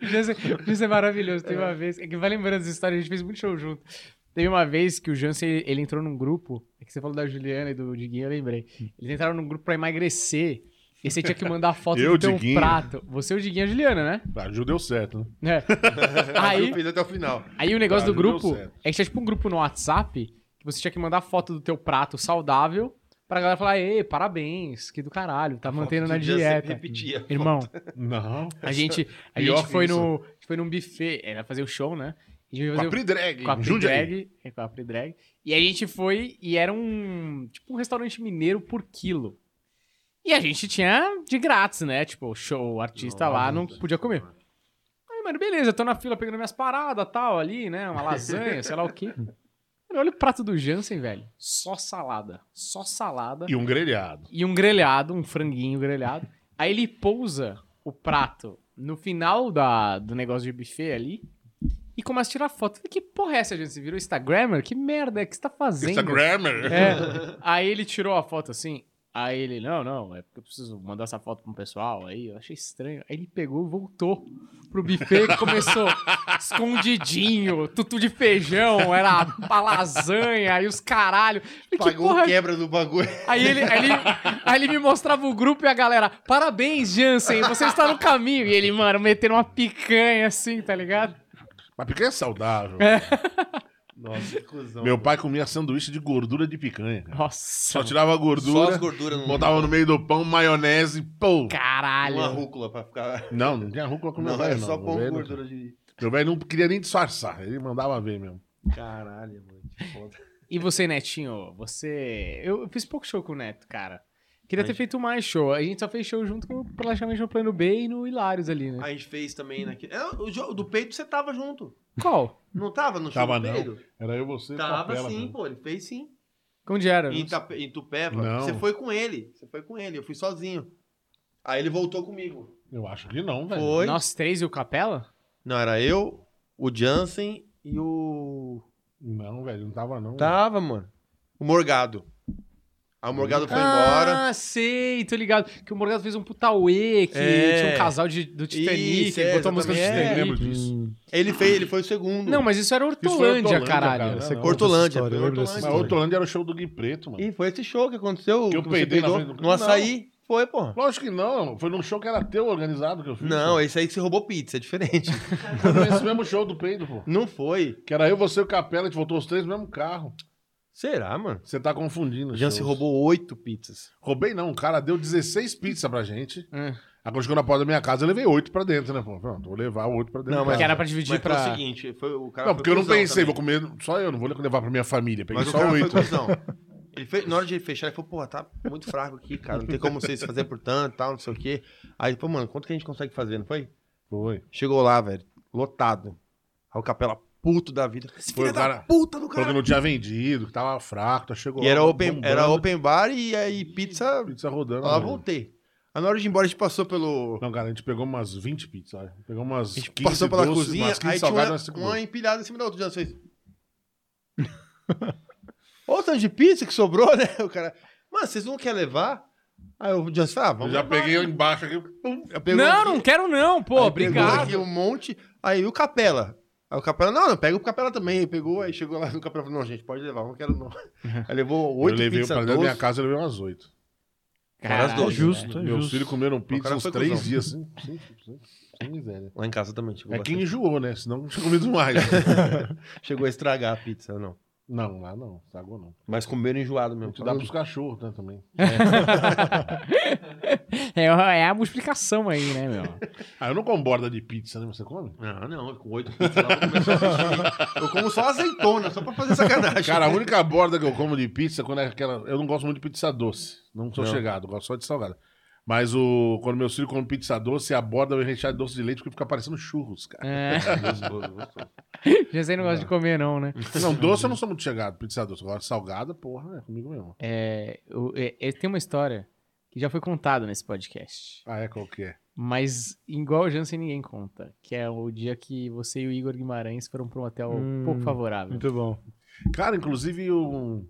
Jansen, o Jansen é maravilhoso. Tem uma vez. É que vai lembrando as histórias, a gente fez muito show junto. Teve uma vez que o Jansen ele entrou num grupo. É que você falou da Juliana e do Diguinho, eu lembrei. Eles entraram num grupo pra emagrecer. E você tinha que mandar foto Eu, do teu Diguinho. prato. Você, o Diguinho e a Juliana, né? A Ju deu certo, né? É. Aí, Eu fiz até o final. aí o negócio Tá, do grupo é que tinha tipo um grupo no WhatsApp que você tinha que mandar foto do teu prato saudável pra galera falar, ei, parabéns, que do caralho, tá mantendo na dieta. repetia. Irmão, Não. a gente, a Pior gente foi no, a gente foi num buffet, era fazer o show, né? A gente foi Com fazer a o- Pri Drag. com a Pri Jundiaí. Drag, é, com a Pri Drag. E a gente foi e era um tipo um restaurante mineiro por quilo. E a gente tinha de grátis, né? Tipo, show, o artista lá não podia comer. Aí, mano, beleza, tô na fila pegando minhas paradas, tal, ali, né? Uma lasanha, sei lá o quê. Mano, olha o prato do Jansen, velho. Só salada. Só salada. E um grelhado. E um grelhado, um franguinho grelhado. Aí ele pousa o prato no final da, do negócio de buffet ali e começa a tirar foto. Falei, que porra é essa, gente? Você virou Instagrammer? Que merda é que você tá fazendo? Instagrammer. É. Aí ele tirou a foto assim. Aí ele, não, não, é porque eu preciso mandar essa foto pro pessoal. Aí eu achei estranho. Aí ele pegou e voltou pro buffet que começou escondidinho, tutu de feijão, era a lasanha, aí os caralho. Falei, que Pagou porra o quebra do bagulho. Aí ele, aí, ele, aí ele me mostrava o grupo e a galera, parabéns, Jansen, você está no caminho. E ele, mano, metendo uma picanha assim, tá ligado? Mas picanha é saudável. Nossa, que cuzão. Meu pai comia sanduíche de gordura de picanha. cara. Nossa, Só tirava a gordura, Só as gorduras no botava no meio do pão, maionese, pô. caralho. Uma rúcula pra ficar. Não, não tinha rúcula com meu Não, velho, é não. só Meu pão com gordura de. Meu velho não queria nem disfarçar, ele mandava ver mesmo. Caralho, mano. Que foda. E você, Netinho, você... Eu fiz pouco show com o Neto, cara. Queria ter feito mais show. A gente só fez show junto com praticamente no Plano B e no Hilários ali, né? A gente fez também naquele. É, o jogo do peito você tava junto. Qual? Não tava no show Tava do não. Era eu, você e Tava Capela, sim, mano. pô. Ele fez sim. Onde era? Em, Itape, em Tupéva. Não. Você foi com ele. Você foi com ele. Eu fui sozinho. Aí ele voltou comigo. Eu acho que não, velho. Foi. Nós três e o Capela? Não, era eu, o Jansen e o. Não, velho, não tava não. Tava, mano. O Morgado. Aí o Morgado foi ah, embora. sei, tô ligado. Que o Morgado fez um putauê, que É. tinha um casal de, do Titanic, Isso, ele é, botou a música do. Titanic. É. lembro disso. Ele fez, ele foi o segundo. Não, mas isso era Hortolândia, Hortolândia, caralho. cara. Não, essa Hortolândia, história, Hortolândia. Mas. Hortolândia era o show do Gui Preto, mano. E foi esse show que aconteceu. Que eu peidei na frente do- No açaí. Foi, porra. Lógico que não, foi num show que era teu organizado que eu fiz. Não, pô. esse aí que você roubou pizza, é diferente. Foi nesse mesmo show do peido, pô. Não foi. Que era eu, você e o Capela, a gente voltou os três no mesmo carro. Será, mano? Você tá confundindo. Shows. se roubou oito pizzas. Roubei não, o cara deu 16 pizzas pra gente. Hum. Aí quando chegou na porta da minha casa, eu levei oito pra dentro, né? Pô, pronto, vou levar oito pra dentro. Não, mas. Que era pra dividir Mas foi pra... o seguinte, foi, o cara Não, foi porque eu não pensei, vou também. comer só eu, não vou levar pra minha família. Peguei Mas só cara foi oito. Ele fez, na hora de fechar, ele falou, porra, tá muito fraco aqui, cara. Não tem como vocês fazer por tanto, tal, não sei o quê. Aí ele falou, mano, quanto que a gente consegue fazer, não foi? Foi. Chegou lá, velho, lotado. Aí o Capela, puto da vida. Esse Foi filho o da cara- puta do Falou que cara. não tinha vendido, que tava fraco, tá chegou E era lá, open, bombando, era open bar e aí pizza, Pizza rodando. lá né? voltei. Aí na hora de ir embora, a gente passou pelo... Não, cara, a gente pegou umas 20 pizzas, olha. Pegou umas A gente 15 passou pela doces, cozinha, umas 15 aí tinha salgadas, uma, cinco uma doces. empilhada em cima da outra. Já fez... Ô, tanto de pizza que sobrou, né? O cara... Mano, vocês não querem levar? Aí o Johnson falou, ah, Eu vamos já levar. peguei embaixo aqui, pum. Eu Não, aqui- não quero não, pô, Aí pegou obrigado. aqui um monte. Aí o Capela. Aí o Capela, não, não, pega o Capela também. Aí pegou, aí chegou lá no Capela falou, não, gente, pode levar, não quero não. Aí levou Eu oito levei pizzas pra dentro da minha casa, eu levei umas 8. Caralho, É doce. justo, é Meus justo. filhos comeram pizza uns 3 cuzão. dias. Sim, sim, sem miséria. Lá em casa também chegou É que bastante. enjoou, né? Senão não tinha comido mais. Chegou a estragar a pizza, não. Não, lá não, sagou não. Mas comeram enjoado A mesmo. gente dá pros cachorros, né, também. É, é a multiplicação aí, né, meu? Ah, eu não como borda de pizza, né? Você come? Não, não, com oito pizzas lá, eu comer só assistir. Eu como só azeitona, só pra fazer sacanagem. Cara, a única borda que eu como de pizza, quando é aquela. Eu não gosto muito de pizza doce. Não sou Não. chegado, gosto só de salgada. Mas o... quando meus filhos comem pizza doce, a borda vai rechear de doce de leite porque fica parecendo churros, cara. É, já sei não gosta de comer não, né? Não, doce eu não sou muito chegado, pizza doce. Agora salgada, porra, é comigo mesmo. É, o- é, é, tem uma história que já foi contada nesse podcast. Ah, é qual que é? Mas igual o Jansen ninguém conta. Que é o dia que você e o Igor Guimarães foram pra um hotel Hum, pouco favorável. Muito bom. Cara, inclusive um,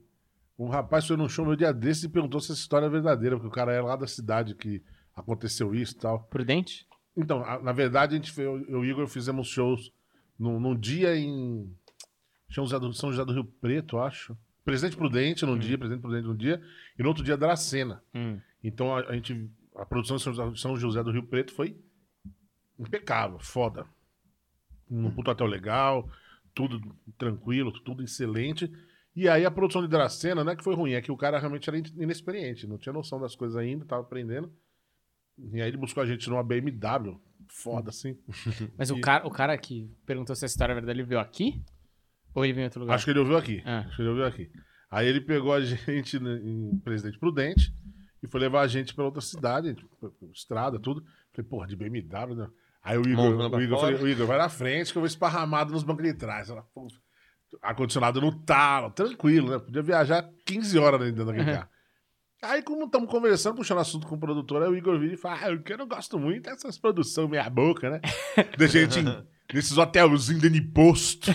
um rapaz foi num show meu dia desse e perguntou se essa história é verdadeira, porque o cara é lá da cidade que aconteceu isso e tal. Prudente? Então, a- na verdade, a gente foi, eu e o Igor fizemos shows num, num dia em São José, do, São José do Rio Preto, acho. Presidente Prudente num dia, Presidente Prudente num dia, e no outro dia Dracena. Hum. Então a, a gente. A produção de São José, São José do Rio Preto foi impecável, foda. Um puto hotel legal, tudo tranquilo, tudo excelente. E aí a produção de Dracena, não é que foi ruim, é que o cara realmente era in- inexperiente, não tinha noção das coisas ainda, tava aprendendo. E aí ele buscou a gente numa BMW, foda assim. Mas o E- cara, o cara que perguntou se a história é verdade, ele veio aqui? Ou ele veio em outro lugar? Acho que ele ouviu aqui. Ah. Acho que ele ouviu aqui. Aí ele pegou a gente em Presidente Prudente e foi levar a gente pra outra cidade, estrada, tudo. Falei, porra, de BMW, né? Aí o Igor, o Igor, falei, o Igor, vai na frente que eu vou esparramado nos bancos de trás. Ela, pô, Ar-condicionado no talo, tranquilo, né? Podia viajar 15 horas dentro daquele Uhum. carro. Aí, como estamos conversando, puxando assunto com o produtor, aí o Igor vira e fala: Ah, eu que eu não gosto muito dessas produções meia-boca, né? Da gente em- nesses hotelzinhos dentro de posto.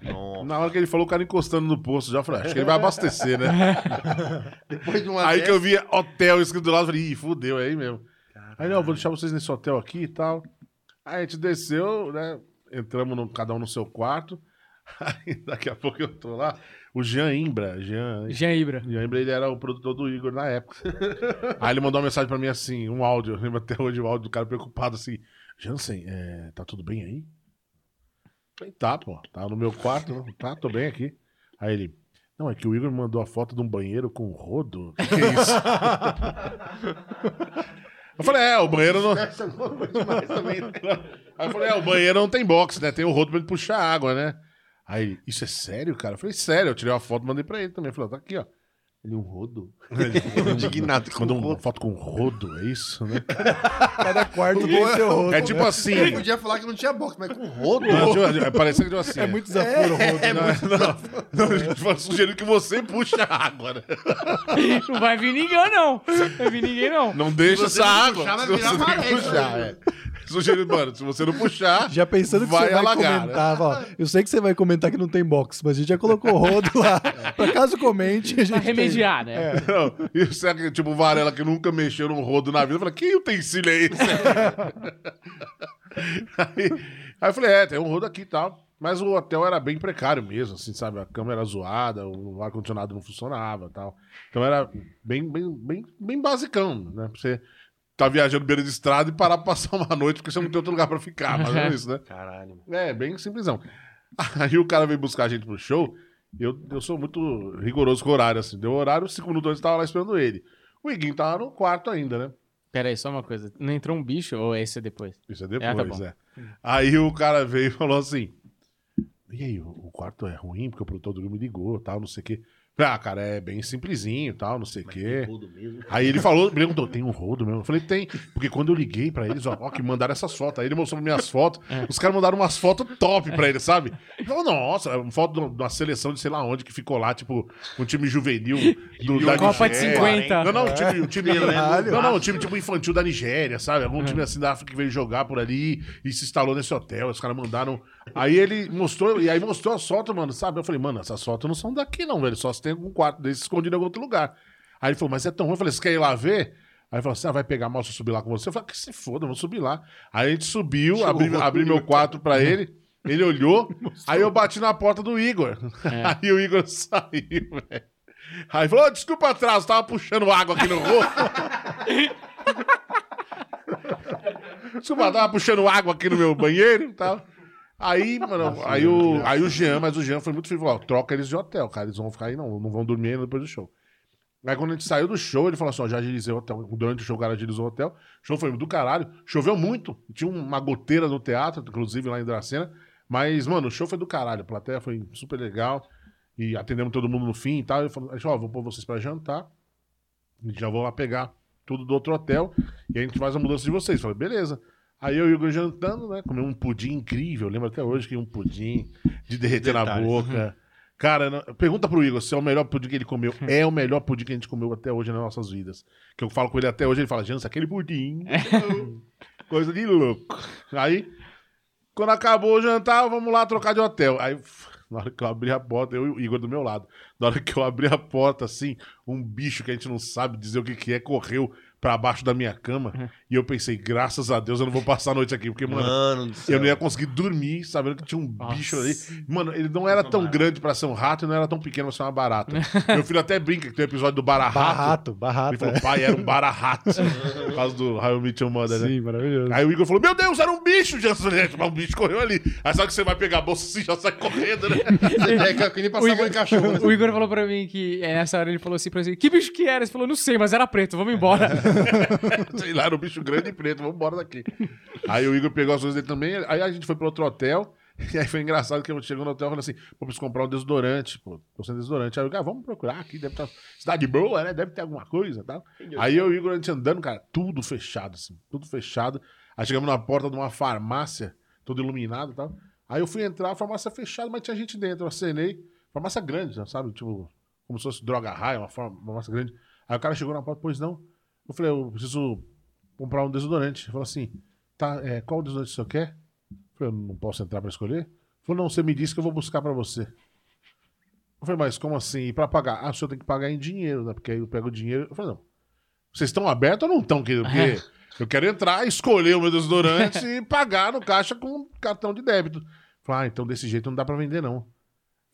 Nossa. Na hora que ele falou, o cara encostando no posto já, eu falei, acho que ele vai abastecer, né? Depois de uma aí que eu vi hotel escrito do lado, eu falei, ih, fudeu, é aí mesmo. Aí, não, vou deixar vocês nesse hotel aqui e tal. Aí a gente desceu, né? Entramos no- cada um no seu quarto. Aí daqui a pouco eu tô lá. O Jean Imbra, Jean, Jean Ibra. Jean Imbra, ele era o produtor do Igor na época. Aí ele mandou uma mensagem pra mim assim, um áudio, eu lembro até hoje o áudio do cara preocupado assim, Jansen, é, tá tudo bem aí? Falei, tá, pô, tá no meu quarto, né? tá, tô bem aqui. Aí ele, não, é que o Igor mandou a foto de um banheiro com rodo. O que, que é isso? eu falei, é, o banheiro não. Essa é boa demais também. Aí eu falei, é, o banheiro não tem box, né? Tem o rodo pra ele puxar água, né? Aí, isso é sério, cara? Eu falei, sério, eu tirei uma foto e mandei pra ele também. Eu falei, ó, tá aqui, ó. Ele um rodo. Indignado Mandou o uma rodo. foto com rodo, é isso, né? Cada quarto tem seu rosto. É tipo assim. Ele podia falar que não tinha box, mas com rodo. Não, tipo, parecia que tipo assim. É muito desaforo o rosto. É, não, não, a gente foi sugerindo que você puxa a água, né? Não vai vir ninguém, não. Não vai vir ninguém, não. Não deixa essa não água. puxar, vai virar parede, puxar, né? é. Sugerindo, mano, se você não puxar. Já pensando que Vai você vai alagar, comentar, fala, eu sei que você vai comentar que não tem box, mas a gente já colocou o rodo lá. pra caso comente, a gente. Pra remediar, né? Não, e o tipo, o Varela que nunca mexeu num rodo na vida, fala, que utensílio é esse? aí, aí eu falei, é, tem um rodo aqui e tal. Mas o hotel era bem precário mesmo, assim, sabe? A cama era zoada, o ar-condicionado não funcionava e tal. Então era bem, bem, bem, bem basicão, né? Pra você tá viajando beira de estrada e parar pra passar uma noite porque você não tem outro lugar pra ficar, mas é isso, né? Caralho. mano. É, bem simplesão. Aí o cara veio buscar a gente pro show. Eu, eu sou muito rigoroso com o horário, assim. Deu horário, cinco minutos antes tava lá esperando ele. O Iguinho tava no quarto ainda, né? Pera aí, só uma coisa. Não entrou um bicho ou esse é depois? Isso é Ah, depois, tá bom. né? Aí o cara veio e falou assim: E aí, o, o quarto é ruim, porque o produtor do me ligou tal, não sei o quê. Ah, cara, é bem simplesinho tal, não sei o quê. Aí ele falou, perguntou, tem um rodo mesmo? Eu falei, tem. Porque quando eu liguei pra eles, ó, ó, que mandaram essas fotos. Aí ele mostrou minhas fotos. Os caras mandaram umas fotos top pra ele, sabe? Ele falou, nossa, uma foto de uma- de seleção de sei lá onde que ficou lá, tipo, um time juvenil do, da Copa de Nigéria. 50. Não, não, o time, o time, Caralho. não, não, o time tipo infantil da Nigéria, sabe? Algum time assim da África que veio jogar por ali e se instalou nesse hotel. Os caras mandaram. Aí ele mostrou, e aí mostrou as fotos, mano, sabe? Eu falei, mano, essas fotos não são daqui, não, velho. Só se tem algum quarto desse escondido em algum outro lugar. Aí ele falou, mas é tão ruim. Eu falei, você quer ir lá ver? Aí ele falou assim: ah, vai pegar mal se eu subir lá com você? Eu falei, que se foda, eu vou subir lá. Aí a gente subiu, abri, abri meu quarto pra ele. Ele olhou, aí eu bati na porta do Igor. Aí o Igor saiu, velho. Aí falou, "Ô, desculpa atraso, tava puxando água aqui no rosto. desculpa, tava puxando água aqui no meu banheiro e tal. Aí, mano, aí o, aí o Jean, mas o Jean foi muito firme, falou, ó, troca eles de hotel, cara, eles vão ficar aí, não, não vão dormir ainda depois do show. Aí quando a gente saiu do show, ele falou assim, ó, já agilizei o hotel. Durante o show, o cara agilizou o hotel. O show foi do caralho. Choveu muito. Tinha uma goteira no teatro, inclusive lá em Dracena. Mas, mano, o show foi do caralho. A plateia foi super legal. E atendemos todo mundo no fim e tal. Ele falou, ó, vou pôr vocês pra jantar. E já vou lá pegar tudo do outro hotel. E a gente faz a mudança de vocês. Eu falei, beleza. Aí eu e o Igor jantando, né? Comemos um pudim incrível. Eu lembro até hoje que um pudim de derreter na Detalhes. boca. Cara, não- pergunta pro Igor se é o melhor pudim que ele comeu. É o melhor pudim que a gente comeu até hoje nas nossas vidas. Que eu falo com ele até hoje, ele fala, Janus, aquele pudim. Coisa de louco. Aí, quando acabou o jantar, vamos lá trocar de hotel. Aí, na hora que eu abri a porta, eu e o Igor do meu lado. Na hora que eu abri a porta, assim, um bicho que a gente não sabe dizer o que, que é, correu pra baixo da minha cama. E eu pensei, graças a Deus eu não vou passar a noite aqui, porque, mano, Mano eu não ia conseguir dormir sabendo que tinha um bicho ali. Mano, ele não era tão grande pra ser um rato e não era tão pequeno pra ser uma barata. Meu filho até brinca que tem um episódio do Bararrato. Barrato, barrato. Ele falou, pai, era um bararrato. Por causa do How I Met Your Mother, né? Sim, maravilhoso. Aí o Igor falou: Meu Deus, era um bicho, Jansen. Mas um bicho correu ali. Aí sabe que você vai pegar a bolsa assim, já sai correndo, né? É que- nem O passar a mão Igor, em cachorro. né? o Igor falou pra mim que é, nessa hora ele falou assim pra você: Que bicho que era? Ele falou: Não sei, mas era preto, vamos embora. Sei lá, era um bicho grande e preto, vamos embora daqui. Aí o Igor pegou as coisas dele também. Aí a gente foi pro outro hotel. E aí foi engraçado que eu chegou no hotel e falei assim: Pô, preciso comprar um desodorante, pô. Tô sem desodorante. Aí eu, ah, vamos procurar aqui, deve estar. Cidade boa, né? Deve ter alguma coisa e tal. Aí eu e o Igor, a gente andando, cara, tudo fechado, assim, tudo fechado. Aí chegamos na porta de uma farmácia, todo iluminado e tal. Aí eu fui entrar, a farmácia fechada, mas tinha gente dentro. Eu acenei. Farmácia grande, sabe? Tipo, como se fosse droga raia, uma farm- farmácia grande. Aí o cara chegou na porta, pois não. Eu falei, eu preciso comprar um desodorante. Ele falou assim, tá, é, qual desodorante o senhor quer? Eu falei, eu não posso entrar pra escolher? Ele falou, não, você me disse que eu vou buscar pra você. Eu falei, mas como assim? E pra pagar? Ah, o senhor tem que pagar em dinheiro, né? Porque aí eu pego o dinheiro. Eu falei, não. Vocês estão abertos ou não estão, querido? Porque eu quero entrar, escolher o meu desodorante e pagar no caixa com cartão de débito. Eu Falei, ah, então desse jeito não dá pra vender, não.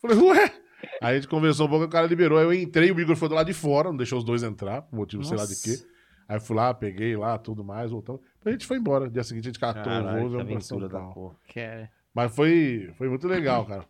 Eu Falei, ué? Aí a gente conversou um pouco, o cara liberou. Aí eu entrei, o Igor foi do lado de fora, não deixou os dois entrar, por motivo sei lá de Nossa. quê. Aí fui lá, peguei lá, tudo mais, voltamos. A gente foi embora. Dia seguinte a gente catou o voo, Caralho, que veio pra São aventura da Paulo. porra. Que é, Mas foi, foi muito legal, cara.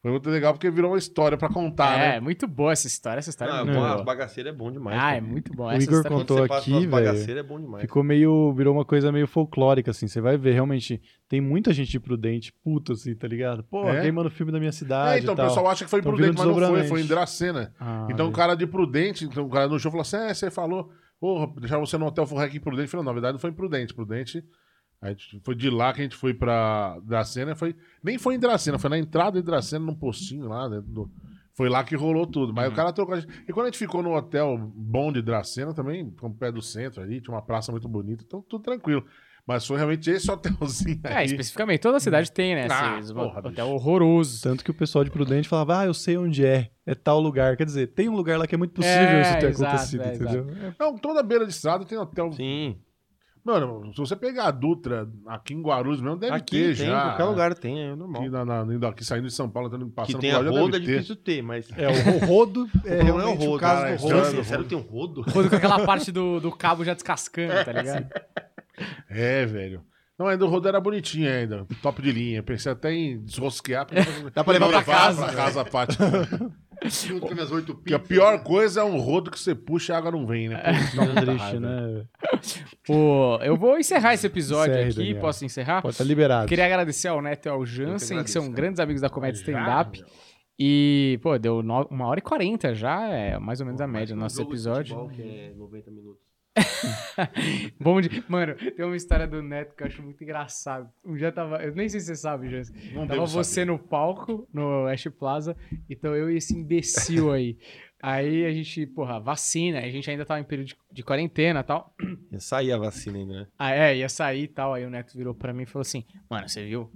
Foi muito legal porque virou uma história pra contar, é, né? muito boa essa história. Essa história Ah, é bom, muito as boa. bagaceiras é bom demais. Ah, é muito bom. O Essa Igor contou aqui, velho, é bom demais. Ficou meio. Virou uma coisa meio folclórica, assim. Você vai ver, realmente, tem muita gente prudente, puta, assim, tá ligado? Pô, É? queimando o filme da minha É, cidade. então e o pessoal acha que foi Tão Prudente, vindo mas não foi, foi em Dracena. Ah, então o cara de Prudente, então o cara no show falou assim: é, você falou, porra, deixar você no hotel Forrec em Prudente. Eu falei, não, na verdade não foi em Prudente. Prudente, a gente foi de lá que a gente foi pra Dracena. Foi, nem foi em Dracena, foi na entrada de Dracena, num postinho lá dentro do. Foi lá que rolou tudo. Mas o cara trocou a gente. E quando a gente ficou no hotel bom de Dracena, também, com o pé do centro ali, tinha uma praça muito bonita, então tudo tranquilo. Mas foi realmente esse hotelzinho É, aí. especificamente, toda cidade tem, né? Ah, esses porra, hotel horroroso. Tanto que o pessoal de Prudente falava, ah, eu sei onde é. É tal lugar. Quer dizer, tem um lugar lá que é muito possível É, isso ter exato, acontecido, é, entendeu? Não, toda beira de estrada tem hotel. Sim. Mano, se você pegar a Dutra aqui em Guarulhos mesmo, deve Aqui ter tem, já. qualquer lugar tem, é normal. Aqui, na, na- indo aqui saindo de São Paulo, entrando, Que passando tem por a lá, já roda é difícil ter, mas... É, o rodo é não é o realmente o rodo. caso cara, do é rodo. Sério, tem um rodo? Rodo com aquela parte do, do cabo já descascando, tá ligado? É, velho. Não, ainda o rodo era bonitinho ainda, top de linha. Pensei até em desrosquear. Dá pra levar pra casa. Pra casa a parte. Junto com minhas oito Porque a pior coisa é um rodo que você puxa e a água não vem, né? Pô, É triste, né? Pô, eu vou encerrar esse episódio Encerre, aqui. Daniel. Posso encerrar? Pode estar liberado. Queria agradecer ao Neto e ao Jansen, que, são agradeço, grandes amigos da comédia stand-up. E, pô, deu no- uma hora e quarenta já, é mais ou menos a média do nosso episódio. que é 90 minutos. Bom de... Mano, tem uma história do Neto que eu acho muito engraçado. Um dia tava. Eu nem sei se você sabe. Não Tava você saber. no palco, no Ash Plaza, então eu e esse imbecil aí. Aí a gente, porra, vacina, a gente ainda tava em período de, de quarentena e tal. Ia sair a vacina ainda, né? Ah, é, ia sair e tal. Aí o Neto virou pra mim e falou assim: Mano, você viu?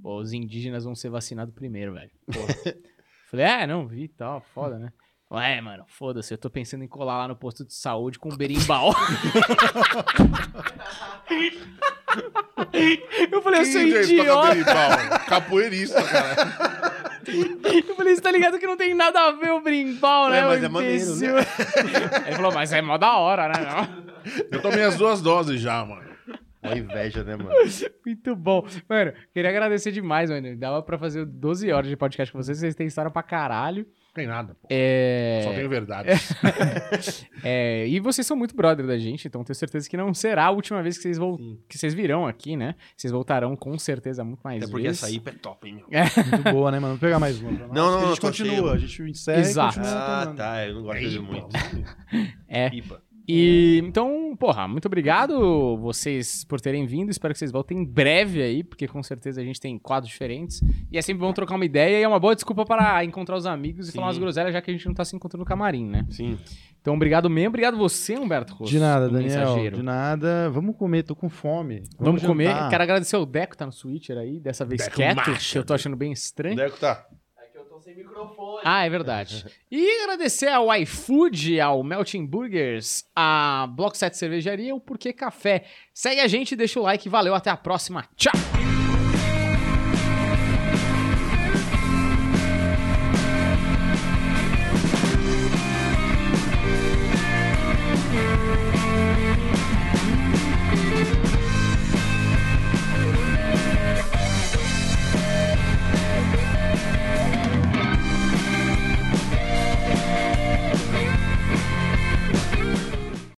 Pô, os indígenas vão ser vacinados primeiro, velho. Falei, é, não, vi e tal, foda, né? Falei, É, mano, foda-se, eu tô pensando em colar lá no posto de saúde com um berimbau. eu falei, eu sou idiota. Capoeirista, cara. Eu falei, você tá ligado que não tem nada a ver o berimbau, né? É, mas é maneiro? Aí ele falou, mas é mó da hora, né? Não? Eu tomei as duas doses já, mano. Uma inveja, né, mano? Muito bom. Mano, queria agradecer demais, mano. Dava pra fazer 12 horas de podcast com vocês. Vocês têm história pra caralho. Tem nada, pô. É... Só tenho verdade. é, E vocês são muito brother da gente, então tenho certeza que não será a última vez que vocês. Sim. que vocês virão aqui, né? Vocês voltarão com certeza muito mais Até porque vezes. essa IPA é top, hein, meu? Muito boa, né, mano? Vamos pegar mais uma. pra nós. Não, não, A não, gente continua, cheio. a gente encerra Exato. e continua Ah, tá. Eu não gosto de muito. É. IPA. E então, porra, muito obrigado vocês por terem vindo. Espero que vocês voltem em breve aí, porque com certeza a gente tem quadros diferentes. E é sempre bom trocar uma ideia e é uma boa desculpa para encontrar os amigos e Sim. falar umas groselhas, já que a gente não tá se encontrando no camarim, né? Sim. Então, obrigado mesmo. Obrigado você, Humberto Rosso. De nada, Daniel. mensageiro. De nada. Vamos comer, tô com fome. Vamos, comer. jantar. Quero agradecer o Deco, tá no Switcher aí, dessa vez Deco quieto, que eu tô achando bem estranho. Onde é que tá? Ah, é verdade. E agradecer ao iFood, ao Melting Burgers, a Block 7 Cervejaria e o Porquê Café. Segue a gente, deixa o like, valeu, até a próxima. Tchau!